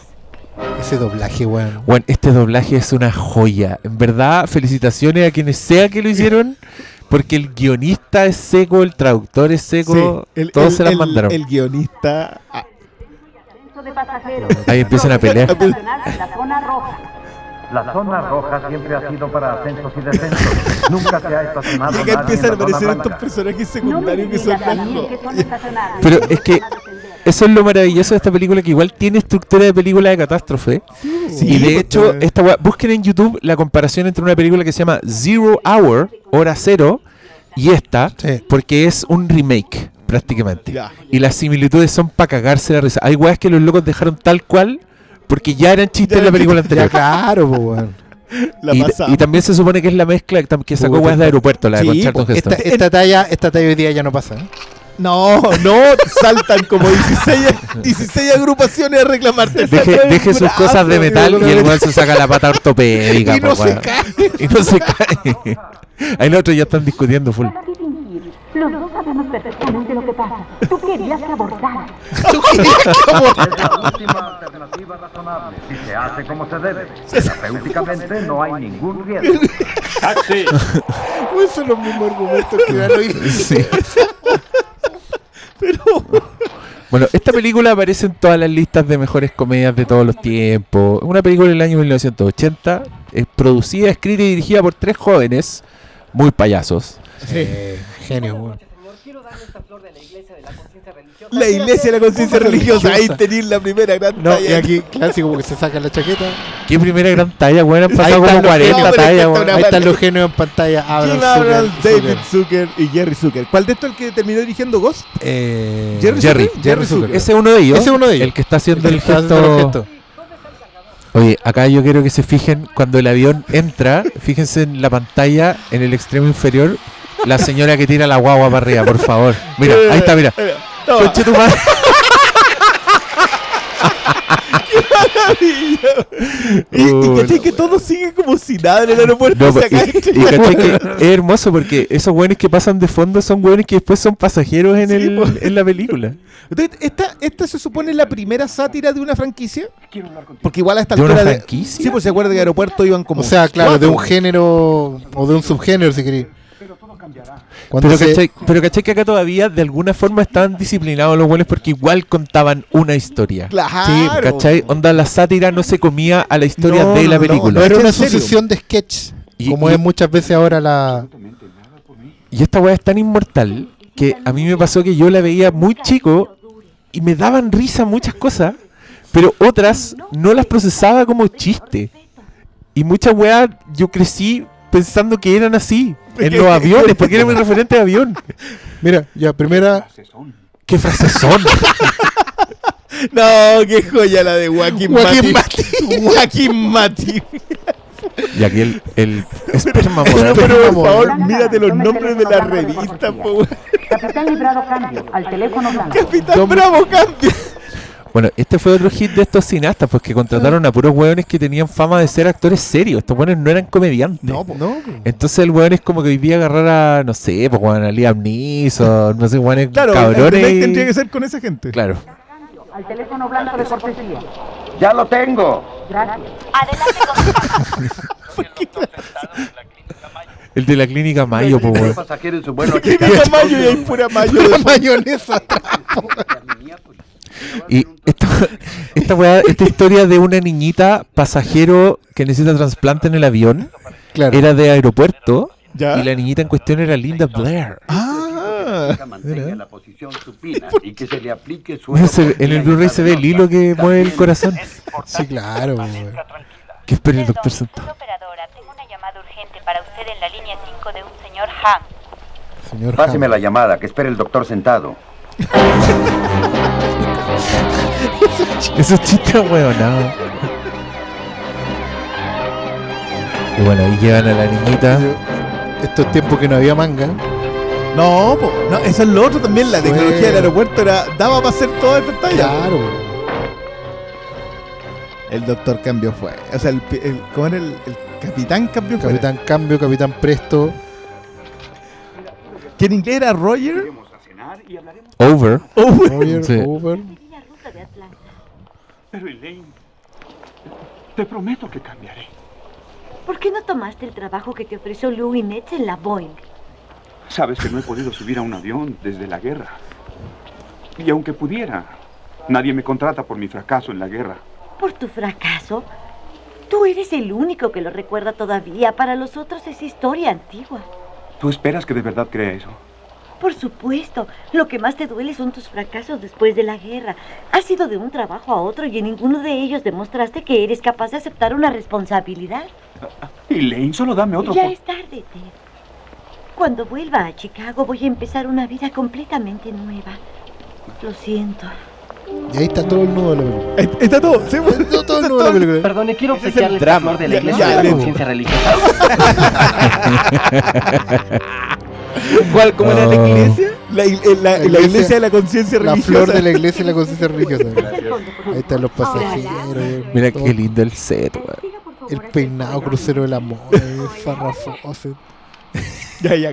ese doblaje, weón. Bueno, este doblaje es una joya. En verdad, felicitaciones a quienes sea que lo hicieron. Porque el guionista es seco, el traductor es seco. Sí, el- todos el- se las el- mandaron. El guionista. ah, Ascenso de pasajeros. Ahí empiezan a pelear. La zona roja. La zona roja siempre ha sido para ascensos y descensos. Nunca se ha estacionado. Y acá empiezan a aparecer estos personajes No secundarios que son estacionar. Pero es que eso es lo maravilloso de esta película, que igual tiene estructura de película de catástrofe. y de pues, hecho, está- esta wea- busquen en YouTube la comparación entre una película que se llama Zero Hour, Hora Cero, y esta, Sí. porque es un remake, prácticamente. Ya. Y las similitudes son para cagarse la risa. Hay weas que los locos dejaron tal cual, porque ya eran chistes Ya en la película Ya, anterior. claro, pues, weón. La Y, también se supone que es la mezcla que sacó Puta. weas de aeropuerto, la de Sí, con Charlton pues, Heston. Esta, esta talla, esta talla hoy día ya no pasa, ¿eh? No, no, saltan como 16, 16 agrupaciones a reclamarte. Deje, deje sus cosas de metal y el weón se saca la pata ortopédica. Y no po, se cae. Y no se cae. Ahí los otros ya están discutiendo full. Los dos sabemos perfectamente lo que pasa. Tú querías que abortara. Es la última alternativa razonable. Si se hace como se debe. Terapéuticamente no hay ningún riesgo. Esos son los mismos argumentos que dan hoy. Sí. Bueno, esta película aparece en todas las listas de mejores comedias de todos los tiempos. Una película del año 1980, es producida, escrita y dirigida por tres jóvenes, muy payasos. Eh, genio, weón. La iglesia de la conciencia religiosa. Ahí tenéis la primera gran No, y talla. aquí, clásico, porque se saca la chaqueta. ¿Qué primera gran talla, weón? Han pasado están como los 40 no, pero tallas, weón. Ahí están los genios en pantalla. Abraham Zucker, David Zucker y Jerry Zucker. ¿Cuál de estos es el que terminó dirigiendo Ghost? Eh, Jerry Jerry, Zucker. Jerry Zucker. Ese es uno de ellos. Ese es uno de ellos. El que está haciendo el, gesto. Oye, acá yo quiero que se fijen cuando el avión entra, fíjense en la pantalla, en el extremo inferior, la señora que tira la guagua para arriba, por favor. Mira, ahí está, mira. Conche tu madre. Y, y Uh, caché que todo sigue como si nada en el aeropuerto. No, y, y caché que es hermoso porque esos güeyes que pasan de fondo son güeyes que después son pasajeros en, Sí, el, en la película. Entonces, ¿esta, ¿esta se supone la primera sátira de una franquicia? Porque igual a esta ¿De una altura franquicia? Sí, pues se acuerda que Aeropuerto iban como. O sea, claro, de un género o de un subgénero, si queréis. Cuando Pero se- caché, pero caché que acá todavía de alguna forma estaban disciplinados los güeyes porque igual contaban una historia. Claro. Sí, ¿cachai? Onda, la sátira no se comía a la historia No, de la no, no, película. no era ¿En una sucesión de sketch, Y- como y- es muchas veces ahora la... Y esta weá es tan inmortal que a mí me pasó que yo la veía muy chico y me daban risa muchas cosas, pero otras no las procesaba como chiste. Y muchas weas yo crecí pensando que eran así, en los aviones, porque era mi referente de avión. Mira, ya, primera... ¿Qué frases son? No, qué joya la de Joaquín Joaquín Mati. Joaquín Mati. Y aquí el, el esperma Pero, moderno. pero por favor, mírate los nombres de las revistas, po. Capitán Librado Cambio, al teléfono blanco. Capitán Bravo cambia. Bueno, este fue otro hit de estos cineastas, pues que contrataron a puros weones que tenían fama de ser actores serios. Estos weones no eran comediantes. No, po. no. Entonces el weón es como que hoy día agarrar a, no sé, pues weón, a Liam Neeson, no sé, weones Claro, cabrones. y- tendría que ser con esa gente. Claro. Al teléfono blanco de cortesía. ¡Ya lo tengo! Gracias. El de la clínica Mayo, pues weón. pasajero en su vuelo a Tiene Chicago. tamaño y hay pura mayo. La mayonesa. Y esta, esta weá, esta historia de una niñita pasajero que necesita trasplante en el avión Claro. era de aeropuerto Ya. y la niñita en cuestión era Linda Blair. Ah. mantenga la posición supina y que se le aplique su en el Blu-ray se ve el hilo que mueve el corazón. Sí, claro. güey. ¿Qué espera el doctor Perdón, sentado? operadora, tengo una llamada urgente para usted en la línea 5 de un señor. Señor Páseme la llamada, que espere el doctor sentado. Esos chistes huevonados. Y bueno, ahí llevan a la niñita. Estos tiempos que no había manga. No, po, no, eso es lo otro también. La Fue- tecnología del aeropuerto era, daba para hacer toda esta talla. Claro. El doctor cambio fue. O sea, el, el- ¿cómo era el, el capitán cambio fue? Capitán Cambio, Capitán Presto. Que en inglés era Roger. Over. Roger, Sí. Over. La ruta de Atlanta. Pero Elaine, te prometo que cambiaré. ¿Por qué no tomaste el trabajo que te ofreció Lou y Nets en la Boeing? Sabes que no he podido subir a un avión desde la guerra. Y aunque pudiera, nadie me contrata por mi fracaso en la guerra. ¿Por tu fracaso? Tú eres el único que lo recuerda todavía. Para los otros es historia antigua. ¿Tú esperas que de verdad crea eso? Por supuesto, lo que más te duele son tus fracasos después de la guerra. Has ido de un trabajo a otro y en ninguno de ellos demostraste que eres capaz de aceptar una responsabilidad. Elaine, solo dame otro... Ya por- es tarde, Ted. Cuando vuelva a Chicago voy a empezar una vida completamente nueva. Lo siento. Y ahí está todo el nudo de la película. Está todo. ¿sí? Está todo el nudo de la película. Perdone, quiero obsequiarle el drama. flor de la Ya, iglesia ya, de la ya. conciencia religiosa. ¿Cuál? ¿Cómo era la Oh. iglesia? La, eh, la- la La iglesia- de la conciencia La religiosa. flor de la iglesia y la conciencia religiosa. Ahí están los pasajeros. Mira todo. qué lindo el set, favor, El hacia peinado crucero del amor. eh, Fawcett. Ya, ya.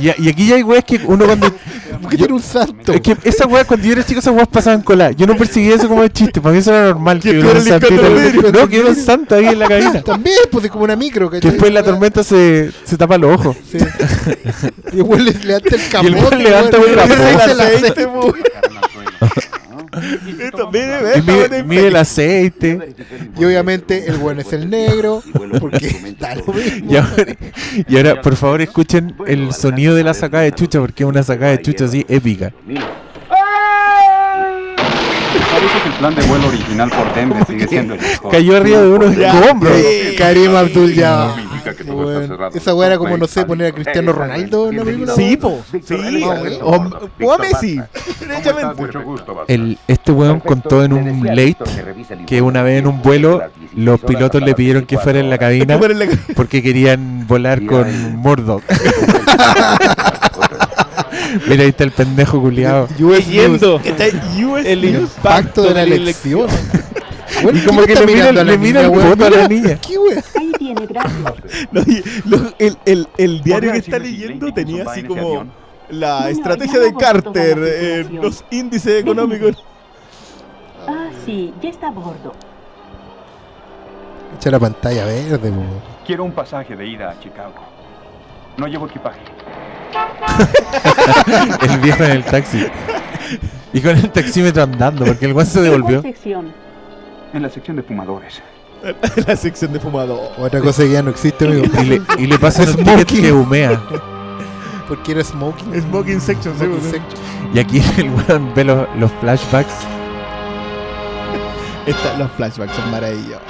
Y, y aquí ya hay weas que uno cuando. ¿Por qué tiene un santo? Es que esas weas, cuando yo era chico, esas weas pasaban cola. Yo no perciguía eso como de chiste, para mí eso era normal. Que hubiera un. No, que hubiera un santo ahí en la cabina. También, pues es como una micro. Que después la tormenta se, se tapa los ojos. Sí. Y igual le levanta el Y el camote. weón levanta weón, el aceite, aceite. po. Esto, mire, Y mide, mide el aceite. Y obviamente el bueno es el negro. Porque está lo mismo. Y ahora, y ahora, por favor, escuchen el sonido de la sacada de chucha, porque es una sacada de chucha así épica. Parece que el plan de vuelo original por Denver sigue siendo el mejor. Cayó arriba de unos Ya. escombros. Karim Abdul Que todo Bueno, está cerrado. esa weá era como, no sé, poner a Cristiano Ronaldo en la película. Sí, po. Sí. O, a Messi. ¿Cómo estás? Derechamente. Mucho gusto, Buster. El, este weón contó en un late que una vez en un vuelo los pilotos le pidieron que fuera en la cabina porque querían volar con Murdoch. Mira, ahí está el pendejo culiado. Leyendo el. Impacto de la elección. Bueno, Y como ¿quién que le mira, mirando a la le mira el poto a la niña. ¿Qué weá? No, lo- el, el, el diario ¿Podría que está leyendo tenía así como la estrategia de Carter situación. los índices económicos. Ah, sí, ya está a bordo. Echa la pantalla verde, po. Quiero un pasaje de ida a Chicago. No llevo equipaje. El viejo en el taxi. Y con el taxímetro andando, porque el weón se devolvió. sección? En la sección de fumadores. la sección de fumado. Otra cosa que ya no existe, amigo. Y le, y le pasan un ticket Smoking. que humea. Porque era smoking. Smoking section, sí, Smoking sí. section. Y aquí el weón ve los, los flashbacks. Esta- los flashbacks son maravillosos.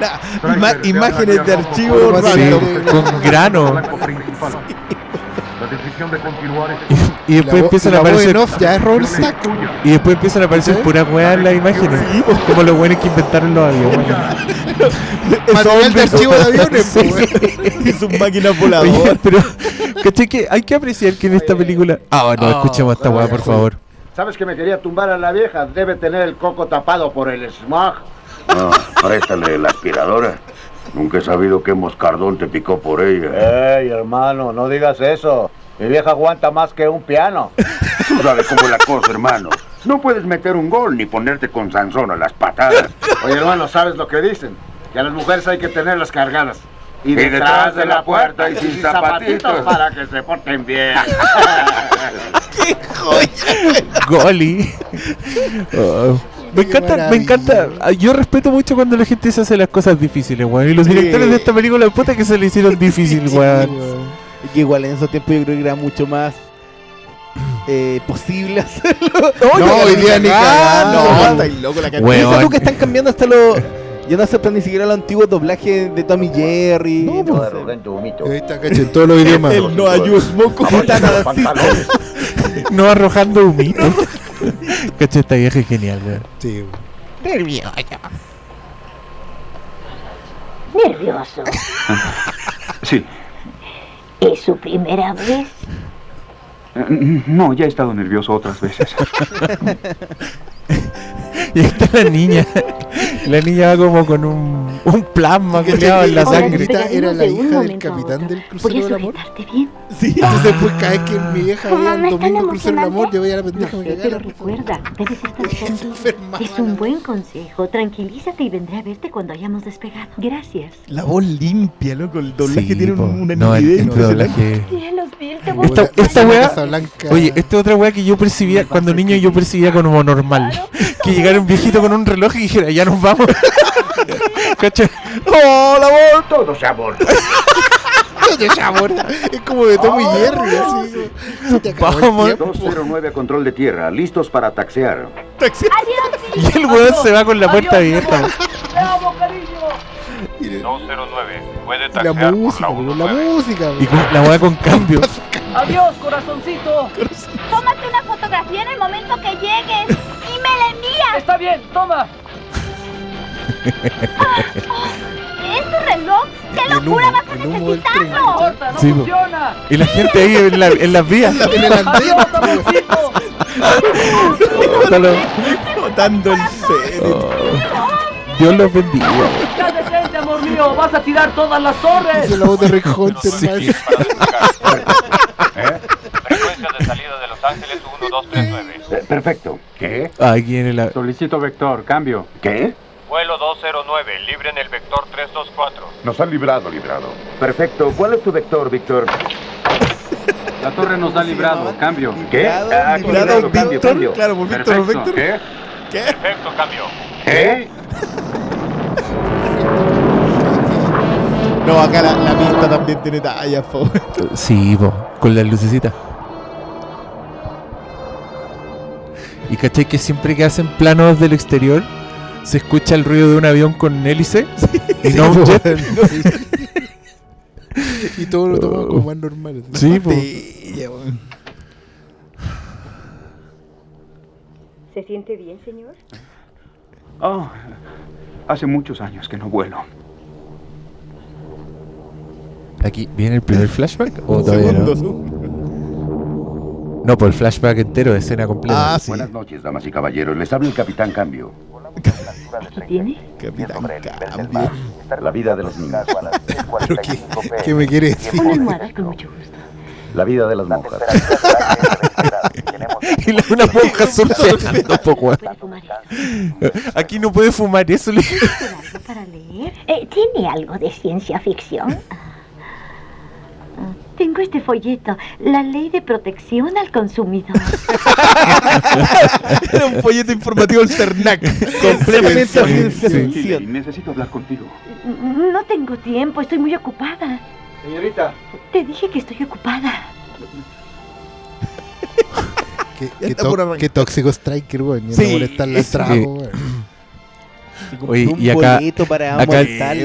Nah, ima- imágenes de archivo con grano. Decisión de continuar es Y después empiezan a aparecer. off ya es. Y después empiezan a aparecer ¿Sí? puras weas en las imágenes. Como los buenos que inventaron los aviones. Material de archivo de aviones, Sí. y sus máquinas Oye, voladoras. pero ¿cachai que hay que apreciar que en esta película. Ah, no, escuchemos esta wea, por favor. ¿Sabes que me quería tumbar a la vieja? Debe tener el coco tapado por el smog. No, préstale la aspiradora. Nunca he sabido qué moscardón te picó por ella. ¡Ey, hermano! No digas eso. Mi vieja aguanta más que un piano. Tú sabes cómo es la cosa, hermano. No puedes meter un gol ni ponerte con Sansón a las patadas. Oye, hermano, ¿sabes lo que dicen? Que a las mujeres hay que tenerlas cargadas. Y, detrás de la puerta y sin zapatitos. para que se porten bien. Goli. Oh. Me encanta, me encanta. Yo respeto mucho cuando la gente se hace las cosas difíciles, weón. Y los Sí. directores de esta película, puta que se le hicieron difícil, weón. Y que igual en esos tiempos yo creo que era mucho más eh, posible hacerlo. No, hoy día ni Ah, cagando. no, estáis loco la cantidad. Que están cambiando hasta los, Ya no aceptan ni siquiera los antiguos doblajes de Tommy Jerry. No, no pues. sé. Ahí está, en todos los idiomas. El no tan así. No arrojando humito. Cacha, esta vieja es genial, weón. Sí, Nervioso. Sí. ¿Es su primera vez? Eh, No, ya he estado nervioso otras veces. Y ahí está la niña. La niña va como con un, un plasma culiado en la sangre. era la hija del a capitán del crucero a del amor. bien. Sí, entonces pues cada vez que mi vieja ¿Cómo veía no el domingo el crucero del amor, yo veía la Lo pendeja me sé, cagaba pero la recuerda, debes estar Es la un buen consejo. Tranquilízate y vendré a verte cuando hayamos despegado. Gracias. La voz limpia, loco. El doblaje Sí, tiene una No, el, nitidez el impresionante. doblaje. Esta- la- esta la weá-. Oye, esta es otra weá que yo percibía, cuando niño yo percibía como normal. Que llegara un viejito con un reloj y dijera, ya nos vamos. ¿Cachai? ¡Oh, la voz! Todo se aborda. de sabor. Es como de Tommy Jerry, así. como, Se te acabó el Vamos. tiempo. 209 a control de tierra, listos para taxear. Y el weón se va con la puerta abierta. 209. Puede La taxear por la música, po, la 19. música. Y con la weá con cambio. Adiós, corazoncito. Tómate una fotografía en el momento que llegues envías. Está bien, toma. ¿Es tu reloj? ¡Qué locura humo, vas a necesitarlo! Corta, no Sí, po. funciona. Y la gente ahí en, la- en las vías. En el andén, Adiós, amorcito. Solo- botando el cero. Dios los bendiga. Ya detente, amor mío. Vas a tirar todas las torres. La voz de Rick Hunter, Sí. man. Frecuencia de salida de Los Ángeles 1239. Eh, perfecto. ¿Qué? Aquí en la. Solicito vector, cambio. ¿Qué? Vuelo 209. Libre en el vector 324. Nos han librado, librado. Perfecto. ¿Cuál es tu vector, Víctor? La torre nos ha librado, cambio. ¿Qué? Librado, Ah, aquí Librado, cambio, Víctor. cambio. Claro, por Víctor, Víctor. ¿Qué? Perfecto, cambio. ¿Qué? No, acá la, la pista también tiene talla, po. Sí, po, con las lucecitas. Y caché que siempre que hacen planos del exterior se escucha el ruido de un avión con hélice y no un jet. y todo lo tomamos como más normal. Sí, po. Pastilla, weón. ¿Se siente bien, señor? Oh, hace muchos años que no vuelo. Aquí viene el primer flashback o todavía no. No, por el flashback entero, escena completa. Ah, sí. Buenas noches, damas y caballeros. Les habla el Capitán Cambio. ¿Qué tiene? Capitán Cambio. La vida de los niños. ¿Pero qué, qué me quiere decir? Una almohada con mucho gusto. La vida de las monjas. y la, una monja surfeando, po, weón. ¿Puede fumar eso? Aquí no puede fumar eso. Eh, ¿Tiene algo de ciencia ficción? Tengo este folleto, la ley de protección al consumidor. Era un folleto informativo del CERNAC. Completamente Sí, necesito hablar contigo. No tengo tiempo, estoy muy ocupada. Señorita. Te dije que estoy ocupada. Qué, qué tóxico Striker, weón. Y Sí, molestarle al sí. Oye, Un y acá- para Acá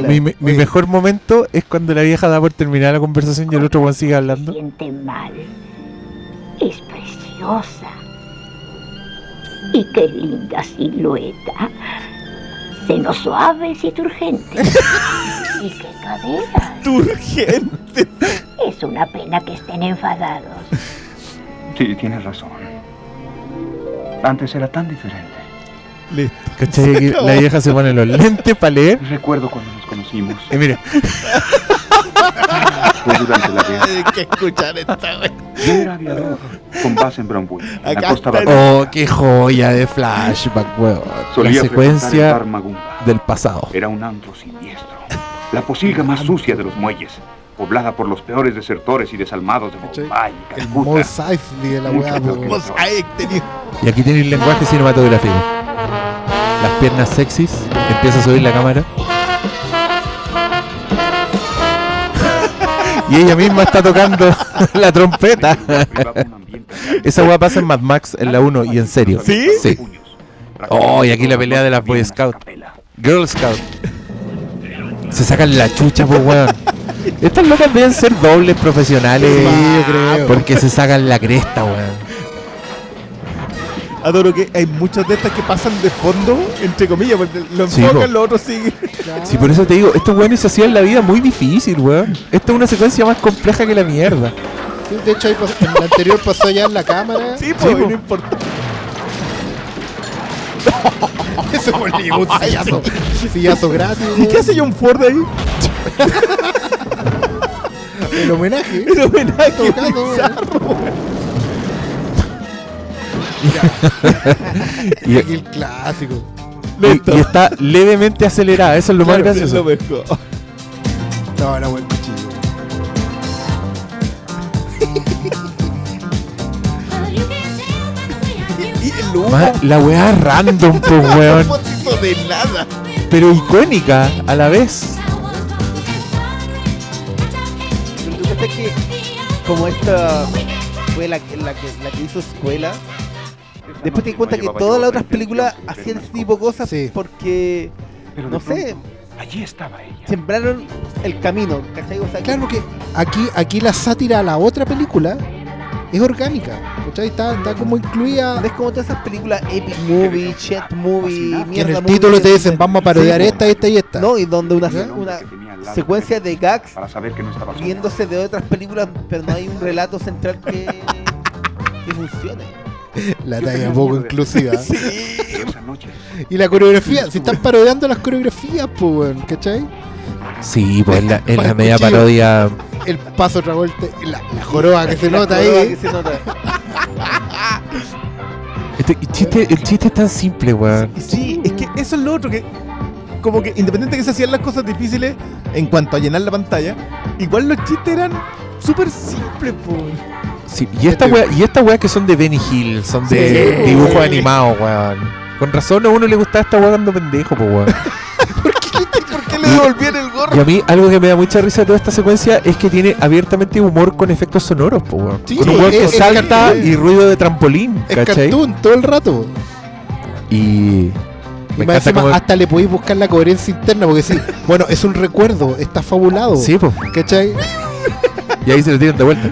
mi, mi Oye. mejor momento es cuando la vieja da por terminar la conversación y el otro weón sigue hablando. Siente mal. Es preciosa. Y qué linda silueta. Senos suaves y turgentes. y qué caderas. Urgente. Es una pena que estén enfadados. Sí, tienes razón. Antes era tan diferente. Listo. ¿Cachai? La vieja se pone los lentes para leer. Recuerdo cuando nos conocimos. Y mira, Fue durante la guerra. Hay que escuchar esta, weón. Yo era aviador, con base en Brownwood, en la Acá costa oh, qué joya de flashback, weón. La Solía el secuencia del pasado. Era un antro siniestro. La posilga más sucia de los muelles, poblada por los peores desertores y desalmados de. Bombay y El Calcuta. La Y aquí tiene el lenguaje cinematográfico. Las piernas sexys, empieza a subir la cámara. y ella misma está tocando la trompeta. Esa weá pasa en Mad Max en la 1 y en serio. ¿Sí? Sí. Oh, y aquí la pelea de las Boy Scouts. Girl Scout. Se sacan la chucha, pues, weón. Estas locas deben ser dobles profesionales. Sí, yo creo. Porque se sacan la cresta, weón. Adoro que hay muchas de estas que pasan de fondo, entre comillas, porque lo Sí, enfocan, po. los otros siguen. Sí, por eso te digo, estos weones se hacían la vida muy difícil, weón. Esta es una secuencia más compleja que la mierda. Sí, de hecho, ahí en el anterior pasó ya en la cámara. Sí, pues, no importa. Eso fue un sillazo. Sillazo gratis. ¿Y qué hace John Ford ahí? El homenaje. El homenaje Tocando. Y, Aquí el clásico. y- y está levemente acelerada, eso es lo más Claro, es gracioso. lo mejor. No, era buen cuchillo. Y el humo. Ma- La weá random, pues, weón. de nada. Pero icónica a la vez. Pero que como esta fue la, que- la, que, la que hizo escuela, después te das cuenta que todas las otras películas hacían este tipo de cosas Sí. porque, no sé, Allí estaba ella. sembraron el camino, ¿cachai? O sea, Claro que aquí, aquí la sátira a la otra película es orgánica. ¿cachai? Está, está como incluida. es como todas esas películas epic movie, chat movie, Que en mierda el título te dicen vamos a parodiar Sí, esta, esta y esta. No, y donde una, secuencia de gags Para saber que no estaba sola. riéndose de otras películas, pero no hay un relato central que, que funcione. La talla poco inclusiva. Noche, Y la coreografía, si están parodiando las coreografías, pues, weón, ¿cachai? Sí, pues en la, en la media cuchillo. parodia. El paso otra vuelta, y la, la joroba que se La nota ahí. que se nota. Este, el, chiste, el chiste es tan simple, weón. Sí, es que eso es lo otro que. Como que independiente que se hacían las cosas difíciles en cuanto a llenar la pantalla, igual los chistes eran súper simples, pues. Sí, y esta weá, y esta que son de Benny Hill, son de Sí. dibujos animados, weón. Con razón a uno le gustaba esta weá cuando pendejo, pues weón. ¿Por qué le devolvían el gorro? Y a mí algo que me da mucha risa de toda esta secuencia es que tiene abiertamente humor con efectos sonoros, pues weón. Sí, con un weón que salta y ruido de trampolín, Es ¿cachai? cartoon todo el rato. Y Y me más encima, como... hasta le podéis buscar la coherencia interna, porque sí, bueno, es un recuerdo, está fabulado. Sí, pues. ¿Cachai? Y ahí se lo tiran de vuelta.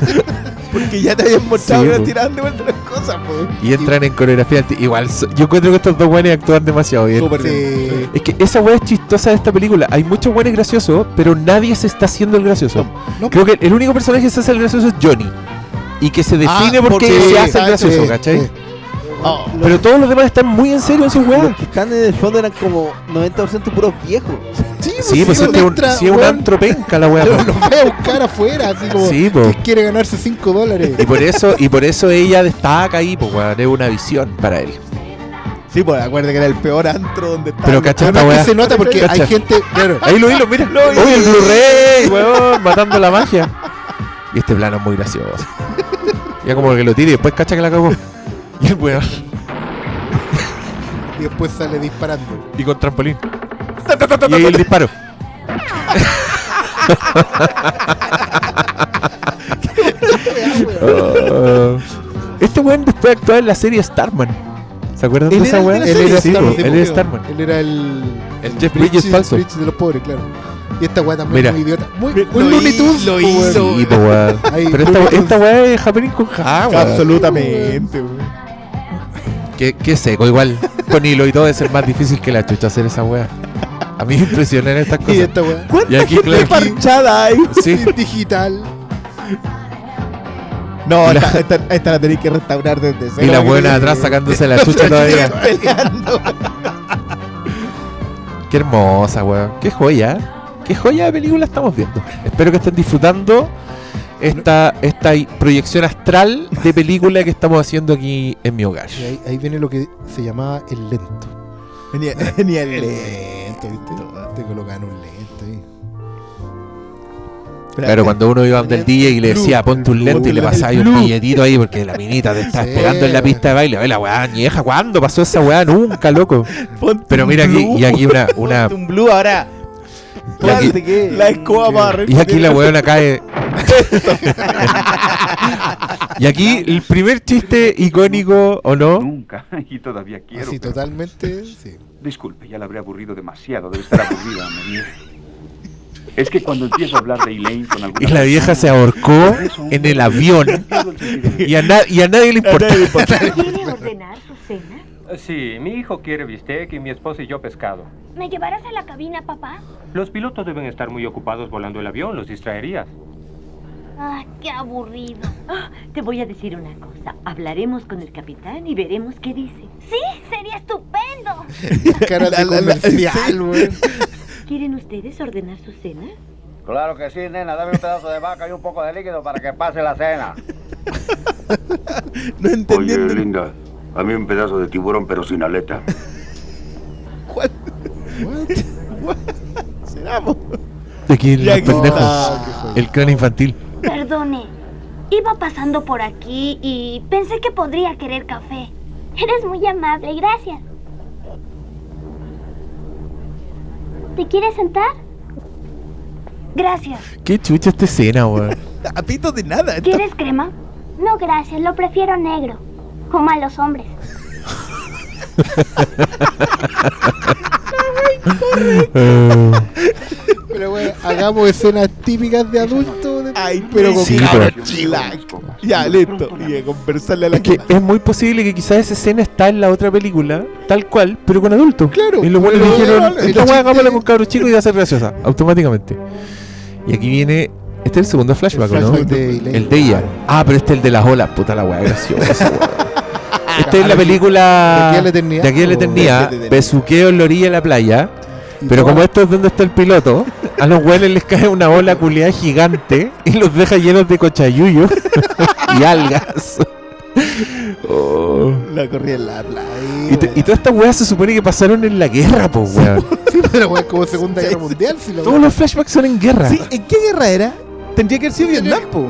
Porque ya te habían mostrado Sí, que po. tiraban de vuelta las cosas, pues. Y entran en coreografía. Igual, yo encuentro que estos dos weones actúan demasiado bien. Súper Sí. bien. Es que esa weá es chistosa de esta película. Hay muchos weones graciosos, pero nadie se está haciendo el gracioso. no. Creo que el único personaje que se hace el gracioso es Johnny. Y que se define Ah, porque, porque se hace el gracioso, sí, ¿cachai? sí. Oh, Pero todos los demás están muy en serio en sus Los weas. que están en el fondo eran como 90% puros viejos. Sí, pues si es que un, entra, sí es un weón, antro penca la wea. Lo, po. lo voy a buscar afuera, así como Sí, po. que quiere ganarse 5 dólares. Y por eso, y por eso ella destaca ahí, pues weón, es una visión para él. Sí, pues acuérdate que era el peor antro donde estaba. Pero cacha esta se nota porque Cacha. hay gente, claro, Ahí lo vi, lo mira. Uy, el Blu-ray, weón, matando la magia. Y este plano es muy gracioso. Ya como que lo tira y después cacha que la cagó. Y el weón. y después sale disparando. Y con trampolín. Y ahí el disparo. Ah. este weón después actuó en la serie Starman. ¿Se acuerdan de ¿Él esa weón? Él era Starman, Él era Starman. Él era el El Jeff Bridges falso. Bridges de los pobres, claro. Y esta weá también Mira. es muy idiota. Muy, Lo muy Looney hizo, Tunes, lo po, hizo. Sí, po, weón. Ahí, Pero esta, Looney esta weá es happening con ja, weón. Absolutamente, weón. Qué, qué seco, igual. Con hilo y todo debe ser más difícil que la chucha hacer esa weá. A mí me impresionan estas Y cosas. esta weá. Y aquí, Gente claro, parchada ahí. Sí. digital. No, Y la- esta, esta, esta la tenéis que restaurar desde cero. Y la buena atrás sacándose la chucha todavía. peleando. Qué hermosa, weón. Qué joya. Qué joya de película estamos viendo. Espero que estén disfrutando esta, esta proyección astral de película que estamos haciendo aquí en mi hogar. Y ahí, ahí viene lo que se llamaba el lento. Venía, venía el El lento, ¿viste? Te colocaban un lento ahí. Claro, cuando uno iba del DJ y le decía ponte un lente y le pasaba ahí un billetito ahí porque la minita te está Sí. esperando en la pista de baile. Ve la weá, vieja, ¿cuándo pasó esa weá? Nunca, loco. Ponte Pero mira aquí, y aquí una, una Ponte un blue ahora. Y aquí- La escoba para arriba. y aquí la weona cae. y aquí el primer chiste icónico, ¿o no? nunca. Y todavía quiero. Así pero totalmente, sí. Disculpe, ya la habré aburrido demasiado. Debe estar aburrida. Es que cuando empiezo a hablar de Elaine con alguna Y la vieja se ahorcó en el avión y a, na- y a nadie le importa. ¿Quiere ordenar su cena? Sí, mi hijo quiere bistec y mi esposa y yo pescado. ¿Me llevarás a la cabina, papá? Los pilotos deben estar muy ocupados volando el avión, los distraerías. Ah, qué aburrido. Ah, te voy a decir una cosa. Hablaremos con el capitán y veremos qué dice. Sí, sería estupendo. Cara de comercial, güey. ¿Quieren ustedes ordenar su cena? Claro que sí, nena. Dame un pedazo de vaca y un poco de líquido para que pase la cena. No Oye, entendiendo. linda, a mí un pedazo de tiburón pero sin aleta. What? ¿Será, po? Aquí el Ya que pendejo. El cráneo infantil. Perdone. Iba pasando por aquí y pensé que podría querer café. Eres muy amable, gracias. ¿Te quieres sentar? Gracias. Qué chucha esta escena, weón. A pito de nada. esto- ¿Quieres crema? No, gracias, lo prefiero negro. Como a los hombres. Pero, güey, hagamos escenas típicas de adultos. de- Ay, pero con Sí, pero-. Ya, listo. Y a conversarle a la es que es muy posible que quizás esa escena está en la otra película, tal cual, pero con adultos. Claro, Y los buenos pero- dijeron, esta weá hagámosla con cabros chicos y va a ser graciosa, automáticamente. Y aquí viene. Este es el segundo flashback, El ¿o ¿no? de. El de ella. Ah, pero este es el de las olas. Puta la weá, graciosa, Esta es la De película aquí a la eternidad, de aquí a la eternidad, besuqueo en la orilla de la playa. Pero como esto es donde está el piloto, a los güeyes les cae una ola culiada gigante y los deja llenos de cochayuyo y algas. Oh. La corría en la playa. Y, te- y todas estas weas se supone que pasaron en la guerra, pues weón. Sí, pero, güey, como Segunda Guerra. Mundial. Si lo Todos los flashbacks son en guerra. Sí, ¿en qué guerra era? Tendría que haber sido Vietnam, po.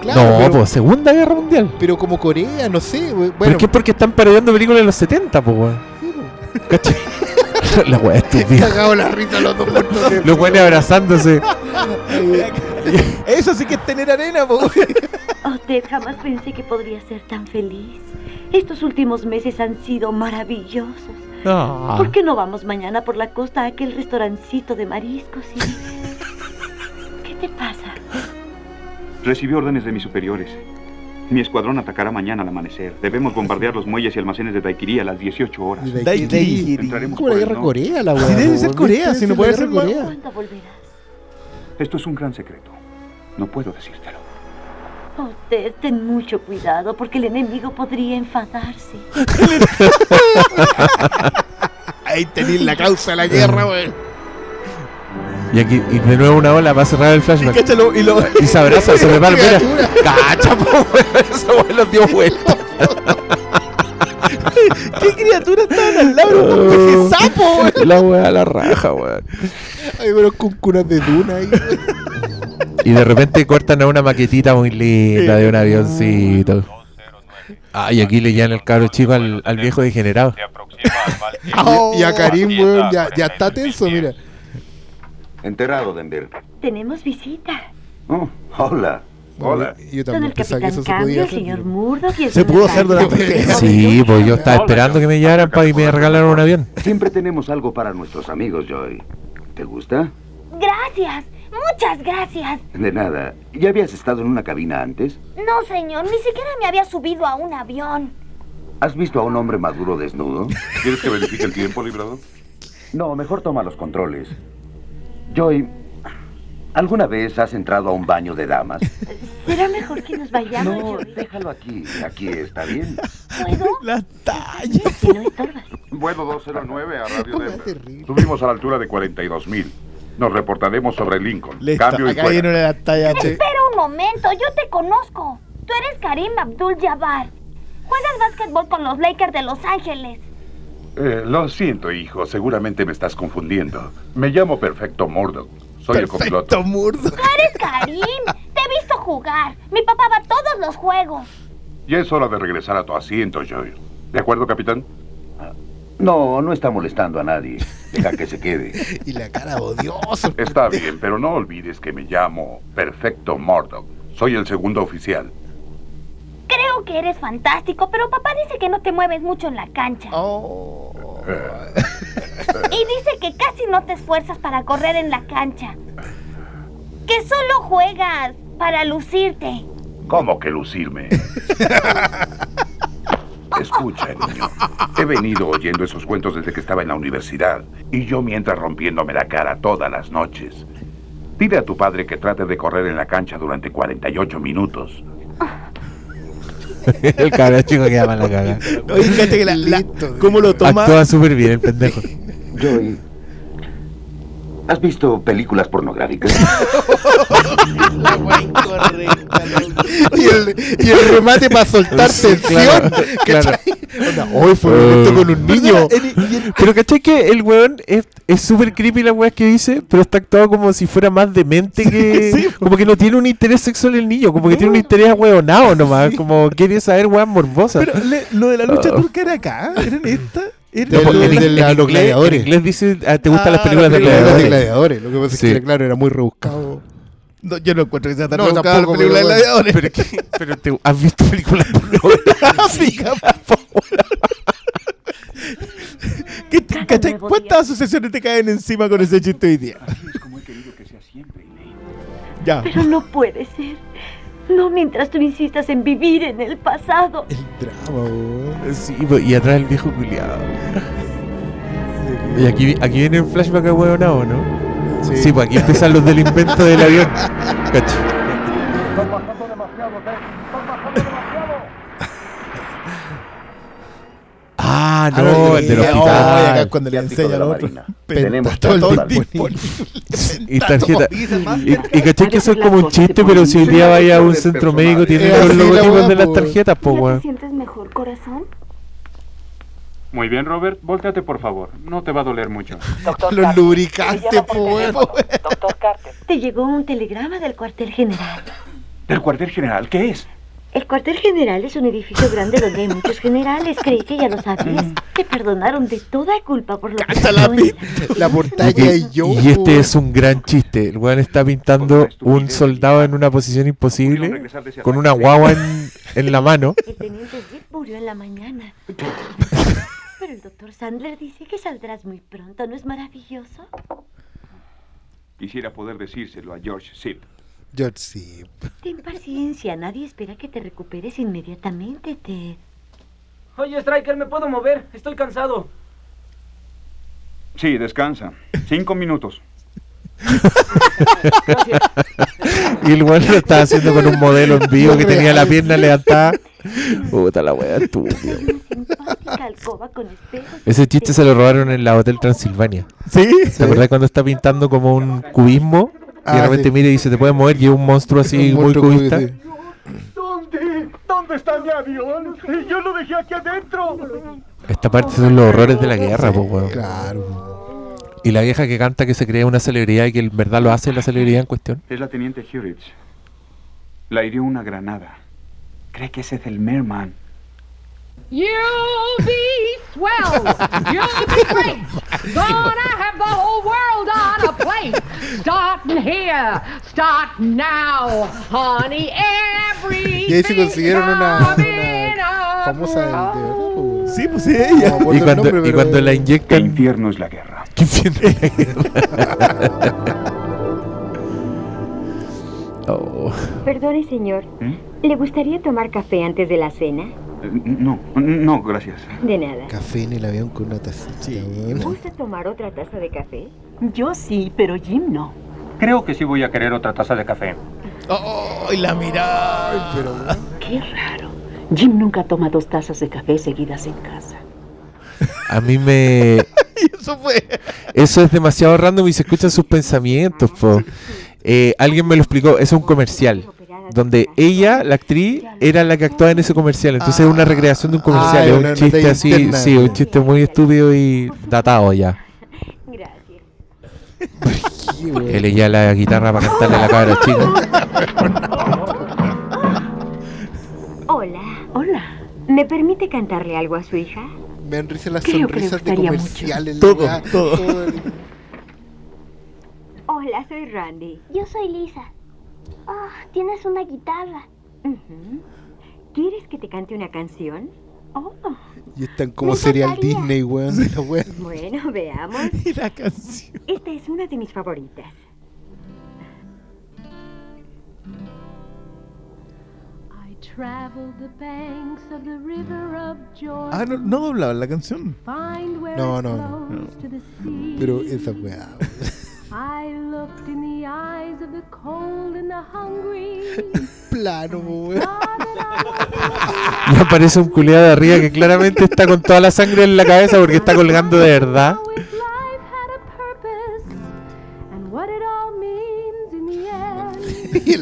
Claro, no, pero, pues Segunda Guerra Mundial. pero como Corea, no sé. güey. Pero Bueno, es que es porque están parodiando películas de los 70, pues weón. ¿Cachai? la wea estúpida. cagado la risa los dos muertos de- Los güeyes abrazándose. Eso sí que es tener arena, po. Oh, Ted, jamás pensé que podría ser tan feliz. Estos últimos meses han sido maravillosos. Ah. ¿Por qué no vamos mañana por la costa a aquel restaurancito de mariscos y... ¿Qué te pasa? Recibí órdenes de mis superiores. Mi escuadrón atacará mañana al amanecer. Debemos bombardear los muelles y almacenes de Daiquiri a las 18 horas. Daiquiri. Entraremos Como la guerra. Corea, la weá. Sí, debe ser. Corea, si no puede ser Corea. Esto es un gran secreto. No puedo decírtelo. Oh, Ted, ten mucho cuidado porque el enemigo podría enfadarse. Ahí tenéis la causa de la guerra, güey. Y aquí, y de nuevo una ola va a cerrar el Y flashback. cáchalo, y lo... Y se abraza, se va mira. Cacha, po, weón. Esa los dio vuelta. ¿Qué criatura estaban al lado? ¡Qué sapo, güey! La weá a la raja, weón. Hay unos con cunas de duna ahí. Y de repente cortan a una maquetita muy linda de un avioncito. Ah, y aquí le llaman el cabro chico al, al viejo degenerado. Y, y a Karim, weón, ya, ya está tenso, mira. Enterrado, Denver. Tenemos visita. Oh, hola. Hola. Yo también el pensaba que capitán eso se Cambio, podía hacer. señor Murdoch y el Se pudo hacer durante... Sí, pues yo estaba esperando que me llamaran para y me regalaran un avión. Siempre tenemos algo para nuestros amigos, Joy. ¿Te gusta? Gracias. Muchas gracias. De nada. ¿Ya habías estado en una cabina antes? No, señor, ni siquiera me había subido a un avión. ¿Has visto a un hombre maduro desnudo? ¿Quieres que verifique el tiempo, librador? No, mejor toma los controles. Joy, ¿alguna vez has entrado a un baño de damas? Será mejor que nos vayamos, No, déjalo aquí. Aquí está bien. ¿Puedo? La talla. Si no estorbas. Vuelo 209 a Radio Denver. Subimos a la altura de 42.000. Nos reportaremos sobre Lincoln. Listo, Cambio y acá fuera. viene tallas. che. Espera un momento, yo te conozco. Tú eres Karim Abdul-Jabbar. Juegas básquetbol con los Lakers de Los Ángeles. Eh, lo siento, hijo. Seguramente me estás confundiendo. Me llamo Perfecto Murdoch. Soy el copiloto. Perfecto murdo. Tú eres Karim. Te he visto jugar. Mi papá va a todos los juegos. Ya es hora de regresar a tu asiento, Joy. ¿De acuerdo, capitán? No, no está molestando a nadie. Deja que se quede. Y la cara odiosa. Está bien, pero no olvides que me llamo Perfecto Murdoch. Soy el segundo oficial. Creo que eres fantástico, pero papá dice que no te mueves mucho en la cancha. Oh. Y dice que casi no te esfuerzas para correr en la cancha. Que solo juegas para lucirte. ¿Cómo que lucirme? Escucha, niño. He venido oyendo esos cuentos desde que estaba en la universidad. Y yo mientras rompiéndome la cara todas las noches. Dile a tu padre que trate de correr en la cancha durante 48 minutos. el cabrón chico que llama la caga. Oye, fíjate que la, la- cómo lo toma. Actúa súper bien el pendejo. Joey, ¿has visto películas pornográficas? Y el, y el remate para soltar Sí, tensión. claro, claro. Hoy fue un momento con un niño. Pero ¿cachai que el weón es es súper creepy la weá que dice, pero está actuado como si fuera más demente que... sí. Como que no tiene un interés sexual el niño, como que tiene un interés hueonado nomás, como quiere saber weá morbosa. Pero le- lo de la lucha Oh. turca era acá, era en esta. Era No, de los gladiadores. en inglés dice, ah, ¿te gustan las Ah, películas de las Películas de gladiadores? gladiadores. Lo que pasa Sí. es que, claro, era muy rebuscado. No, yo no encuentro que sea tan No, rebuscada la tampoco, película de gladiadores. Pero, que- pero te, ¿has visto películas pornográficas? ¿Qué te- ¿Cuántas asociaciones te caen encima con ese chiste hoy día? Es como he querido que sea siempre. Ya. Pero no puede ser. No mientras tú insistas en vivir en el pasado. El drama, weón. Sí, y atrás el viejo culiado. Y aquí, aquí viene el flashback a hueonado, ¿no? Sí, pues aquí empiezan los del invento del avión. Cacho. Ah, Ah, no, el del oh, hospital. acá cuando le de a la otro. Tenemos todo el disponible. Y tarjeta. Y, y caché que eso es como un chiste, pero si hoy día vaya a un centro médico, tiene los logotipos de las tarjetas, po, ¿Ya te weón. sientes mejor, corazón? Muy bien, Robert. Volteate, por favor. No te va a doler mucho. Doctor Los Carter, lubricantes, me llama por po, weón. teléfono. Doctor Carter. Te llegó un telegrama del cuartel general. ¿Del cuartel general? ¿Qué es? El cuartel general es un edificio grande donde hay muchos generales. Creí que ya lo sabías. Te perdonaron de toda culpa por lo que Cacha la pasó en- La portada Y, y yo. y este es un gran chiste. El weón está pintando un soldado en una posición imposible con una guagua en, en la mano. El teniente Zip murió en la mañana. Pero el doctor Sandler dice que saldrás muy pronto. ¿No es maravilloso? Quisiera poder decírselo a George Zip. George, sí. Ten paciencia. Nadie espera que te recuperes inmediatamente, Ted. Oye, Striker, ¿me puedo mover? Estoy cansado. Sí, descansa. Cinco minutos. Y el weón lo estaba haciendo con un modelo en vivo que tenía la pierna levantada. Puta la wea estúpida. Ese chiste se lo robaron en la Hotel Transilvania. ¿Sí? ¿Te acordás cuando está pintando como un cubismo? Y de Ah, repente sí. mira y dice, te puedes mover y es un monstruo así Un muy cubista. cubi- sí. ¿Dónde? ¿Dónde está mi avión? Yo lo dejé aquí adentro. Esta parte son los horrores de la guerra, pues weón. Claro. Y la vieja que canta que se cree una celebridad y que en verdad lo hace la celebridad en cuestión. Es la teniente Hurwitz. La hirió una granada. Cree que ese es el Merman. You'll be swell. You'll be great. Gonna have the whole world on a plate. Starting here, starting now, honey. Every Y ahí se consiguieron una, una famosa de po, weón. Sí, pues sí, ella. No acuerdo Y el cuando, nombre, y pero- cuando la El inyectan... infierno es la guerra. ¿Qué infierno es la guerra? Oh. Perdone, señor. ¿Eh? ¿Le gustaría tomar café antes de la cena? No, no, gracias. De nada. Café en el avión con una tacita, weón. ¿Gusta tomar otra taza de café? Yo sí, pero Jim no. Creo que sí voy a querer otra taza de café. ¡Oh! Y la mirada. Pero. Qué raro. Jim nunca toma dos tazas de café seguidas en casa. A mí me... Eso fue. Eso es demasiado random y se escuchan sus pensamientos, po. Eh, alguien me lo explicó, es un comercial. Donde ella, la actriz, era la que actuaba en ese comercial. Entonces es una recreación de un comercial. Ah, es un chiste así, interna. sí, un chiste muy estúpido y datado ya. Gracias. Él ella la guitarra para cantarle a la cabra chica. Hola. Hola. ¿Me permite cantarle algo a su hija? Me dan risa las Creo que de comerciales. Todo, weá, todo. el- Hola, soy Randy. Yo soy Lisa. Ah, tienes una guitarra. ¿Quieres que te cante una canción? Oh, Y están como serial. Disney, weón. Bueno, veamos. Y la canción. Esta es una de mis favoritas. I traveled the banks of the river of Jordan. Ah, no, no doblaban la canción. Find where No, it no, no. flows to the sea. Pero esa weá. I looked in the eyes of the cold and the hungry. Plano, weón. Me aparece un culiado de arriba que claramente está con toda la sangre en la cabeza porque está colgando de verdad. Y.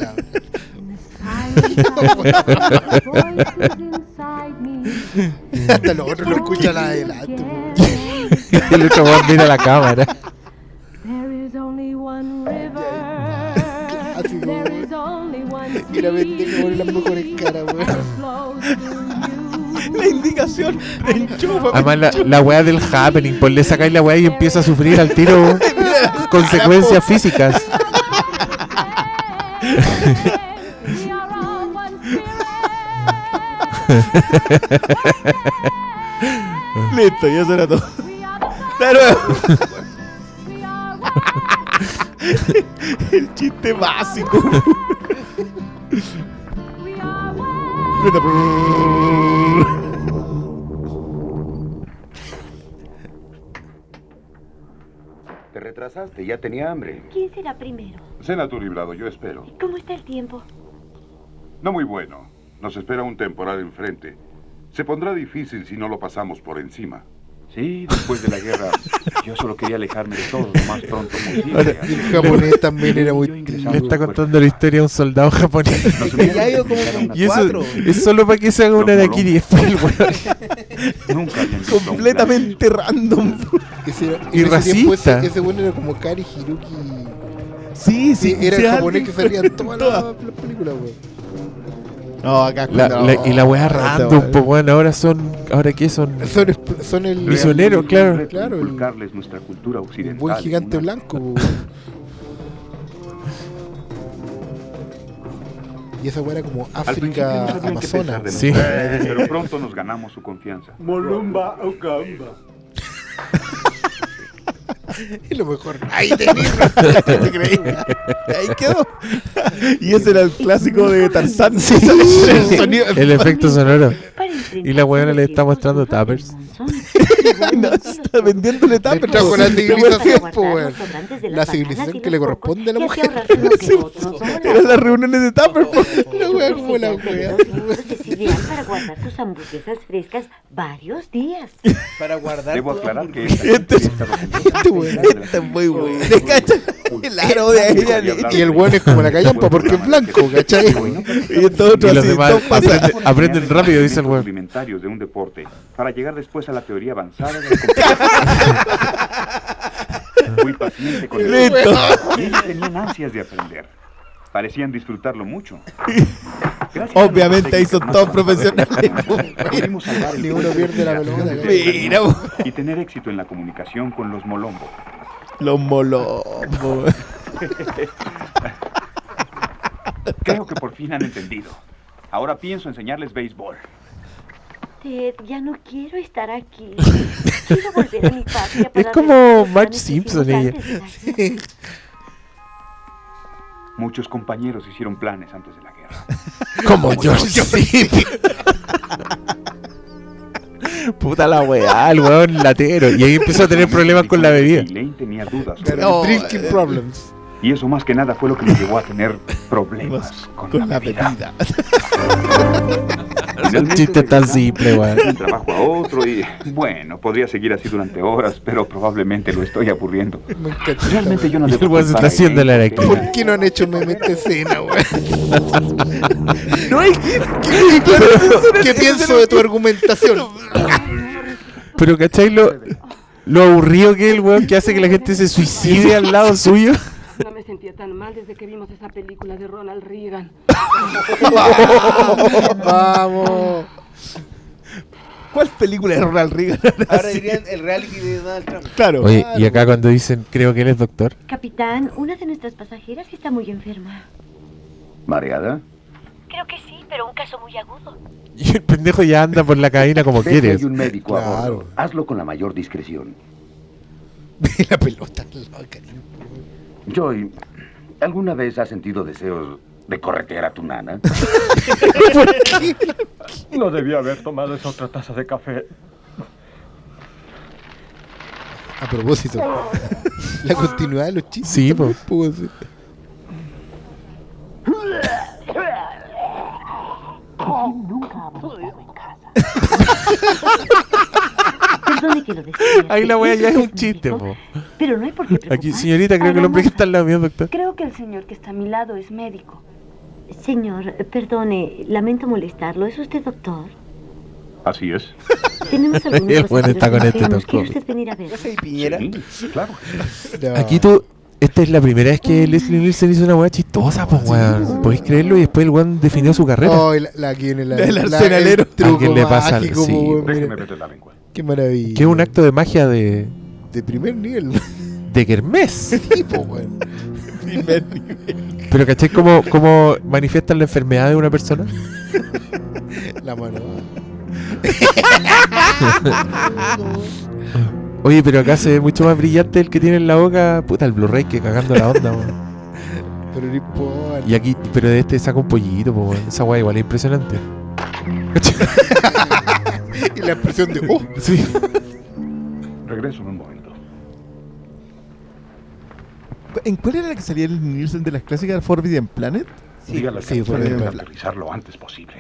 Hasta los otros lo escuchan adelante. El otro mira la cámara. Y la que pone las mejores caras, weón. La indicación. Enchufa. Además, la, la weá del happening, pues le sacáis la weá y empieza a sufrir al tiro consecuencias físicas. We are all one Listo, ya será todo. De nuevo. El chiste básico. Te retrasaste, ya tenía hambre. ¿Quién será primero? Cena tu librado, yo espero. ¿Cómo está el tiempo? No muy bueno. Nos espera un temporal enfrente. Se pondrá difícil si no lo pasamos por encima. Sí, después de la guerra, yo solo quería alejarme de todo lo más pronto posible. Ahora, El japonés también era muy Le está contando la historia a un soldado japonés. Ya ha ido como con Y eso es solo para que se haga una de aquí. Nunca Completamente random. Ese Y racista. Ese, ese bueno era como Kari Hiroki. Sí, sí. era el japonés que salía en todas las las películas, weón. No, acá La- la- y la weá no, random, pues bueno, ahora son. ¿Ahora qué son? Son, es- son el. Misionero, claro. Claro, el- Inculcarles nuestra cultura Un occidental. buen gigante una- blanco. Y esa weá era como África sabían qué pensar Amazona. de Sí. Pero pronto nos ganamos su confianza. Molumba Ocamba. Y lo mejor. Ahí tenés. ¿Te creí? Ahí quedó. Y ese era el clásico de Tarzán. el sonido- El efecto sonoro. Y la weona le está mostrando tappers. No, está vendiéndole Le tapas. trajo la civilización, las La civilización que le corresponde a la mujer. Eran las reuniones de Tupper. po. La weá como la ideal para guardar sus hamburguesas frescas varios días. Para guardar. Debo aclarar que Este weón. Esta es muy. El aro de ella. Y el weón es como la callampa porque es blanco, ¿cachai? Y otros los demás aprenden, rápido, dice el weón. de un deporte para llegar después a la teoría avanzada de la competición. Fui paciente con ellos. Listo. Y ellos tenían ansias de aprender. Parecían disfrutarlo mucho. Gracias Obviamente. Pudimos salvar el Ni uno pierde la pelota, Mira, y tener éxito en la comunicación con los molombos. Los molombos. Creo que por fin han entendido. Ahora pienso enseñarles béisbol. Ted, ya no quiero estar aquí. Quiero volver a mi patria para Es como Marge Simpson ella. Muchos compañeros hicieron planes antes de la guerra. Como George sí. Puta la weá, el weón latero. Y ahí empezó a tener problemas con la bebida. Y Lane tenía dudas. Era Drinking problems. Y eso más que nada fue lo que me llevó a tener problemas con, Con la la bebida. un chiste tan simple, De weón. un trabajo a otro y bueno, podría seguir así durante horas, pero probablemente lo estoy aburriendo. Encanta. Realmente yo no debo está haciendo la. ¿Por qué no han hecho meme esta escena? No hay que. ¿Qué pienso de tu argumentación? Pero ¿cachai lo, lo aburrido que es el weón que hace que la gente se suicide al lado suyo? No me sentía tan mal desde que vimos esa película de Ronald Reagan. Vamos. ¿Cuál película de Ronald Reagan? Ahora dirían el reality de Donald Trump. Claro. Oye, y acá cuando dicen, creo que él es doctor. Capitán, una de nuestras pasajeras está muy enferma. ¿Mareada? Creo que sí, pero un caso muy agudo. Y el pendejo ya anda por la cabina como quieres. Hay un médico a Claro. bordo. Hazlo con la mayor discreción. la pelota loca. Joy, ¿alguna vez has sentido deseos de corretear a tu nana? No debía haber tomado esa otra taza de café. A propósito, la continuidad de los chistes. Sí, ser. Nunca en casa. Perdone que lo. Ahí la wea ya es un chiste, po. Pero no hay por qué Aquí, señorita, creo que el hombre que está al lado mío, doctor. Creo que el señor que está a mi lado es médico. Señor, perdone, lamento molestarlo. ¿Es usted doctor? Así es. Tenemos algunos El bueno está con este doctor. enfermos. ¿Quiere usted venir a ver? Piñera. Sí, claro. Aquí tú. Esta es la primera vez que Leslie Nielsen hizo una weá chistosa, pues weón. ¿Podéis creerlo? Y después el weón definió su carrera. Oh, la, la viene la, El la- arsenalero. truco ¿A quién le pasa? mágico, Sí. Déjeme meter la lengua. Qué maravilla. Que es un acto de magia de. de primer nivel. de Kermés. tipo, weón. Primer nivel. Pero ¿cachai cómo, cómo manifiestan la enfermedad de una persona? La mano. Oye, pero acá se ve mucho más brillante el que tiene en la boca. Puta, el Blu-ray que cagando la onda, weón. Pero no importa. Y aquí, pero de este saca un pollito, pues weón. Esa weá igual es impresionante. La expresión de. ¡Oh! Sí. Regreso en un momento. ¿En cuál era la que salía el Nielsen de las clásicas Forbidden Planet? Dígale sí, que bien. debe aterrizar lo antes posible.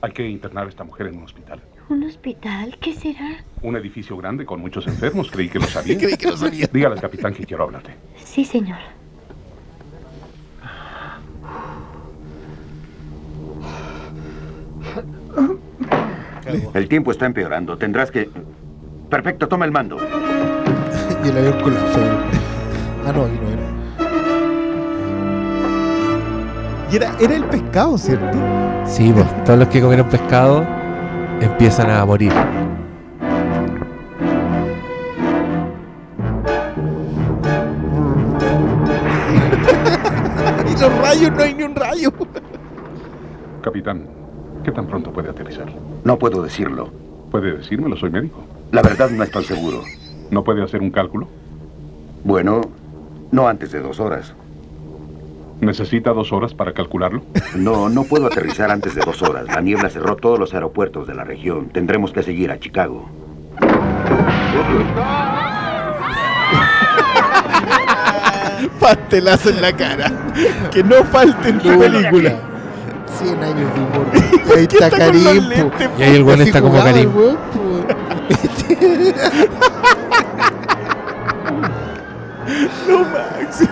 Hay que internar a esta mujer en un hospital. ¿Un hospital? ¿Qué será? Un edificio grande con muchos enfermos. Creí que lo sabía. Creí que lo sabía. Dígale al capitán que quiero hablarte. Sí, señor. El tiempo está empeorando. Tendrás que... Perfecto, toma el mando. y el avión colapsó. Ah, no, aquí no era. Y era, era el pescado, ¿cierto? Sí, pues todos los que comieron pescado empiezan a morir. y los rayos, no hay ni un rayo. Capitán, ¿qué tan pronto puede aterrizar? No puedo decirlo. ¿Puede decírmelo? Soy médico. La verdad no estoy seguro. ¿No puede hacer un cálculo? Bueno, no antes de dos horas. ¿Necesita dos horas para calcularlo? No, no puedo aterrizar antes de dos horas. La niebla cerró todos los aeropuertos de la región. Tendremos que seguir a Chicago. Pastelazo en la cara. Que no falte en tu película. 100 años de humor. Y ahí ¿Qué está está Karim. lentes, Y ahí el weón está como Karim. weón. No, Max.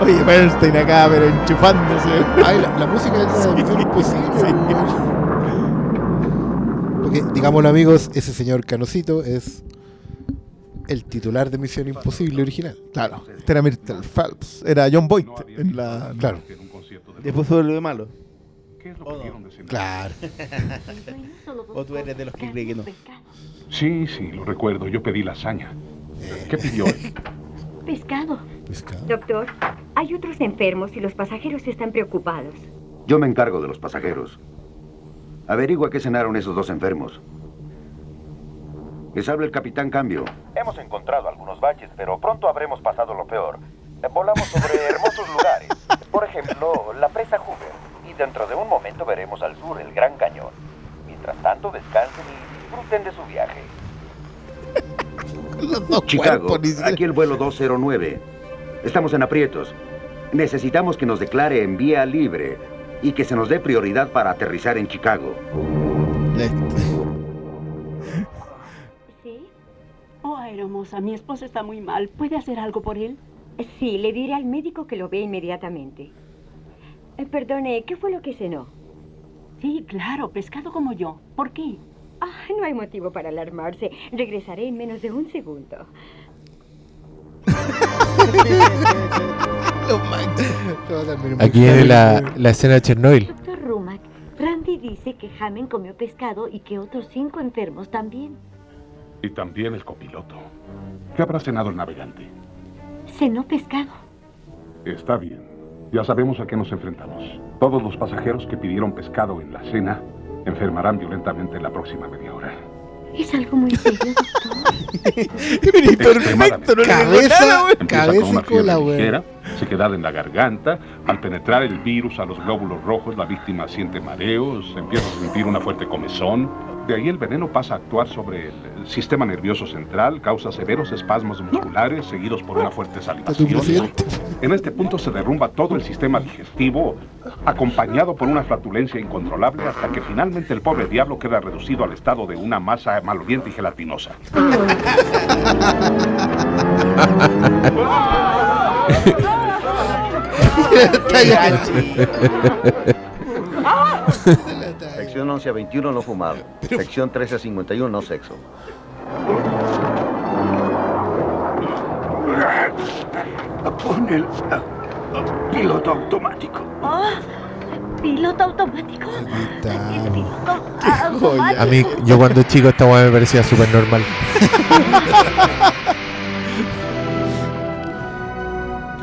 Oye, Bernstein acá, pero enchufándose. Ay, la, la música es misión imposible. Porque, digámoslo amigos, ese señor Canocito es el titular de Misión Imposible original. Claro, este era Myrtle Phelps. Era John Boyd en la. Claro. Después lo de malo. ¿Qué es lo que de cenar? Claro. o tú eres de los que creen que no. Sí, sí, lo recuerdo. Yo pedí lasaña. ¿Qué pidió él? Pescado. Pescado. Doctor, hay otros enfermos y los pasajeros están preocupados. Yo me encargo de los pasajeros. Averigua qué cenaron esos dos enfermos. Les habla el capitán Cambio. Hemos encontrado algunos baches, pero pronto habremos pasado lo peor. Volamos sobre hermosos lugares. Por ejemplo, la presa Hoover. Y dentro de un momento veremos al sur el Gran Cañón. Mientras tanto, descansen y disfruten de su viaje. Chicago, aquí el vuelo 209. Estamos en aprietos. Necesitamos que nos declare en vía libre y que se nos dé prioridad para aterrizar en Chicago. ¿Sí? Oh, hermosa, mi esposo está muy mal. ¿Puede hacer algo por él? Sí, le diré al médico que lo vea inmediatamente. Eh, perdone, ¿qué fue lo que cenó? Sí, claro, pescado como yo. ¿Por qué? Ah, no hay motivo para alarmarse. Regresaré en menos de un segundo. Aquí viene la, la escena de Chernobyl. Doctor Rumack, Randy dice que Hammond comió pescado y que otros cinco enfermos también. Y también el copiloto. ¿Qué habrá cenado el navegante? Cenó pescado. Está bien. Ya sabemos a qué nos enfrentamos. Todos los pasajeros que pidieron pescado en la cena enfermarán violentamente en la próxima media hora. Es algo muy serio, doctor. Perfecto, no le. Empieza Cabeza con ligera, sequedad en la garganta. Al penetrar el virus a los glóbulos rojos, la víctima siente mareos, empieza a sentir una fuerte comezón. De ahí el veneno pasa a actuar sobre el, sistema nervioso central, causa severos espasmos musculares seguidos por una fuerte salivación. En este punto se derrumba todo el sistema digestivo, acompañado por una flatulencia incontrolable hasta que finalmente el pobre diablo queda reducido al estado de una masa maloliente y gelatinosa. Sección 11 a 21 no fumado. Sección 13 a 51 no sexo. Pon el piloto automático. Oh, ¿Piloto automático? A mí, yo cuando chico esta weá me parecía súper normal.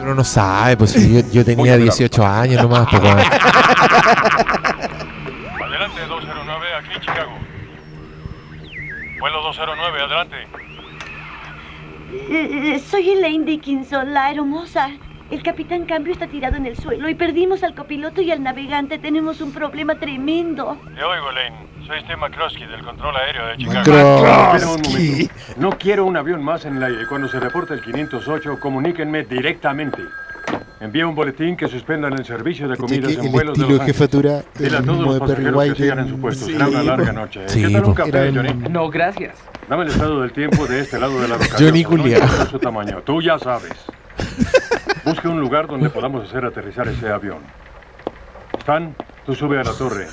Uno no sabe, pues yo, yo tenía 18 años nomás, pues Chicago. Vuelo 209, adelante. Eh, eh, soy Elaine Dickinson, la aeromoza. El capitán Cambio está tirado en el suelo y perdimos al copiloto y al navegante. Tenemos un problema tremendo. Te oigo, Elaine. Soy Steve McCroskey del control aéreo de Chicago. Espera un momento. No quiero un avión más en el aire. Cuando se reporte el 508, comuníquenme directamente. Envía un boletín que suspendan el servicio de comidas en el vuelos de Los jefatura Dile a todos los pasajeros que sigan en- su puesto. Sí, Será una larga po. noche. Sí, ¿Qué tal un po. café, Era Johnny? No, gracias. Dame el estado del tiempo de este lado de la roca. Johnny su tamaño. Tú ya sabes. Busca un lugar donde podamos hacer aterrizar ese avión. Stan, tú sube a la torre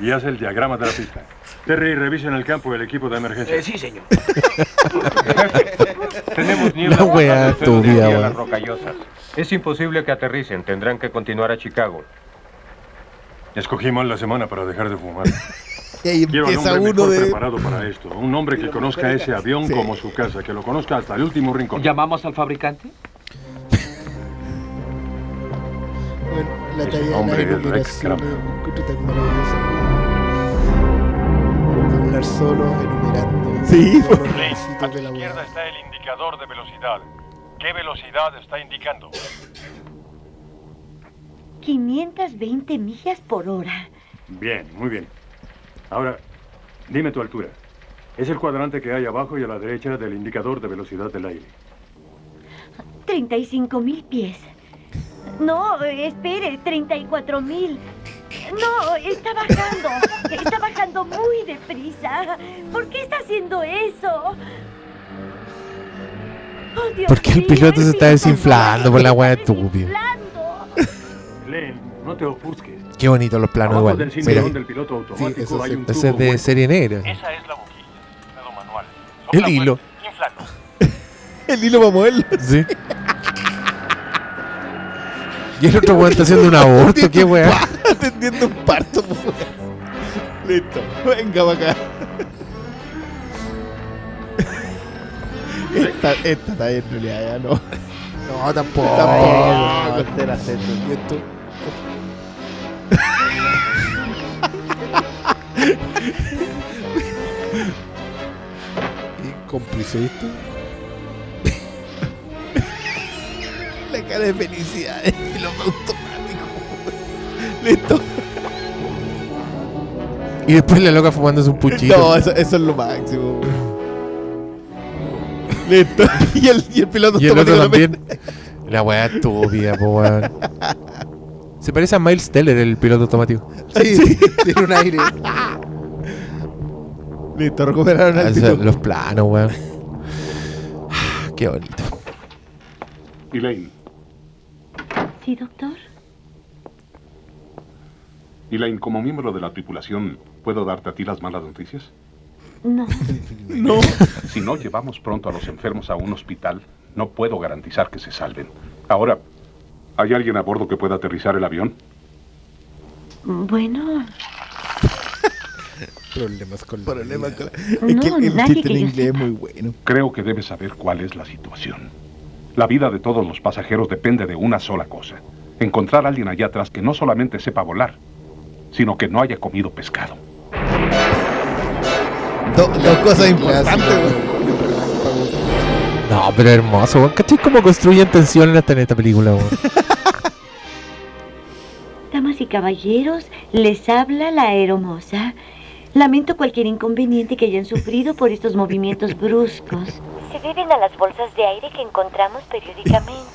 y haz el diagrama de la pista. Terry, revisa en el campo el equipo de emergencia. Eh, sí, señor. Tenemos niebla La weá bajando estúpida, Es imposible que aterricen, tendrán que continuar a Chicago. Escogí mal la semana para dejar de fumar. Y ahí Quiero empieza hombre uno mejor de. preparado para esto. Un hombre que conozca ese avión Sí. como su casa, que lo conozca hasta el último rincón. ¿Llamamos al fabricante? Bueno, la talla de hombre la es tan maravillosa. Hablar solo, enumerando. Sí, requisitos a tu izquierda está el indicador de velocidad. ¿Qué velocidad está indicando? 520 millas por hora. Bien, muy bien. Ahora, dime tu altura. Es el cuadrante que hay abajo y a la derecha del indicador de velocidad del aire. 35 mil pies. No, espere, 34 mil. No, está bajando. Está bajando muy deprisa. ¿Por qué está haciendo eso? Dios ¿Por qué el piloto se está desinflando por la weá estúpida? Len, no te ofusques. Qué bonito los planos Abajo igual. del Mira, cinturón del piloto automático eso hay sí. un ese tubo es de serie negra. Esa es la boquilla. Manual. El hilo. El hilo para moverlo. Sí. Y el otro weón está haciendo un aborto, qué weá. Atendiendo un parto. po. Listo. Venga para acá. Esta, esta está bien, en realidad ya no. No, tampoco. Tampoco. Este era serio. Y esto-. La cara de felicidad del piloto automático. Listo. Y después la loca fumándose un puchito. No, eso, eso es lo máximo. Y el, y el piloto Y el otro automático también. La weá estúpida, po weón. Se parece a Miles Teller, el piloto automático. Sí, tiene un aire. Listo, recuperaron Ah, altitud. esa- Los planos, weón. Qué bonito. Elaine, Sí, doctor. Elaine, como miembro de la tripulación, ¿puedo darte a ti las malas noticias? No. No. Si no llevamos pronto a los enfermos a un hospital, no puedo garantizar que se salven. Ahora, ¿hay alguien a bordo que pueda aterrizar el avión? Bueno, Problemas con la Problemas con vida. la- Es que No, el, el nadie chiste que en yo inglés es muy bueno. Creo que debes saber cuál es la situación. La vida de todos los pasajeros depende de una sola cosa. Encontrar a alguien allá atrás que no solamente sepa volar, sino que no haya comido pescado. Do- dos cosas importantes. No, pero hermoso, weón. ¿Cachai cómo construyen tensión hasta en esta película, weón? Damas y caballeros, les habla la aeromoza. Lamento cualquier inconveniente que hayan sufrido por estos movimientos bruscos. Se deben a las bolsas de aire que encontramos periódicamente.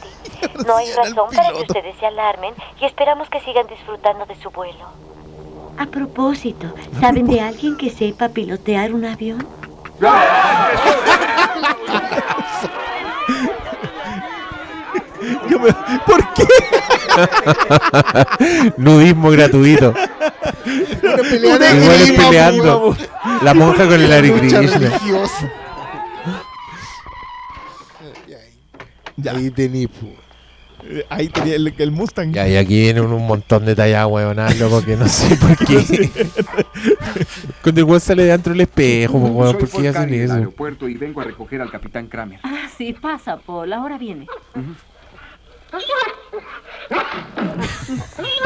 No hay razón para que ustedes se alarmen y esperamos que sigan disfrutando de su vuelo. A propósito, ¿saben de alguien que sepa pilotear un avión? Yo me- ¿Por qué? Nudismo gratuito. Una pelea de Igual es grima, peleando. weón. La monja con el Hare Lucha Krishna. religiosa. Ya. Ahí tení, po. Eh, Ahí tenía el, el Mustang. Ya, y aquí vienen un, un montón de tallas weonadas, loco, que no sé por qué. Cuando el weón sale de dentro del espejo, weón, ¿por qué hacen eso? aeropuerto y vengo a recoger al capitán Kramer. Ah, sí, pasa, Paul. Ahora viene.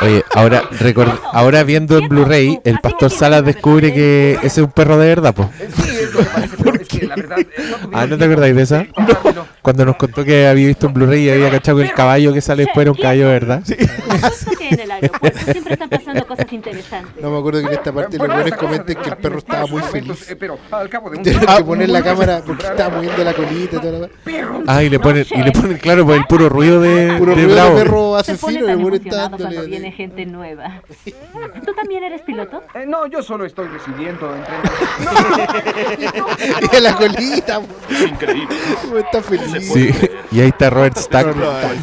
Oye, ahora, record- ahora viendo en Blu-ray, el pastor Salas descubre que ese es un perro de verdad, pues. Ah, ¿no te acordáis de esa? Cuando nos contó que había visto en Blu-ray y había cachado que el caballo que sale después era un caballo verdad. que en el aeropuerto siempre están pasando cosas interesantes. No me acuerdo que en esta parte los buenos comenten que el perro estaba muy feliz. Pero al cabo de un que poner la cámara porque estaba moviendo la colita y toda la Ah, y le ponen, y le ponen claro por el puro ruido de, Puro de ruido de bravo. perro Se pone asesino. tan emocionado está cuando viene gente nueva. ¿Tú también eres piloto? Eh, no, yo solo estoy recibiendo entre... Mira la colita. po. Increíble. Está feliz. Sí, y ahí está Robert Stack.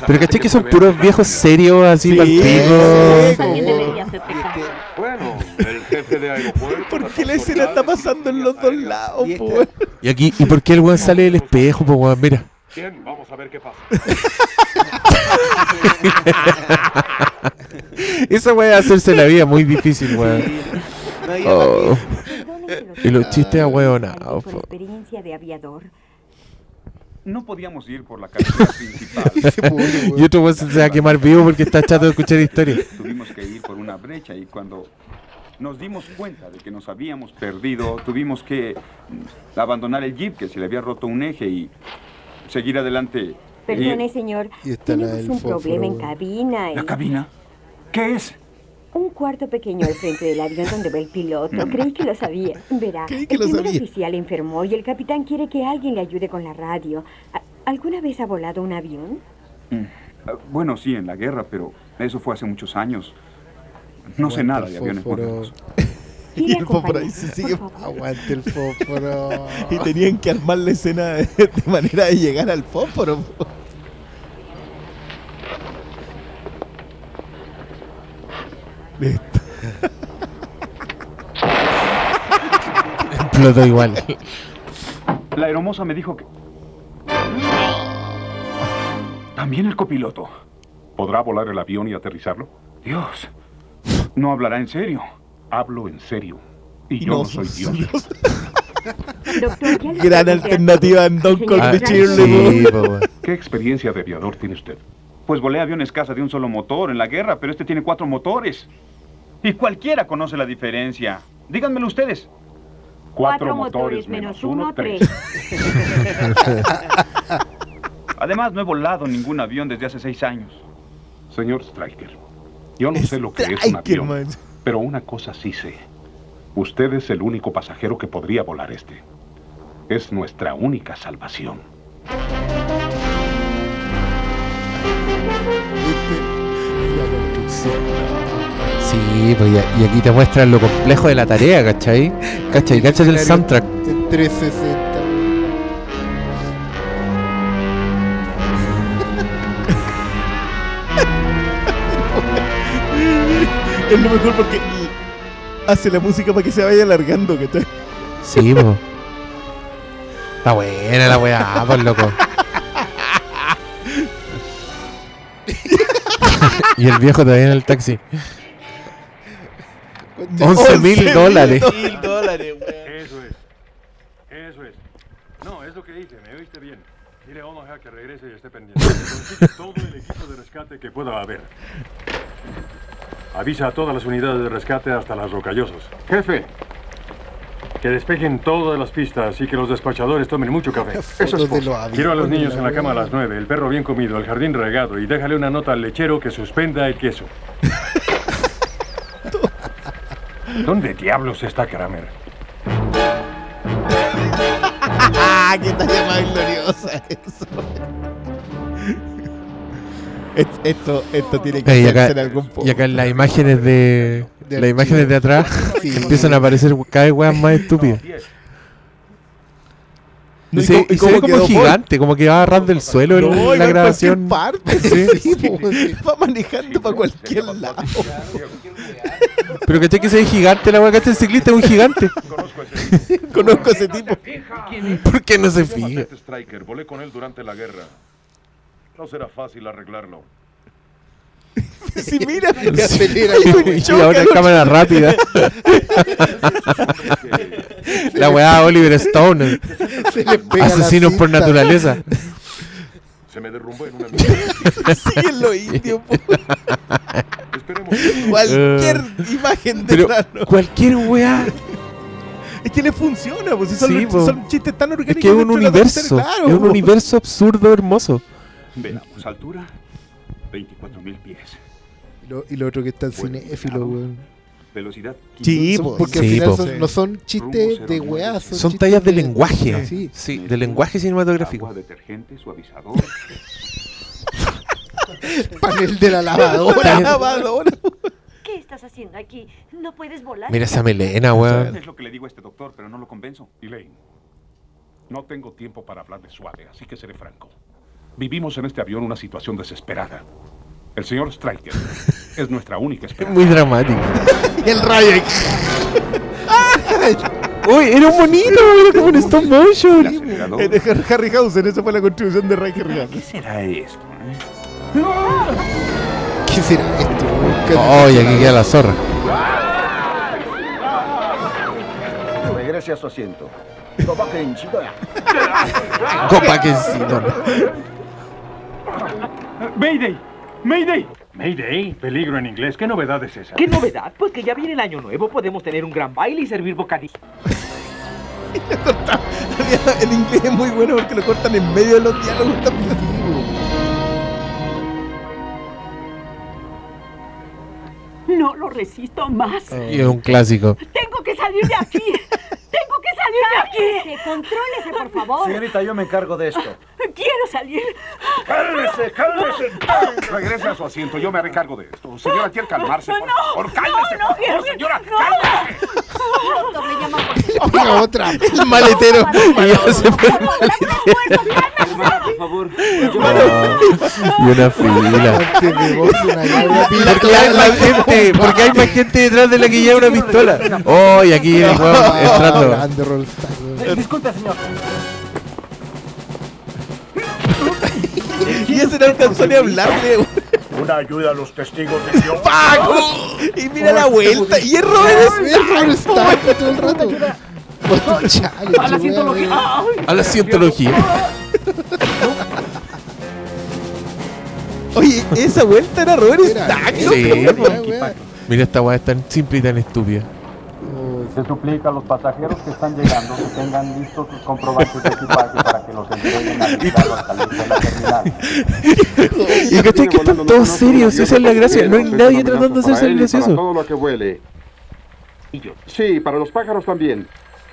Pero caché que son puros viejos serios así hacerte caso. Bueno, el jefe de aeropuerto. ¿Por qué la escena está pasando en los dos lados, po, weón? Y aquí, ¿y por qué el weón sale del espejo, pues weón? Mira. Bien, vamos a ver qué pasa. Esa weá hacerse la vida muy difícil, weón. Oh. Y los chistes ahueonados, Por po. experiencia de aviador. No podíamos ir por la carretera principal. Y otro weón se va a quemar vivo porque está chato de escuchar historias. Tuvimos que ir por una brecha y cuando nos dimos cuenta de que nos habíamos perdido, tuvimos que abandonar el jeep que se le había roto un eje y seguir adelante. Perdone, Y- señor. Y Tenemos un problema en fósforo. cabina. y- ¿La cabina? ¿Qué es? Un cuarto pequeño al frente del avión donde va el piloto. Creí que lo sabía. Verá, Creí que el lo primer sabía. oficial enfermó y el capitán quiere que alguien le ayude con la radio. ¿A- ¿Alguna vez ha volado un avión? Mm. Ah, Bueno, sí, en la guerra, pero eso fue hace muchos años. No sé nada de aviones modernos. Y el fósforo ahí se sigue. Aguante el fósforo. Y tenían que armar la escena de, de manera de llegar al fósforo. Listo. Explotó igual. La aeromoza me dijo que... También el copiloto. ¿Podrá volar el avión y aterrizarlo? Dios, no hablará en serio. Hablo en serio. Y Y yo no no soy Dios. Doctor, Gran alternativa en Don. Sí, po, weón. ¿Qué experiencia de aviador tiene usted? Pues volé aviones casa de un solo motor en la guerra, pero este tiene cuatro motores. Y cualquiera conoce la diferencia. Díganmelo ustedes. Cuatro, motores menos uno, tres. Además, no he volado ningún avión desde hace seis años. Señor Stryker, yo no sé lo que es un avión, man. pero una cosa sí sé. Usted es el único pasajero que podría volar este. Es nuestra única salvación. Sí, pues y, y aquí te muestran lo complejo de la tarea, ¿cachai? ¿Cachai? ¿Cachai el soundtrack? En 360. Es lo mejor porque hace la música para que se vaya alargando, ¿cachai? Sí, po. Está buena la weá, por loco. y el viejo todavía en el taxi. 11 mil dólares. mil dólares, weón. Eso es. Eso es. No, es lo que dice. Me oíste bien. Mire, vamos acá. que regrese y esté pendiente. Consigue todo el equipo de rescate que pueda haber. Avisa a todas las unidades de rescate hasta las rocallosas. Jefe, Que despejen todas las pistas y que los despachadores tomen mucho café. Eso es de aviones, Quiero a los niños en la la cama a las nueve, el perro bien comido, el jardín regado y déjale una nota al lechero que suspenda el queso. ¿Dónde diablos está Kramer? ¡Ah! ¡Qué talla más gloriosa eso! Es- Esto, esto tiene que Y hacerse acá, en algún punto. y acá en las imágenes de. De las imágenes de atrás Sí. empiezan a aparecer cada vez weas más estúpidas. No, Y se, cómo- y y se ve como gigante, como que va agarrando el suelo en No, va la en grabación. parte. Sí. Sí, po, sí. Va manejando para cualquier lado. Pero que que se ve gigante la wea, que el ciclista es un gigante. Conozco a ese tipo. ¿Por qué no se a fija? Ted Striker, volé con él durante la guerra. No será fácil arreglarlo. Sí, mira. Sí. y Y ahora en cámara rápida. La weá Oliver Stone. Le Asesinos por naturaleza. Se me derrumbó en una indios, po. Esperemos. Cualquier Eh, imagen de Pero plano. cualquier weá. Es que le funciona, pues si son, Sí, son chistes tan Es orgánicos. que es un dentro de la universo. claro, Es un po. universo absurdo hermoso. Veamos, altura 24.000 pies. Y lo, y lo otro que está en cinéfilo, weón. Velocidad. Sí, Son- po. porque al Sí, final po. son- no son chistes de weá, son, Son tallas de lenguaje. Sí. Sí, de lenguaje cinematográfico. Agua, detergente, suavizador. Panel de la lavadora. Tallas- lavadora. ¿Qué estás haciendo aquí? ¿No puedes volar? Mira esa melena, weón. Es lo que le digo a este doctor, pero no lo convenzo. Elaine, no tengo tiempo para hablar de suave, así que seré franco. Vivimos en este avión una situación desesperada. El señor Striker es nuestra única Es esperanza. muy dramático. El rayo. Uy, era un bonito, era como un stop motion. acelerador. Eh, de Harryhausen, esa fue la contribución de Ray Harryhausen. ¿Qué será esto? eh? ¿Qué será esto? weón? Oh, y aquí queda la zorra. Regrese a su asiento. Copa que. ¡Mayday! ¡Mayday! Mayday, peligro en inglés. ¿Qué novedad es esa? ¿Qué novedad? Pues que ya viene el año nuevo, podemos tener un gran baile y servir bocadillo. El inglés es muy bueno porque lo cortan en medio de los diálogos también. No lo resisto más. Y es un clásico. Tengo que salir de aquí. Tengo que salir de aquí. Contrólese, por favor. Señorita, yo me encargo de esto. Quiero salir. ¡Cálmese, cálmese! Regrese a su asiento, yo me haré cargo de esto. Señora, quiere calmarse, por favor. ¡Cálmese, no, por quiero- favor, señora! no. ¡Cálmese! Doctor, le llama por Oiga, otra. El maletero. Y ya se fue. Por favor. Y una fila. Porque hay más gente, porque hay más gente detrás de la que lleva una pistola. Oh, y aquí el weón Grande Rollstar, weón. Disculpe, señor. Y ese no alcanzó ni a hablarle. güey. Una ayuda a los testigos de Jehová. ¡Paco! Y mira la vuelta. Y es Robert Es Rollstar todo el rato. Puesto chale, A la cientología. weá, ¡Ay! A la cientología. Oye, esa vuelta era Robert Stack. Sí. Mira esta weá es tan simple y tan estúpida. Se suplica a los pasajeros que están llegando que tengan listos sus comprobantes de equipaje para que los entreguen al de la terminal. Y que que están todos serios, esa es la gracia. No hay nadie tratando de hacerse el Para gracioso. todo lo que huele. Sí, para los pájaros también.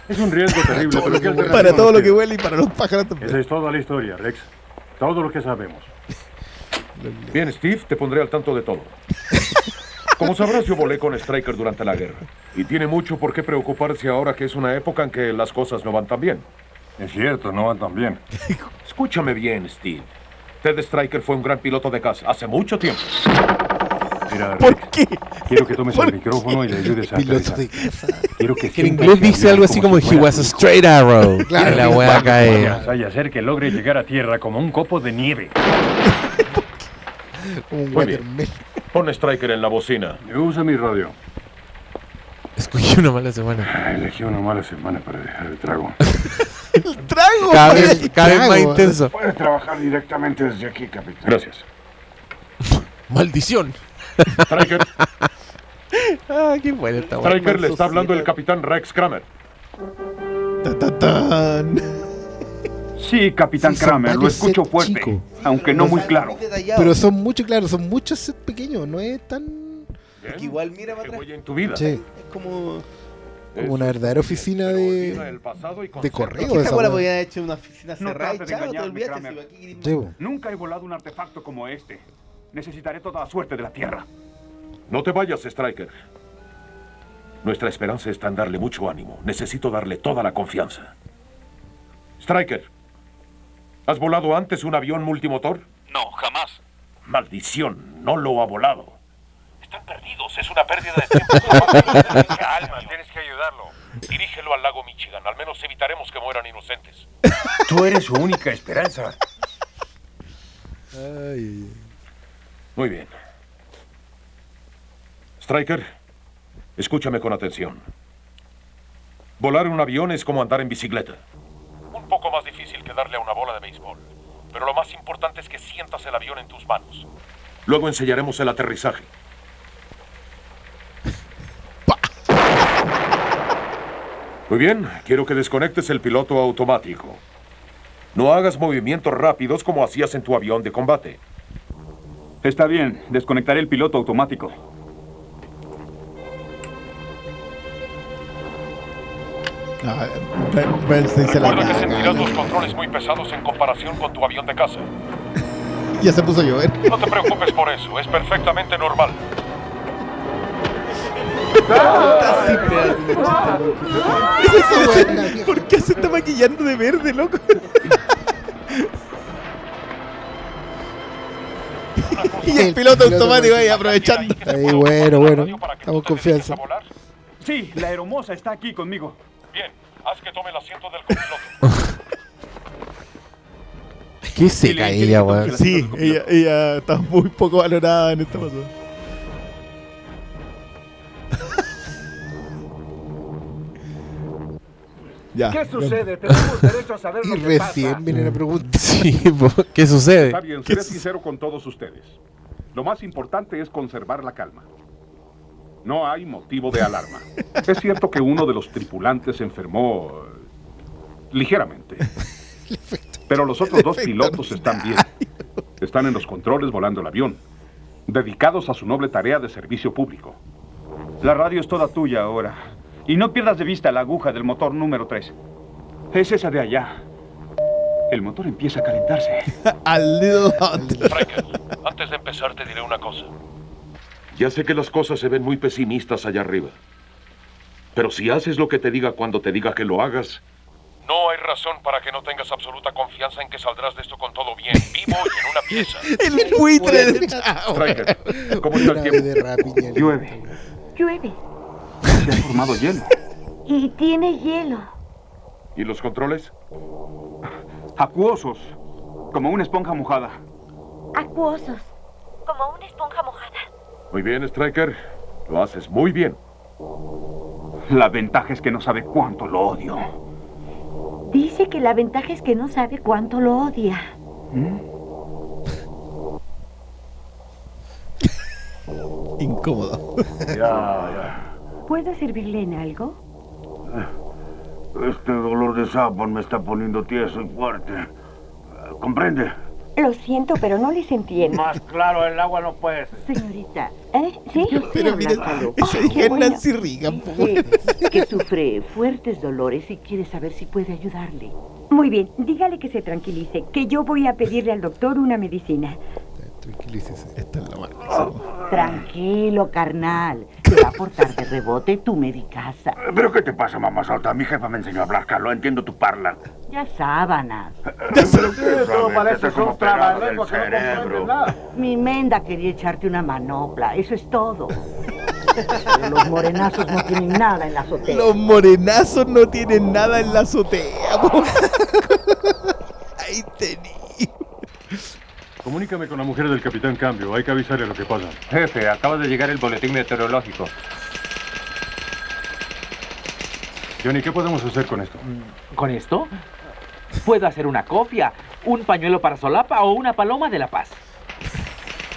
Es un riesgo terrible, pero ¿qué alternativa Para todo lo que huele y para los pájaros también. Esa es toda la historia, Rex. Todo lo que sabemos. Bien, Steve, te pondré al tanto de todo. Como sabrás, yo volé con Striker durante la guerra. Y tiene mucho por qué preocuparse ahora que es una época en que las cosas no van tan bien. Es cierto, no van tan bien. Escúchame bien, Steve. Ted Striker fue un gran piloto de caza hace mucho tiempo. Mira, ¿Por qué? quiero que tomes ¿Por el micrófono y le ayudes a Piloto de casa. Quiero que en inglés dice algo así como si he was a straight arrow. Claro. La weá cae. Vaya a hacer que logre llegar a tierra como un copo de nieve. Un Muy bien. watermelon. Pon Striker en la bocina. Usa mi radio. Escogí una mala semana. Ah, Elegí una mala semana para dejar el trago. El trago. Cada güey. vez, cada vez más Trago. intenso. Puedes trabajar directamente desde aquí, capitán. Gracias. Maldición. Striker, Ah, qué buena esta weá. Striker, le está hablando el capitán Rex Kramer. Ta, ta, tan. Sí, Capitán Sí, Kramer, lo escucho fuerte, chicos. aunque no muy claro. Pero son muchos, claro, son muchos sets pequeños, no es tan. Que igual mira para atrás. en tu vida. Sí, Es como. como una verdadera oficina de, de correo. Esta podían haber hecho una oficina No cerrada y chao, te olvidaste. Si aquí-. Nunca he volado un artefacto como este. Necesitaré toda la suerte de la Tierra. No te vayas, Striker. Nuestra esperanza está en darle mucho ánimo. Necesito darle toda la confianza. Striker, ¿has volado antes un avión multimotor? No, jamás. Maldición, no lo ha volado. Están perdidos, es una pérdida de tiempo. Calma, tienes que ayudarlo. Dirígelo al lago Michigan. Al menos evitaremos que mueran inocentes. Tú eres su única esperanza. Ay, Muy bien. Striker, escúchame con atención. Volar un avión es como andar en bicicleta. Un poco más difícil que darle a una bola de béisbol. Pero lo más importante es que sientas el avión en tus manos. Luego enseñaremos el aterrizaje. Muy bien, quiero que desconectes el piloto automático. No hagas movimientos rápidos como hacías en tu avión de combate. Está bien, desconectaré el piloto automático. Bernstein se la Recuerda que sentirás los controles muy pesados en comparación con tu avión de casa. Ya se puso a llover. No te preocupes por eso, es perfectamente normal. ¿Es eso, güey? ¿Por qué se está maquillando de verde, loco? y el piloto automático ahí aprovechando. Ahí, bueno, bueno. Estamos confianza. Sí, la aeromoza está aquí conmigo. Bien, haz que tome el asiento del copiloto. Qué seca ella, weón. Sí, ella, ella está muy poco valorada en esta pasada. ya. ¿Qué sucede? Tenemos derecho a saber Y lo que recién pasa. viene la pregunta. Sí, ¿qué sucede? Está bien, seré sincero con todos ustedes. Lo más importante es conservar la calma. No hay motivo de alarma. Es cierto que uno de los tripulantes se enfermó eh, ligeramente. Pero los otros dos pilotos están bien. Están en los controles volando el avión, dedicados a su noble tarea de servicio público. La radio es toda tuya ahora. Y no pierdas de vista la aguja del motor número 3. Es esa de allá. El motor empieza a calentarse. A little hot. Striker, antes de empezar te diré una cosa. Ya sé que las cosas se ven muy pesimistas allá arriba. Pero si haces lo que te diga cuando te diga que lo hagas... No hay razón para que no tengas absoluta confianza en que saldrás de esto con todo bien, vivo y en una pieza. El buitre del chavo. Striker, ¿cómo está el tiempo? de. Llueve. Llueve. Se ha formado hielo. Y tiene hielo. ¿Y los controles? Acuosos. Como una esponja mojada. Acuosos. Como una esponja mojada. Muy bien, Striker. Lo haces muy bien. La ventaja es que no sabe cuánto lo odio. Dice que la ventaja es que no sabe cuánto lo odia. Incómodo. Ya, ¿Puedo servirle en algo? ya. Este dolor de sapón me está poniendo tieso y fuerte. ¿Comprende? Lo siento, pero no les entiendo. Más claro el agua no puede ser. Señorita, ¿eh? Sí, Pero caló. esa Ay, hija es. Nancy Reagan, que sufre fuertes dolores y quiere saber si puede ayudarle. Muy bien, dígale que se tranquilice, que yo voy a pedirle al doctor una medicina. Tranquilícese. Esta es la máxima. Tranquilo, carnal. Te va a portar de rebote tu medicasa. ¿Pero qué te pasa, mamá salta? Mi jefa me enseñó a hablar, Carlos. Entiendo tu parla. Ya sábanas. ¿Pero qué Todo parece como un trabalengua del que no nada. Mi menda quería echarte una manopla, eso es todo. Pero los morenazos no tienen nada en la azotea. Los morenazos no tienen nada en la azotea. Ahí tení. Comunícame con la mujer del capitán Cambio. Hay que avisarle lo que pasa. Jefe, acaba de llegar el boletín meteorológico. Johnny, ¿qué podemos hacer con esto? ¿Con esto? Puedo hacer una copia, un pañuelo para solapa o una paloma de la paz.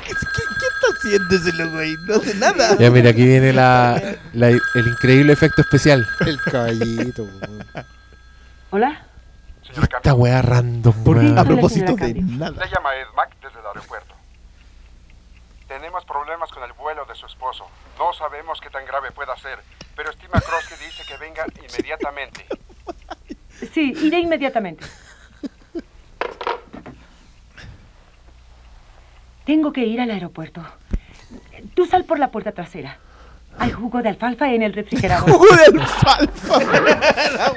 ¿Qué, está haciendo ahí? No hace nada. Ya mira, aquí viene la, la- el increíble efecto especial. El caballito. Hola. Esta weá random, ¿Por qué? weón. A propósito de nada. Le llama Ed Mac desde el aeropuerto. Tenemos problemas con el vuelo de su esposo. No sabemos qué tan grave pueda ser, pero estima Cross que dice que venga inmediatamente. Sí, iré inmediatamente. Tengo que ir al aeropuerto. Tú sal por la puerta trasera. Hay jugo de alfalfa en el refrigerador. ¡Jugo de alfalfa!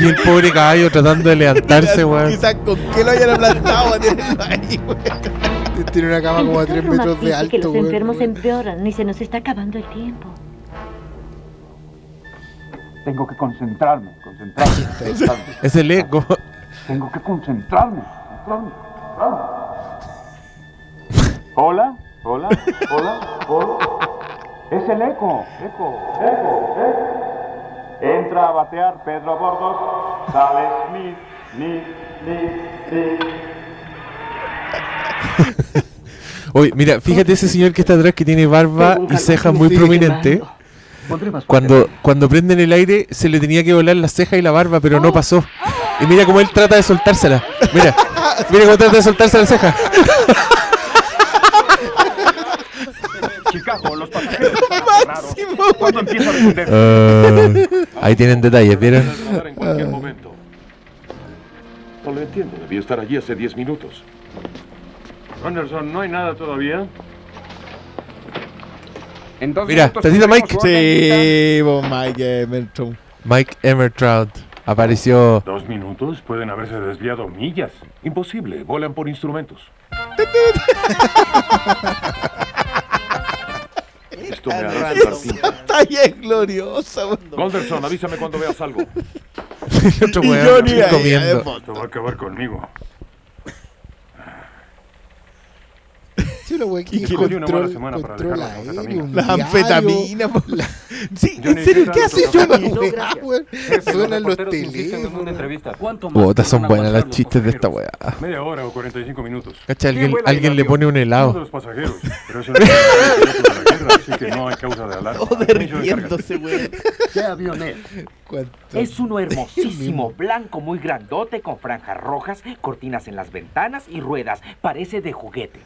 Y el pobre caballo tratando de levantarse, weón. Quizás con qué lo hayan aplastado ahí, weón. Tiene una cama como a El 3 doctor metros de dice que alto, los weón. enfermos empeoran y se nos está acabando el tiempo. Tengo que concentrarme, concentrarme. concentrarme. Es el eco. Tengo que concentrarme, concentrarme, concentrarme. Hola, hola, hola, hola. Es el eco, eco, eco, eco. Entra a batear Pedro Bordos, sale Smith, Smith, Smith, Smith. Oye, mira, fíjate ese señor que está atrás que tiene barba y cejas muy prominentes. Cuando, cuando prenden el aire se le tenía que volar la ceja y la barba, pero no pasó. Y mira cómo él trata de soltársela. Mira, mira cómo trata de soltarse la ceja. Chicago, los pasajeros. Ah, ahí tienen detalles, ¿vieron? en cualquier momento. No lo entiendo. Estar allí hace 10 minutos. Anderson, ¿no hay nada todavía? En dos Mira, tendremos Mike. Sí, Mike Emerton. Mike Emmertrout apareció. Dos minutos pueden haberse desviado millas. Imposible. Volan por instrumentos. Esto me hará sudar tinta. Esa talla es gloriosa, weón. Golderson, avísame cuando veas algo. Otro Y weón comiendo. Esto va a acabar conmigo. Sí, lo weón, Y que que le dio una mala control, semana para dejar la aéreo, anfetamina. un La diario. anfetamina, po. Sí, en serio, ¿qué ¿qué tal? hace No, Johnny? no, weá, weón? Suenan los teléfonos. entrevista. ¿Cuánto Puta, son buenas las chistes de esta weá. Media hora o 45 minutos. Cacha, alguien, ¿Quién vuela alguien el le pone un helado. los pasajeros. Pero guerra, así que no hay causa de alarma. Todo weón. ¿Qué avión es? ¿Cuánto? Es uno hermosísimo, blanco, muy grandote, con franjas rojas, cortinas en las ventanas y ruedas. Parece de juguete.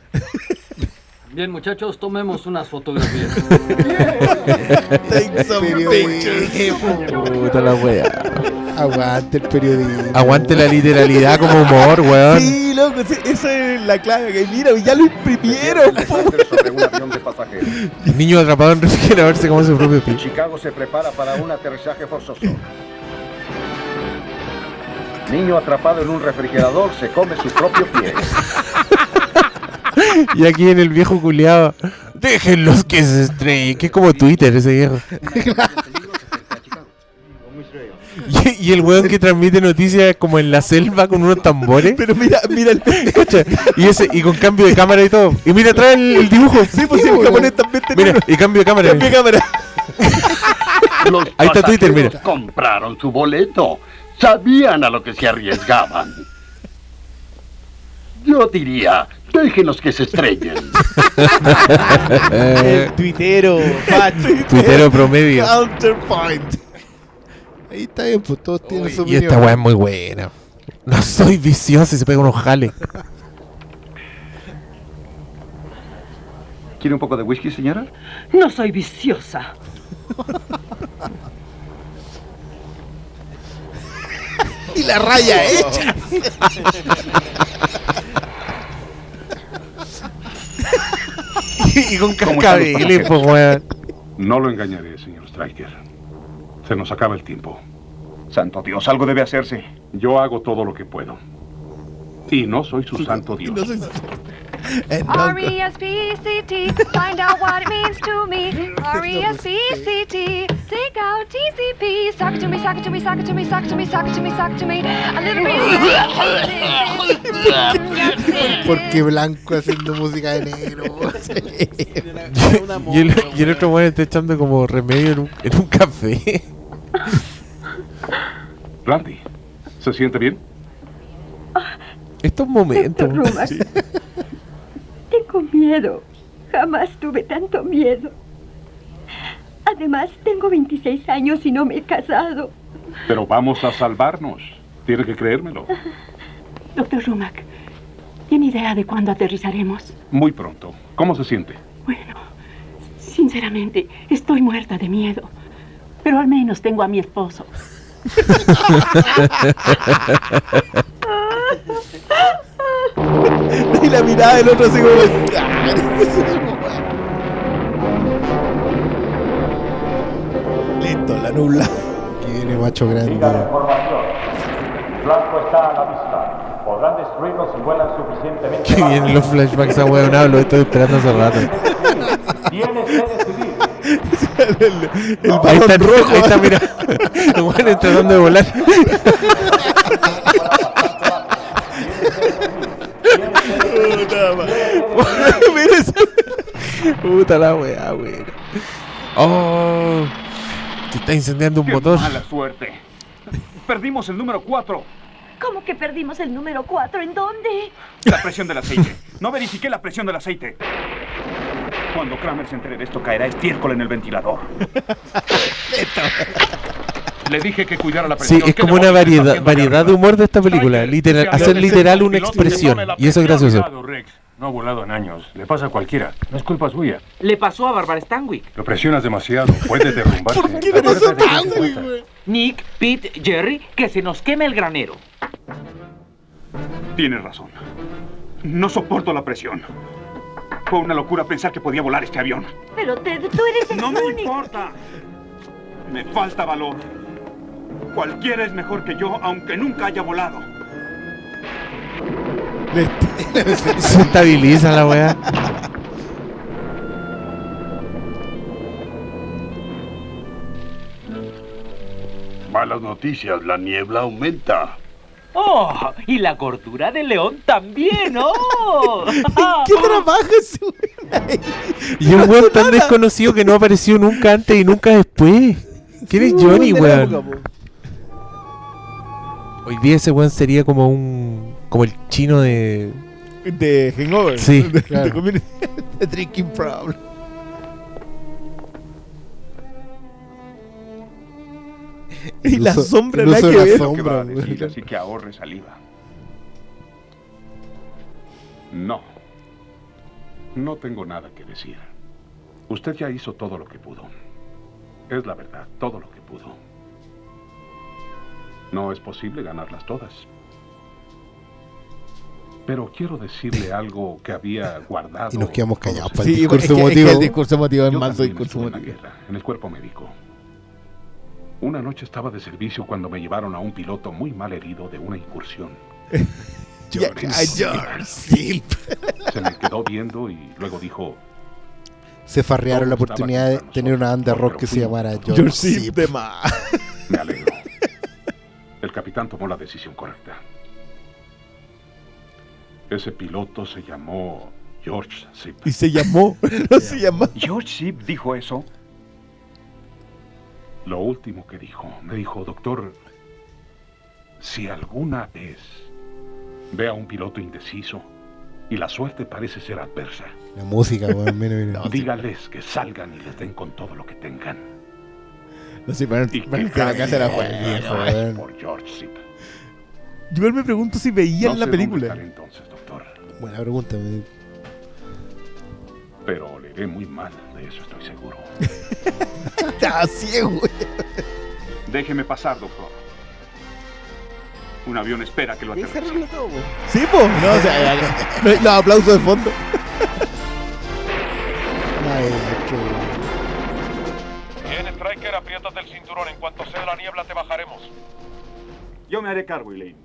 Bien, muchachos, tomemos unas fotografías. Take some pictures. Puta la weá. Aguante el periodismo. Aguante la literalidad como humor, weón. Sí, loco, esa es la clave. Que mira, ya lo imprimieron. po. sobre un avión de pasajeros. Niño atrapado en refrigerador se come su propio pie. Chicago se prepara para un aterrizaje forzoso. Niño atrapado en un refrigerador se come su propio pie. Y aquí en el viejo culiado. Déjenlos que se estrellen. Que es como Twitter ese viejo. Y, el weón que transmite noticias como en la selva con unos tambores. Pero mira, mira el. Y ese, y con cambio de cámara y todo. Y mira atrás el, el dibujo. Sí, pues sí, el japonés también tenía Mira, y cambio de cámara. Cambia de cámara. Los Ahí está Twitter, mira. compraron su boleto. Sabían a lo que se arriesgaban. Yo diría, déjenos que se estrellen. El tuitero. Tuitero promedio. Counterpoint. Ahí está bien, pues todos tienen su Y opinión. esta weá es muy buena. No soy vicioso y se pega unos jales. ¿Quiere un poco de whisky, señora? No soy viciosa. Y la raya hecha. y con ¿Cómo están los cascabeles, pues weón. No lo engañaré, señor Striker. Se nos acaba el tiempo. Santo Dios, algo debe hacerse. Yo hago todo lo que puedo. Y no soy su santo Dios. R-E-S-P-C-T, find out what it means to me. R-E-S-P-C-T, take out TCP. Sock it to me, sock it to me, sock it to me, sock it to me, sock it to me, sock it to me. A little bit. Porque blanco haciendo música de negro. Y el, y el otro weón está echando como remedio en un, en un café. Randy, ¿se siente bien? Estos momentos. Tengo miedo. Jamás tuve tanto miedo. Además, tengo 26 años y no me he casado. Pero vamos a salvarnos. Tiene que creérmelo. Doctor Rumack, ¿tiene idea de cuándo aterrizaremos? Muy pronto. ¿Cómo se siente? Bueno, sinceramente, estoy muerta de miedo. Pero al menos tengo a mi esposo. y la mirada del otro así como. Listo, la nubla. Aquí viene macho grande. Información. Blanco está a la vista. Podrán destruirlo si vuelan suficientemente Qué bien los flashbacks a weón hablo, estoy esperando hace rato. Tienes que decidir. el, el Ahí balón está, rojo. ahí está, mira. El weón tratando de volar. Puta madre. Mira Puta la weá, weón. Oh, se está incendiando un Qué motor. mala suerte. Perdimos el número 4. ¿Cómo que perdimos el número 4? ¿En dónde? La presión del aceite. No verifiqué la presión del aceite. Cuando Kramer se entere de esto, caerá estiércol en el ventilador. Le dije que cuidara la Sí, presión. es ¿Qué como una variedad, variedad de humor de esta película. Literal, hacer literal una expresión. Y eso es gracioso. No ha volado en años. Le pasa a cualquiera. No es culpa suya. Le pasó a Barbara Stanwyck. Lo presionas demasiado. Puede derrumbarse. qué se Stanwyck, trata. Nick, Pete, Jerry, que se nos queme el granero. Tienes razón. No soporto la presión. Fue una locura pensar que podía volar este avión. Pero Ted, tú eres el No me único. importa. Me falta valor. Cualquiera es mejor que yo, aunque nunca haya volado. Se estabiliza la weá. Malas noticias, la niebla aumenta. ¡Oh! Y la gordura de león también, ¡oh! ¿Qué trabaja ese güey? Y un weón tan desconocido que no apareció nunca antes y nunca después. ¿Quién es Johnny, weón? Hoy día ese weón sería como un. como el chino de. De Hangover. Sí, De, claro. de Drinking Problem. Y la sombra uso que la ver. sombra, ¿Qué va a güey. decir? Así que ahorre saliva. No. No tengo nada que decir. Usted ya hizo todo lo que pudo. Es la verdad, todo lo que pudo. No es posible ganarlas todas. Pero quiero decirle algo que había guardado. Y nos quedamos callados para Sí, el discurso es que- es que el discurso emotivo es Yo también discurso estuve en la guerra, en el cuerpo médico. Una noche estaba de servicio cuando me llevaron a un piloto muy mal herido de una incursión. George. George Silp. Se me quedó viendo y luego dijo, Se farrearon la oportunidad de tener una banda rock que se llamara George, George Silp más. me alegro. El capitán tomó la decisión correcta. Ese piloto se llamó George Zip. Y se llamó. No se llamó. ¿George Zip dijo eso? Lo último que dijo, me dijo, doctor, si alguna vez ve a un piloto indeciso y la suerte parece ser adversa, La música, dígales que salgan y les den con todo lo que tengan. No sé, pero que que la casa era weón. por George. Yo me pregunto si veían la película. entonces, doctor, Buena pregunta. me- pero le iré muy mal, de eso estoy seguro. Estaba ciego, güey. Déjeme pasar, doctor. Un avión espera que lo aterrice. Sí, po. No, o sea, los aplausos de fondo. Maestro. Bien, Striker, apriétate el cinturón. En cuanto sea la niebla, te bajaremos. Yo me haré cargo, Elaine.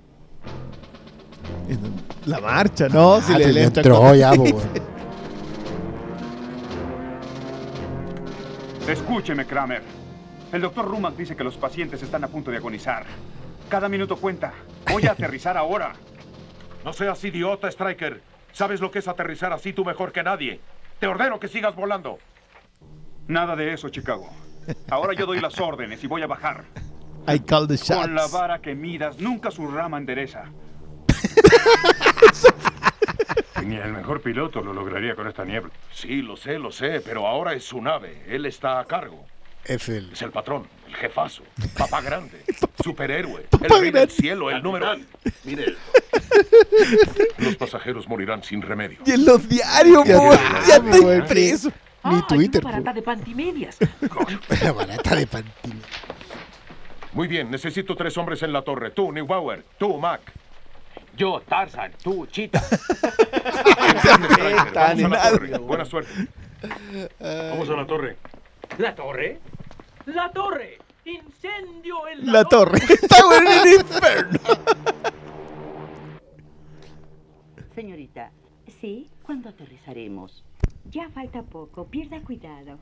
La marcha, no, si Ah, le, te le entra entró con- ya. Escúcheme, Kramer. El doctor Rumack dice que los pacientes están a punto de agonizar. Cada minuto cuenta. Voy a aterrizar ahora. No seas idiota, Striker. Sabes lo que es aterrizar así tú mejor que nadie. Te ordeno que sigas volando. Nada de eso, Chicago. Ahora yo doy las órdenes y voy a bajar. I call the Con la shots. vara que midas, nunca su rama endereza. Ni el mejor piloto lo lograría con esta niebla. Sí, lo sé, lo sé, pero ahora es su nave. Él está a cargo. Es el. Es el patrón, el jefazo, papá grande, superhéroe, el rey del cielo, el número uno. Mire Los pasajeros morirán sin remedio. Y en los diarios, Ya po, te- ya Ah, está weón. Ni Twitter. Una barata de pantimedias. La barata de pantina. Muy bien, necesito tres hombres en la torre. Tú, Neubauer. Tú, Mac. Yo, Tarzan, tú, Chita. Vamos a la torre. Buena suerte. Vamos a la torre. ¿La torre? ¡La torre! ¡Incendio en la, La torre. Está en el infierno. Señorita, ¿sí? ¿Cuándo aterrizaremos? Ya falta poco, pierda cuidado.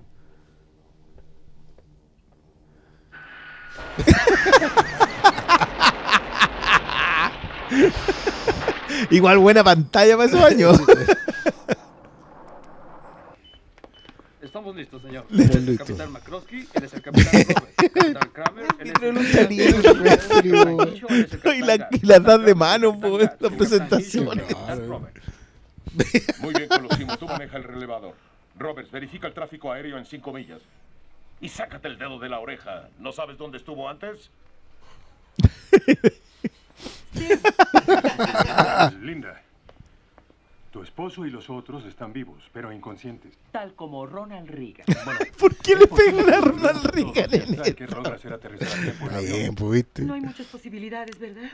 Igual buena pantalla para esos años. Estamos listos, señor. Él es el capitán McCroskey, él es el capitán Robert. Capitán Kramer, él es el libre, Y la, y la das de mano, po, en las presentaciones. Muy bien, Colosimo. Tú maneja el relevador. Roberts, verifica el tráfico aéreo en cinco millas. Y sácate el dedo de la oreja. ¿No sabes dónde estuvo antes? Linda. Tu esposo y los otros están vivos, pero inconscientes. Tal como Ronald Reagan. ¿Por qué le pegan a Ronald Reagan. No hay muchas posibilidades, ¿verdad?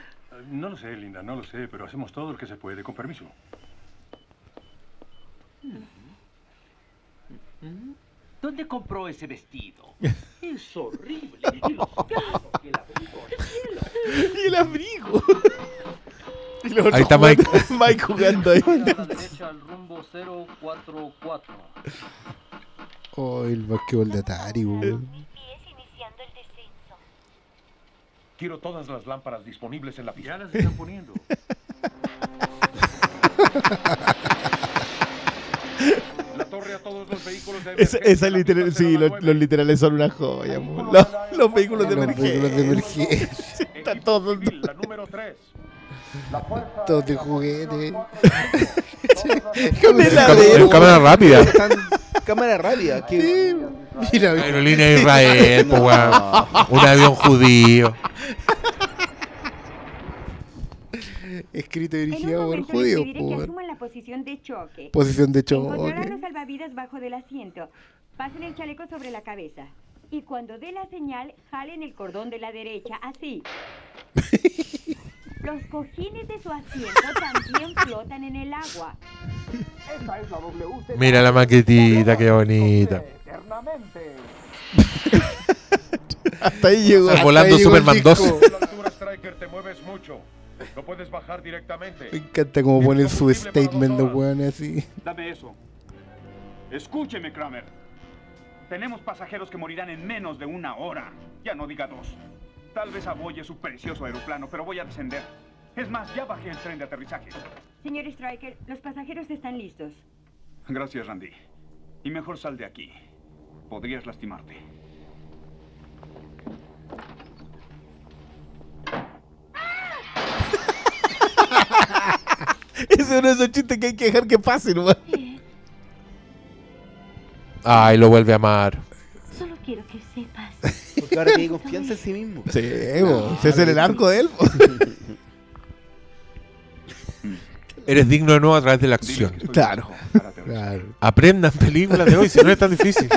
No lo sé, Linda, no lo sé, pero hacemos todo lo que se puede, con permiso. ¿Dónde compró ese vestido? Es horrible. Y los gatos y el abrigo. Y el abrigo. Y los otros Ahí está Mike. jugando- Mike jugando ahí. A la derecha al rumbo 044. Oh, el basquetbol de Atari, weón. Quiero todas las lámparas disponibles en la pista. Ya las están poniendo. La torre a todos los vehículos de Esa, emergencia. esa La literal, sí, los, los literales son una joya. po. Los, los vehículos de Los emergencia. vehículos de emergencia. Sí, Están todos. La número 3. Todos de juguete. Heladero. cámara rápida. Cámara rápida. Que... Mira, Aerolínea de Israel, po, weón. Un avión judío. Escrito y dirigido por judíos, pediré po, que asuman la posición de choque. Posición de Encontrarán choque. los salvavidas bajo del asiento. Pasen el chaleco sobre la cabeza. Y cuando dé la señal, jalen el cordón de la derecha, así. Los cojines de su asiento también flotan en el agua. Esta es la WC. Mira la maquetita, qué bonita. Eternamente. Hasta ahí llegó. Está volando llegó el Superman disco. 2. Puedes bajar directamente. Me encanta cómo ponen su statement de weón así. Dame eso. Escúcheme, Kramer. Tenemos pasajeros que morirán en menos de una hora. Ya no diga dos. Tal vez aboye su precioso aeroplano, pero voy a descender. Es más, ya bajé el tren de aterrizaje. Señor Striker, los pasajeros están listos. Gracias, Randy. Y mejor sal de aquí. Podrías lastimarte. es uno de esos chistes que hay que dejar que pasen, weón. Ay, lo vuelve a amar. Solo quiero que sepas. Porque ahora tiene confianza en sí mismo. Sí, po. Ese es el arco de él. Eres digno de nuevo a través de la acción. Claro. Claro. Aprendan películas de hoy, si no es tan difícil.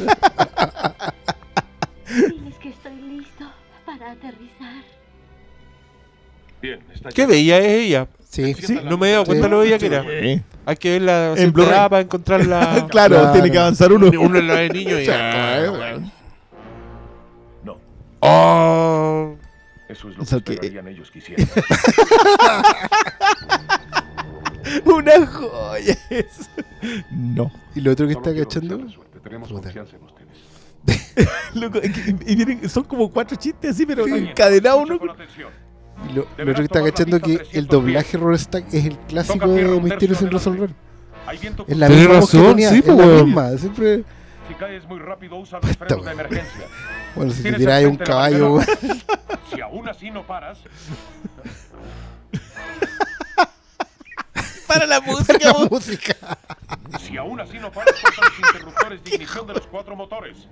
Diles que estoy listo para aterrizar. Bien, está ¿Qué veía es ella? Sí. Sí, no me he dado cuenta Sí. lo veía que era. Sí. Hay que verla En en Blu-ray. para encontrarla. Claro, Claro. tiene que avanzar uno. Uno en la de niño y Sí. No, Oh. eso es lo que Eso que- esperarían ellos que hicieran. Una joya eso. No. Y lo otro que Solo está cachando. Tenemos Puta. confianza en ustedes. Loco, es y vienen- son como cuatro chistes así, pero encadenados uno con atención. Y lo, lo otro que está cachando que 300 el doblaje Roller Stack es el clásico de Misterios sin resolver. Es la misma razón, sí, es la weón. misma, siempre. Si caes muy rápido, usa los frenos de emergencia. Bueno, si te el un caballo, weón. Si aún así no paras, Para la música. Para la música. Si aún así no paras, corta los interruptores de ignición de los cuatro motores.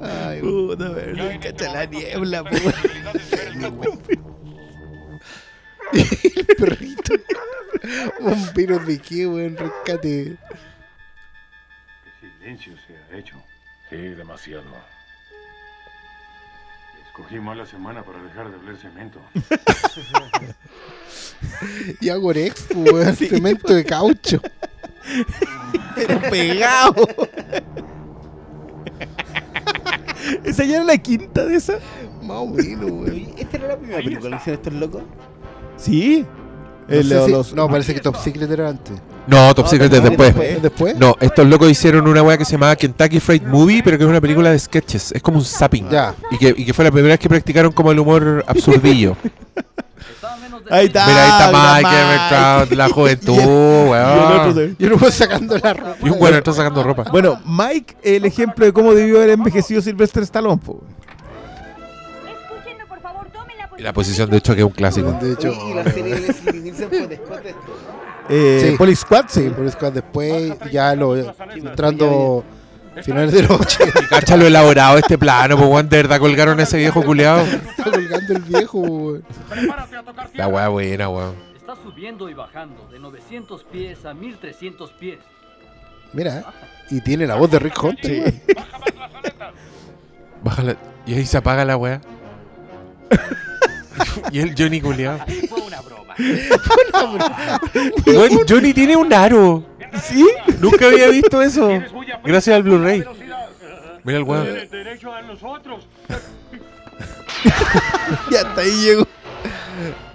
Ay, puta, verde. Cacha la niebla, po. El perrito. Bomberos de qué, weón, rescate. Silencio se ha hecho. Sí, demasiado. Escogí mala semana para dejar de oler cemento. Y po, weón, cemento de caucho. Pero pegado. ¿Esa ya era la quinta de esa? Más o menos, weón. ¿Esta era la primera película que hicieron estos locos? Sí. No, El- sé si- los- no, parece que Top Secret era antes. No, Top No, Secret es después. ¿Es después? No, estos locos hicieron una weá que se llamaba Kentucky Fried Movie, pero que es una película de sketches. Es como un zapping. Ya. Y que, y que fue la primera vez que practicaron como el humor absurdillo. Ahí está. Mira, ahí está Mike, Trout, la juventud, weón. Y uno fue sacando la ropa. Y un weón está sacando ropa. Bueno, Mike, el ejemplo de cómo debió haber envejecido Sylvester Stallone, po. Y la posición de hecho que es un clásico. De hecho, Y la serie de después de esto. Eh, Sí. Police Squad, sí. Police Squad después, ya lo entrando finales de los 80. Y cacha lo elaborado de este plano, pues weón, de verdad colgaron a ese viejo culiado. Está colgando el viejo, weón. La weá buena, weón. Está subiendo y bajando de 900 pies a 1300 pies. Mira, y tiene la voz de Rick Hunter. weón. Bájala. Y ahí se apaga la weá. y el Johnny culiado. Fue una broma. Weón, Johnny tiene un aro. ¿Sí? Nunca había visto eso. Gracias al Blu-ray. Mira el weón. Tienes derecho a nosotros. Y hasta ahí llegó.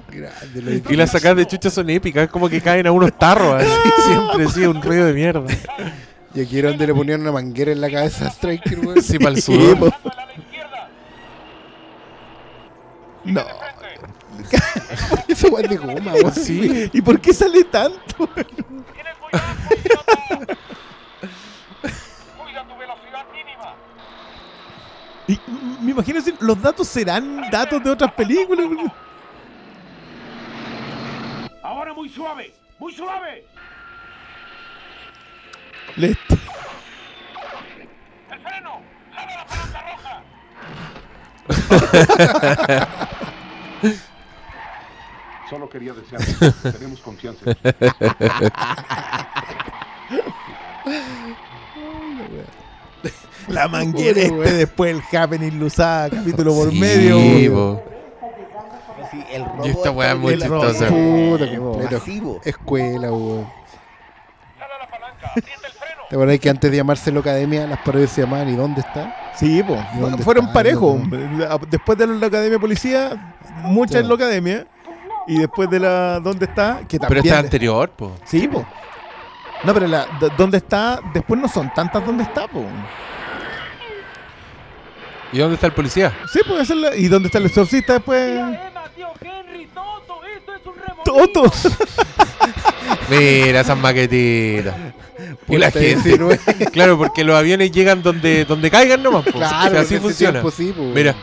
Grande, lo Y las sacadas de chucha son épicas, es como que caen a unos tarros. así, siempre sí, un ruido de mierda. Y aquí era donde le ponían una manguera en la cabeza a Striker, weón. Sí, para el po. No. Weá es de goma, weón. Sí. ¿Y por qué sale tanto? Y me imagino si los datos serán datos de otras películas. Ahora muy suave, muy suave. Le- El freno. ¡Jala la palanca roja! Solo quería desear. Tenemos confianza. La manguera Bueno, este, después el Happening lo usaba capítulo por Sí, medio. po. Sí, el robo Y esta weá es muy el robo. chistosa. Escuela, weón. ¡Jala la. ¿Te acuerdas que antes de llamárselo Academia, las parodias se llamaban ¿Y dónde está? Sí, po. ¿Y dónde fueron parejos. Después de la Academia de Policía, muchas en la Academia. Y después de la ¿Dónde está? Que Pero también. esta anterior, po. Sí, po. No, pero la ¿Dónde está? Después no son tantas ¿Dónde está, po? ¿Y dónde está el policía? Sí, pues esa es la- ¿Y dónde está el exorcista después? Emma, tío Henry, Toto, esto es un. Toto. Mira esas maquetitas. Y la gente. 19. Claro, porque los aviones llegan donde, donde caigan nomás. po. Claro, O sea, así funciona. tiempo sí, po. Mira,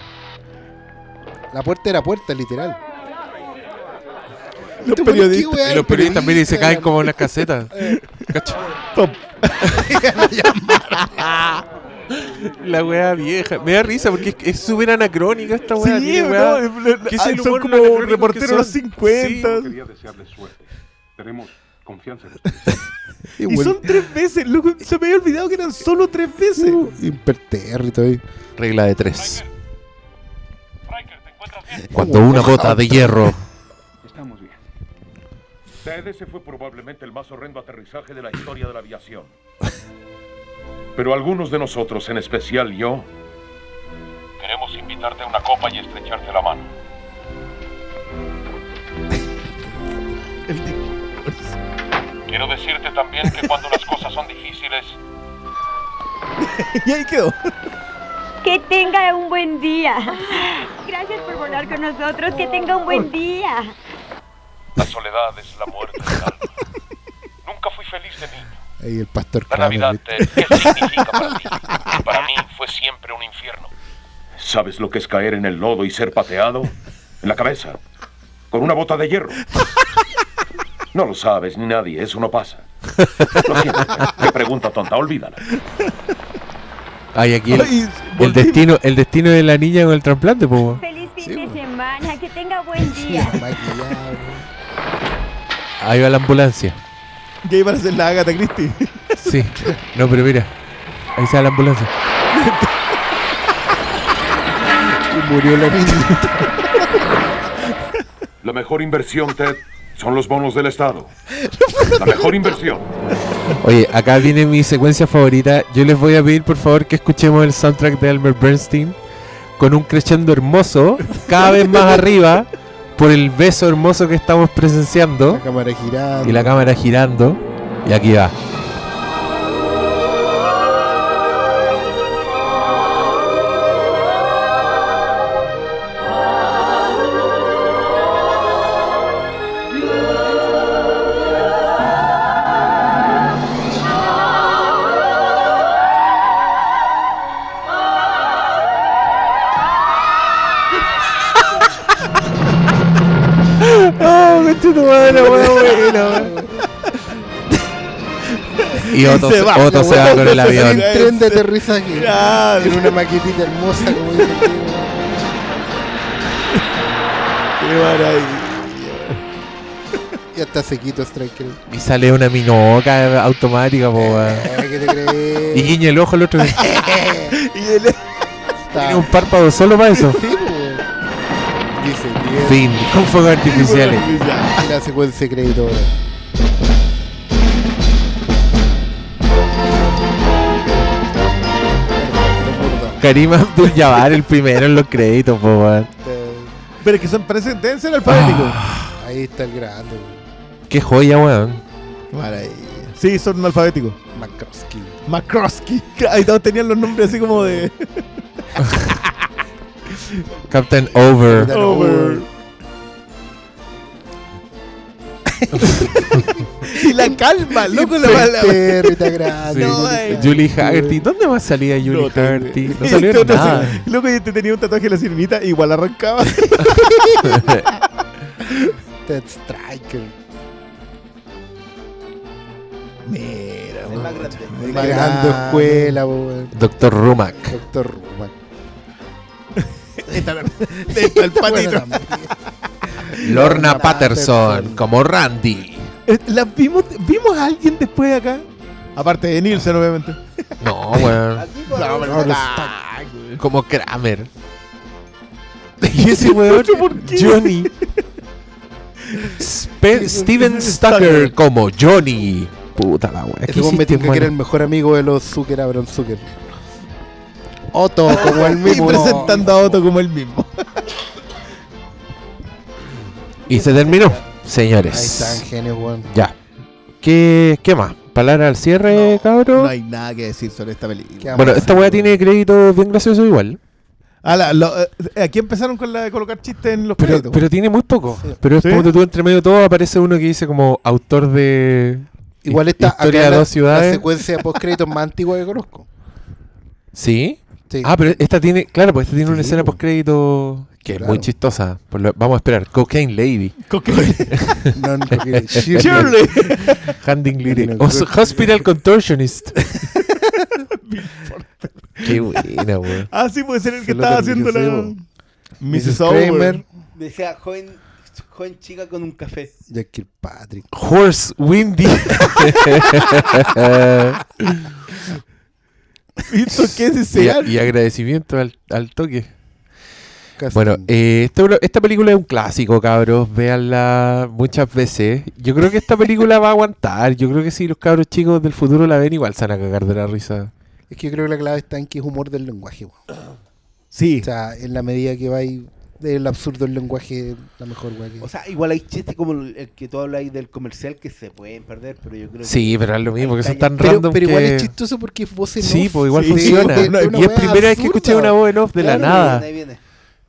La puerta era puerta, literal. Los ¿Por qué, periodistas. weón? y los periodistas miren y se caen como en las casetas. Top. La wea vieja. Me da risa porque es- es súper anacrónica esta wea. Sí, tiene wea- no, ¿Qué es ah, el son como reporteros de los son? 50. Quería desearles suerte. Tenemos confianza en usted. Y bueno. son tres veces, loco. Se me había olvidado que eran solo tres veces. Impertérrito ahí. Regla de tres. Riker, ¿te encuentras bien? Cuando una bota de hierro. Bien. Ese fue probablemente el más horrendo aterrizaje de la historia de la aviación. Pero algunos de nosotros, en especial yo, queremos invitarte a una copa y estrecharte la mano. Quiero decirte también que cuando las cosas son difíciles, y ahí quedó. Que tenga un buen día. Gracias por volar con nosotros. Que tenga un buen día. La soledad es la muerte del alma. Nunca fui feliz de niño. Ahí el pastor La Kramer, Navidad, ¿qué significa para ti? Para mí fue siempre un infierno. ¿Sabes lo que es caer en el lodo y ser pateado? En la cabeza. con una bota de hierro. No lo sabes ni nadie, eso no pasa. Lo siento, qué pregunta tonta, olvídala. Ay, aquí el, Ay, el destino, el destino de la niña con el trasplante, po. Feliz fin de semana, que tenga buen día. Ahí va la ambulancia. Ya iban a hacer la Agatha Christie. Sí. No, pero mira. Ahí está la ambulancia. Y murió la niña. La mejor inversión, Ted, son los bonos del Estado. La mejor inversión. Oye, acá viene mi secuencia favorita. Yo les voy a pedir por favor que escuchemos el soundtrack de Albert Bernstein con un crescendo hermoso, cada vez más arriba, por el beso hermoso que estamos presenciando La cámara girando. y la cámara girando. Y aquí va. Otto se, va, Otto la se va weá. con el avión. Un tren de aterrizaje. Claro. En una maquetita hermosa, como dice el. Qué maravilla. Ya está sequito Striker. Y sale una minoca automática, po. Eh, ¿Qué te crees? Y guiña el ojo al otro. Y Tiene un párpado solo para eso. Sí. Dice. Fin, con fuegos artificiales. Y la secuencia de crédito. Karim Abdul-Jabbar, el primero en los créditos, po, weón. Pero es que son parecen, deben ser alfabéticos. Ahí está el grande. Qué joya, weón. Maravilla. Sí, son alfabéticos. Makrowski. Makrowski. Ahí todos tenían los nombres así como de. Captain Over. Captain Over. y la calma, loco, la está grande. Sí. No, eh. Julie Haggerty. ¿Dónde más salía Julie No Haggerty? No salió este otro nada. así, Loco, y este tenía un tatuaje de la sirenita, igual arrancaba. Ted Striker. Mira, El más grande. Más grande escuela. Doctor Rumack. Doctor Rumack. Está, está el patito. Lorna Patterson, como Randy. Eh, ¿La vimos, ¿Vimos a alguien después de acá? Aparte de Nielsen, obviamente. No, weón. No, pero no está, güey. Como Kramer. Y ese weón, ¿Por qué? Johnny. Spe- Steven Stucker como Johnny. Puta la. Ese weón me tinca que era el mejor amigo de los Zucker, Aaron Zucker. Otto, como el Y mismo. presentando a Otto como el mismo. Y se terminó, Ahí señores. están, genios, weón. Ya. ¿Qué, qué más? ¿Palabra al cierre, cabrón? No hay nada que decir sobre esta película. ¿Qué Bueno, esta weá tiene créditos bien graciosos igual. Ah, la- lo- eh, aquí empezaron con la de colocar chistes en los Pero, créditos. pero tiene muy poco. Pero es ¿Sí? como tú entre medio de todo aparece uno que dice como autor de Igual está Historia de la, dos ciudades. la secuencia post créditos más antigua que conozco. ¿Sí? Sí. Ah, pero esta tiene, claro, pues esta tiene una escena po. Que es muy chistosa. Por lo- vamos a esperar. Cocaine Lady. No, no, que- Shirley. Handing Lady. No, Hospital Contortionist. Qué buena, weón. Ah, sí, puede ser el que estaba haciendo la. Mrs. Kramer. Decía joven, joven chica con un café. Jack Kirkpatrick. Horse Windy. ¿Y esto qué es ese y, y agradecimiento al, al toque. Bueno, eh, esta, esta película es un clásico, cabros. Véanla muchas veces. Yo creo que esta película va a aguantar. Yo creo que si los cabros chicos del futuro la ven, igual se van a cagar de la risa. Es que yo creo que la clave está en que es humor del lenguaje. weón. Sí. O sea, en la medida que va ahí del absurdo del lenguaje, la mejor weá que- O sea, igual hay chistes como el el que tú hablas del comercial que se pueden perder, pero yo creo Sí, que. pero es lo mismo, que son tan está pero, random pero igual es chistoso porque es voz en Sí, off. pues igual Sí, funciona. de- de una y es primera vez que escuché absurda. una voz en off de la nada. Ahí viene.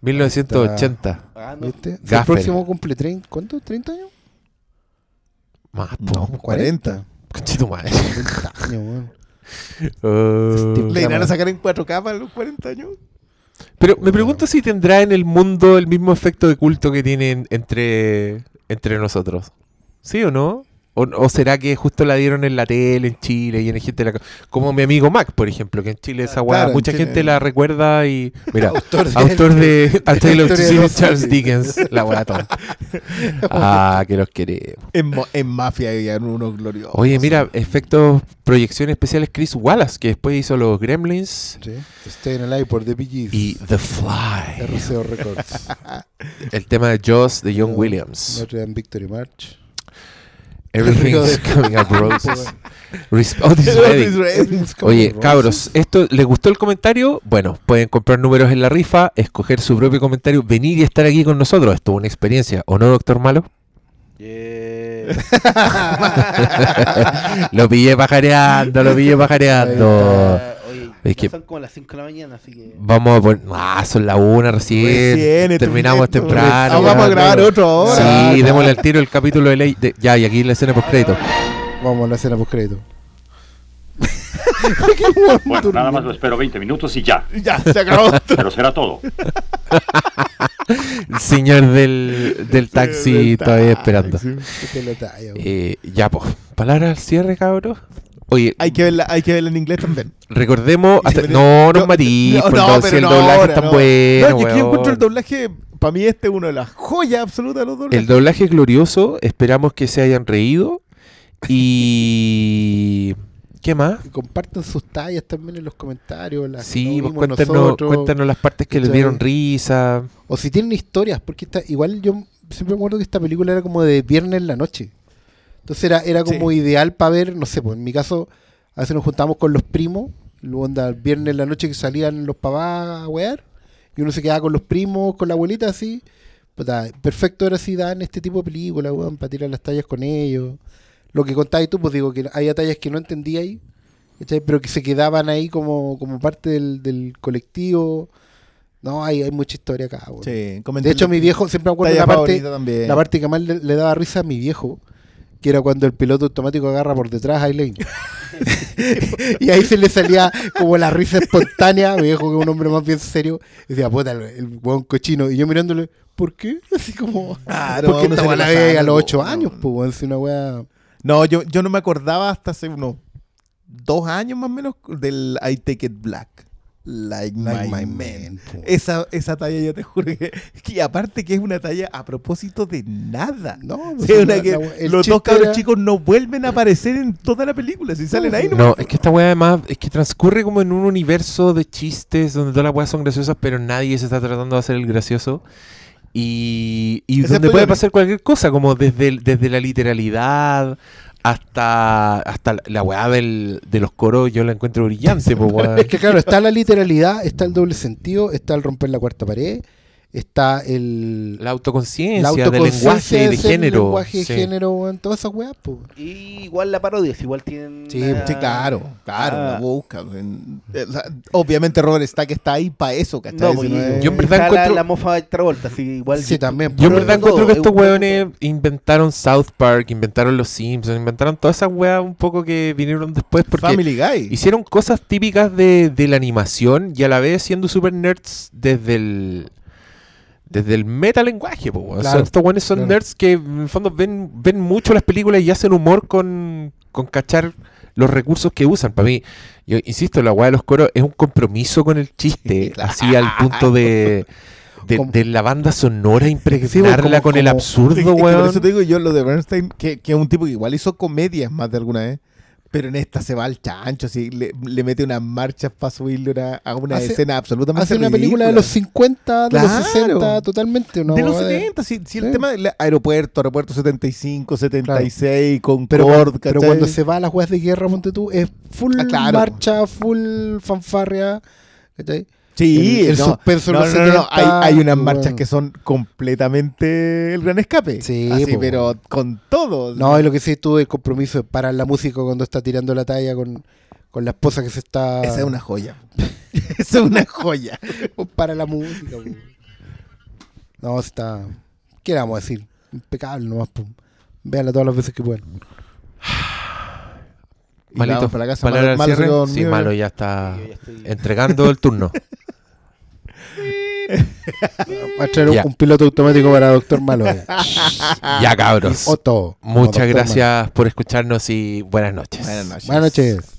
1980. Ah, no. ¿Viste? Si el próximo cumple 30, ¿cuánto? ¿30 años? Más, No, po. 40. Conchito madre. 30 años, weón. Oh. ¿Le irán a sacar en 4K para los 40 años? Pero me pregunto si tendrá en el mundo el mismo efecto de culto que tienen entre, entre nosotros. ¿Sí o no? ¿O, o será que justo la dieron en la tele en Chile y en gente la... Como mi amigo Mac, por ejemplo, que en Chile esa weá, claro, mucha Chile- gente la recuerda y... Mira, Autor autor de- de, de de los Charles. Dickens, la tonta. Ah, que los queremos. En, en Mafia habían unos gloriosos. Oye, mira, efectos, proyecciones especiales Chris Wallace, que después hizo los Gremlins Sí. Staying Alive por The Gees. y The Fly. RCO Records. El tema de Joss de John Williams. Notre Dame Victory March. Everything's coming up roses. Redding. Everything's coming Oye, cabros, ¿esto les gustó el comentario? Bueno, pueden comprar números en la rifa, escoger su propio comentario, venir y estar aquí con nosotros. Esto es una experiencia, ¿o no, doctor Malo? lo pillé pajareando, lo pillé pajareando. Es que son como las 5 de la mañana, así que. vamos a poner. Ah, son las una recién. Recién, Terminamos esto- temprano. Ah, vamos a grabar otro ahora. Sí, démosle al tiro el capítulo de ley. de- ya, y aquí la escena post crédito. Vamos a la escena post crédito. Bueno, nada más lo espero 20 minutos y ya. Ya, se acabó. Pero será todo. El señor del, del taxi todavía esperando. Eh, ya, pues. Palabra al cierre, cabros. Oye, Hay que verla, hay que verla en inglés también. recordemos. hasta- no, no, no, no, pues, no, no, pero si el no, doblaje ahora, es tan no. bueno. No, que yo weón. encuentro el doblaje, para mí este es uno de las joyas absolutas de los doblajes. El doblaje es glorioso. Esperamos que se hayan reído. Y. ¿Qué más? Y compartan sus tallas también en los comentarios. Las que Sí, no pues vimos cuéntanos, nosotros. cuéntanos las partes que les dieron risa. O si tienen historias, porque esta, igual yo siempre me acuerdo que esta película era como de viernes en la noche. Entonces era, era como ideal para ver, no sé, pues en mi caso, a veces nos juntábamos con los primos, luego anda el viernes en la noche que salían los papás a wear, y uno se quedaba con los primos, con la abuelita así. Puta, perfecto era si dan este tipo de películas, weón, para tirar las tallas con ellos. Lo que contabas tú, pues digo que hay tallas que no entendía ahí, ¿cachai? pero que se quedaban ahí como, como parte del, del colectivo. No, hay, hay mucha historia acá, weón. Sí, De hecho, mi viejo, siempre me acuerdo la parte, también. la parte que más le, le daba risa a mi viejo, que era cuando el piloto automático agarra por detrás a Eileen. y ahí se le salía como la risa espontánea, mi viejo que es un hombre más bien serio, decía, puta, el, hueón cochino. Y yo mirándole, ¿por qué? Así como, Claro, porque uno esta se weá le la a los ocho no. años, pues, weón, si una weá... No, yo, yo no me acordaba hasta hace unos dos años más o menos del I Take It Black. Like, Like my, my man. Esa, esa talla yo te juro que, que aparte que es una talla a propósito de nada. No, O sea, la- una que la- los dos cabros era- chicos no vuelven a aparecer en toda la película. Si salen ahí, No, es que esta weá además es que transcurre como en un universo de chistes donde todas las weas son graciosas, pero nadie se está tratando de hacer el gracioso. Y, y donde puede pasar cualquier cosa, como desde, desde la literalidad hasta, hasta la- weá del, de los coros, yo la encuentro brillante, po, weón. Es que claro, está la literalidad, está el doble sentido, está el romper la cuarta pared, está el... La autoconciencia, la de autoconciencia lenguaje, de género. lenguaje, de sí. género, todas esas weas, pues. Y igual la parodia, igual tienen. Sí, sí, claro, claro, Ah. la busca. en- eh, obviamente Robert Stack está ahí para eso, ¿cachai? No, Si pues, no es- Yo en verdad está la- encuentro- la, mofa de Travolta, así igual. Sí, también. Yo en verdad todo, encuentro que es estos un weones inventaron South Park, inventaron Los Simpsons, inventaron todas esas weas un poco que vinieron después porque Family Guy. hicieron cosas típicas de, de la animación y a la vez siendo super nerds desde el desde el metalenguaje, po, weón. O sea, Claro, estos weones son claro. nerds que en el fondo ven, ven mucho las películas y hacen humor con, con cachar los recursos que usan. Para mí, yo insisto, la weá de los coros es un compromiso con el chiste, así al punto de, de, la banda sonora Sí, impregnarla como- con el absurdo, es que Por weón. eso te digo yo lo de Bernstein, que, que es un tipo que igual hizo comedias más de alguna vez. Pero en esta se va al chancho, así, le, le mete unas marchas para subirle una- a una Hace- escena absolutamente Hace una película ridícula. de los 50, de Claro. los 60, totalmente. ¿no? de los Weá 70, sí, sí, el sí. tema del aeropuerto, aeropuerto 75, 76, con Pero, cuando- pero cuando se va a las weas de guerra, monte tú, es full Ah, claro. marcha, full fanfarria. ¿cachai? Sí, el, el no, suspenso en no, no, no, no, 70, Hay, hay unas bueno. marchas que son completamente el gran escape. Sí, Así, po. pero con todo. No, y lo que sí tuve el compromiso de parar la música cuando está tirando la talla con, con la esposa que se está. Esa es una joya. Esa es una joya. Pues para la música. po. No, está. ¿Qué le vamos a decir? Impecable nomás. po. Véanla todas las veces que puedan. Malito, para la casa, malo- al malo Sí, malo ya está entregando el turno. Va a traer un, piloto automático para Doctor Malone. Ya cabros. Y Otto. Muchas gracias por escucharnos y buenas noches. Buenas noches. Buenas noches.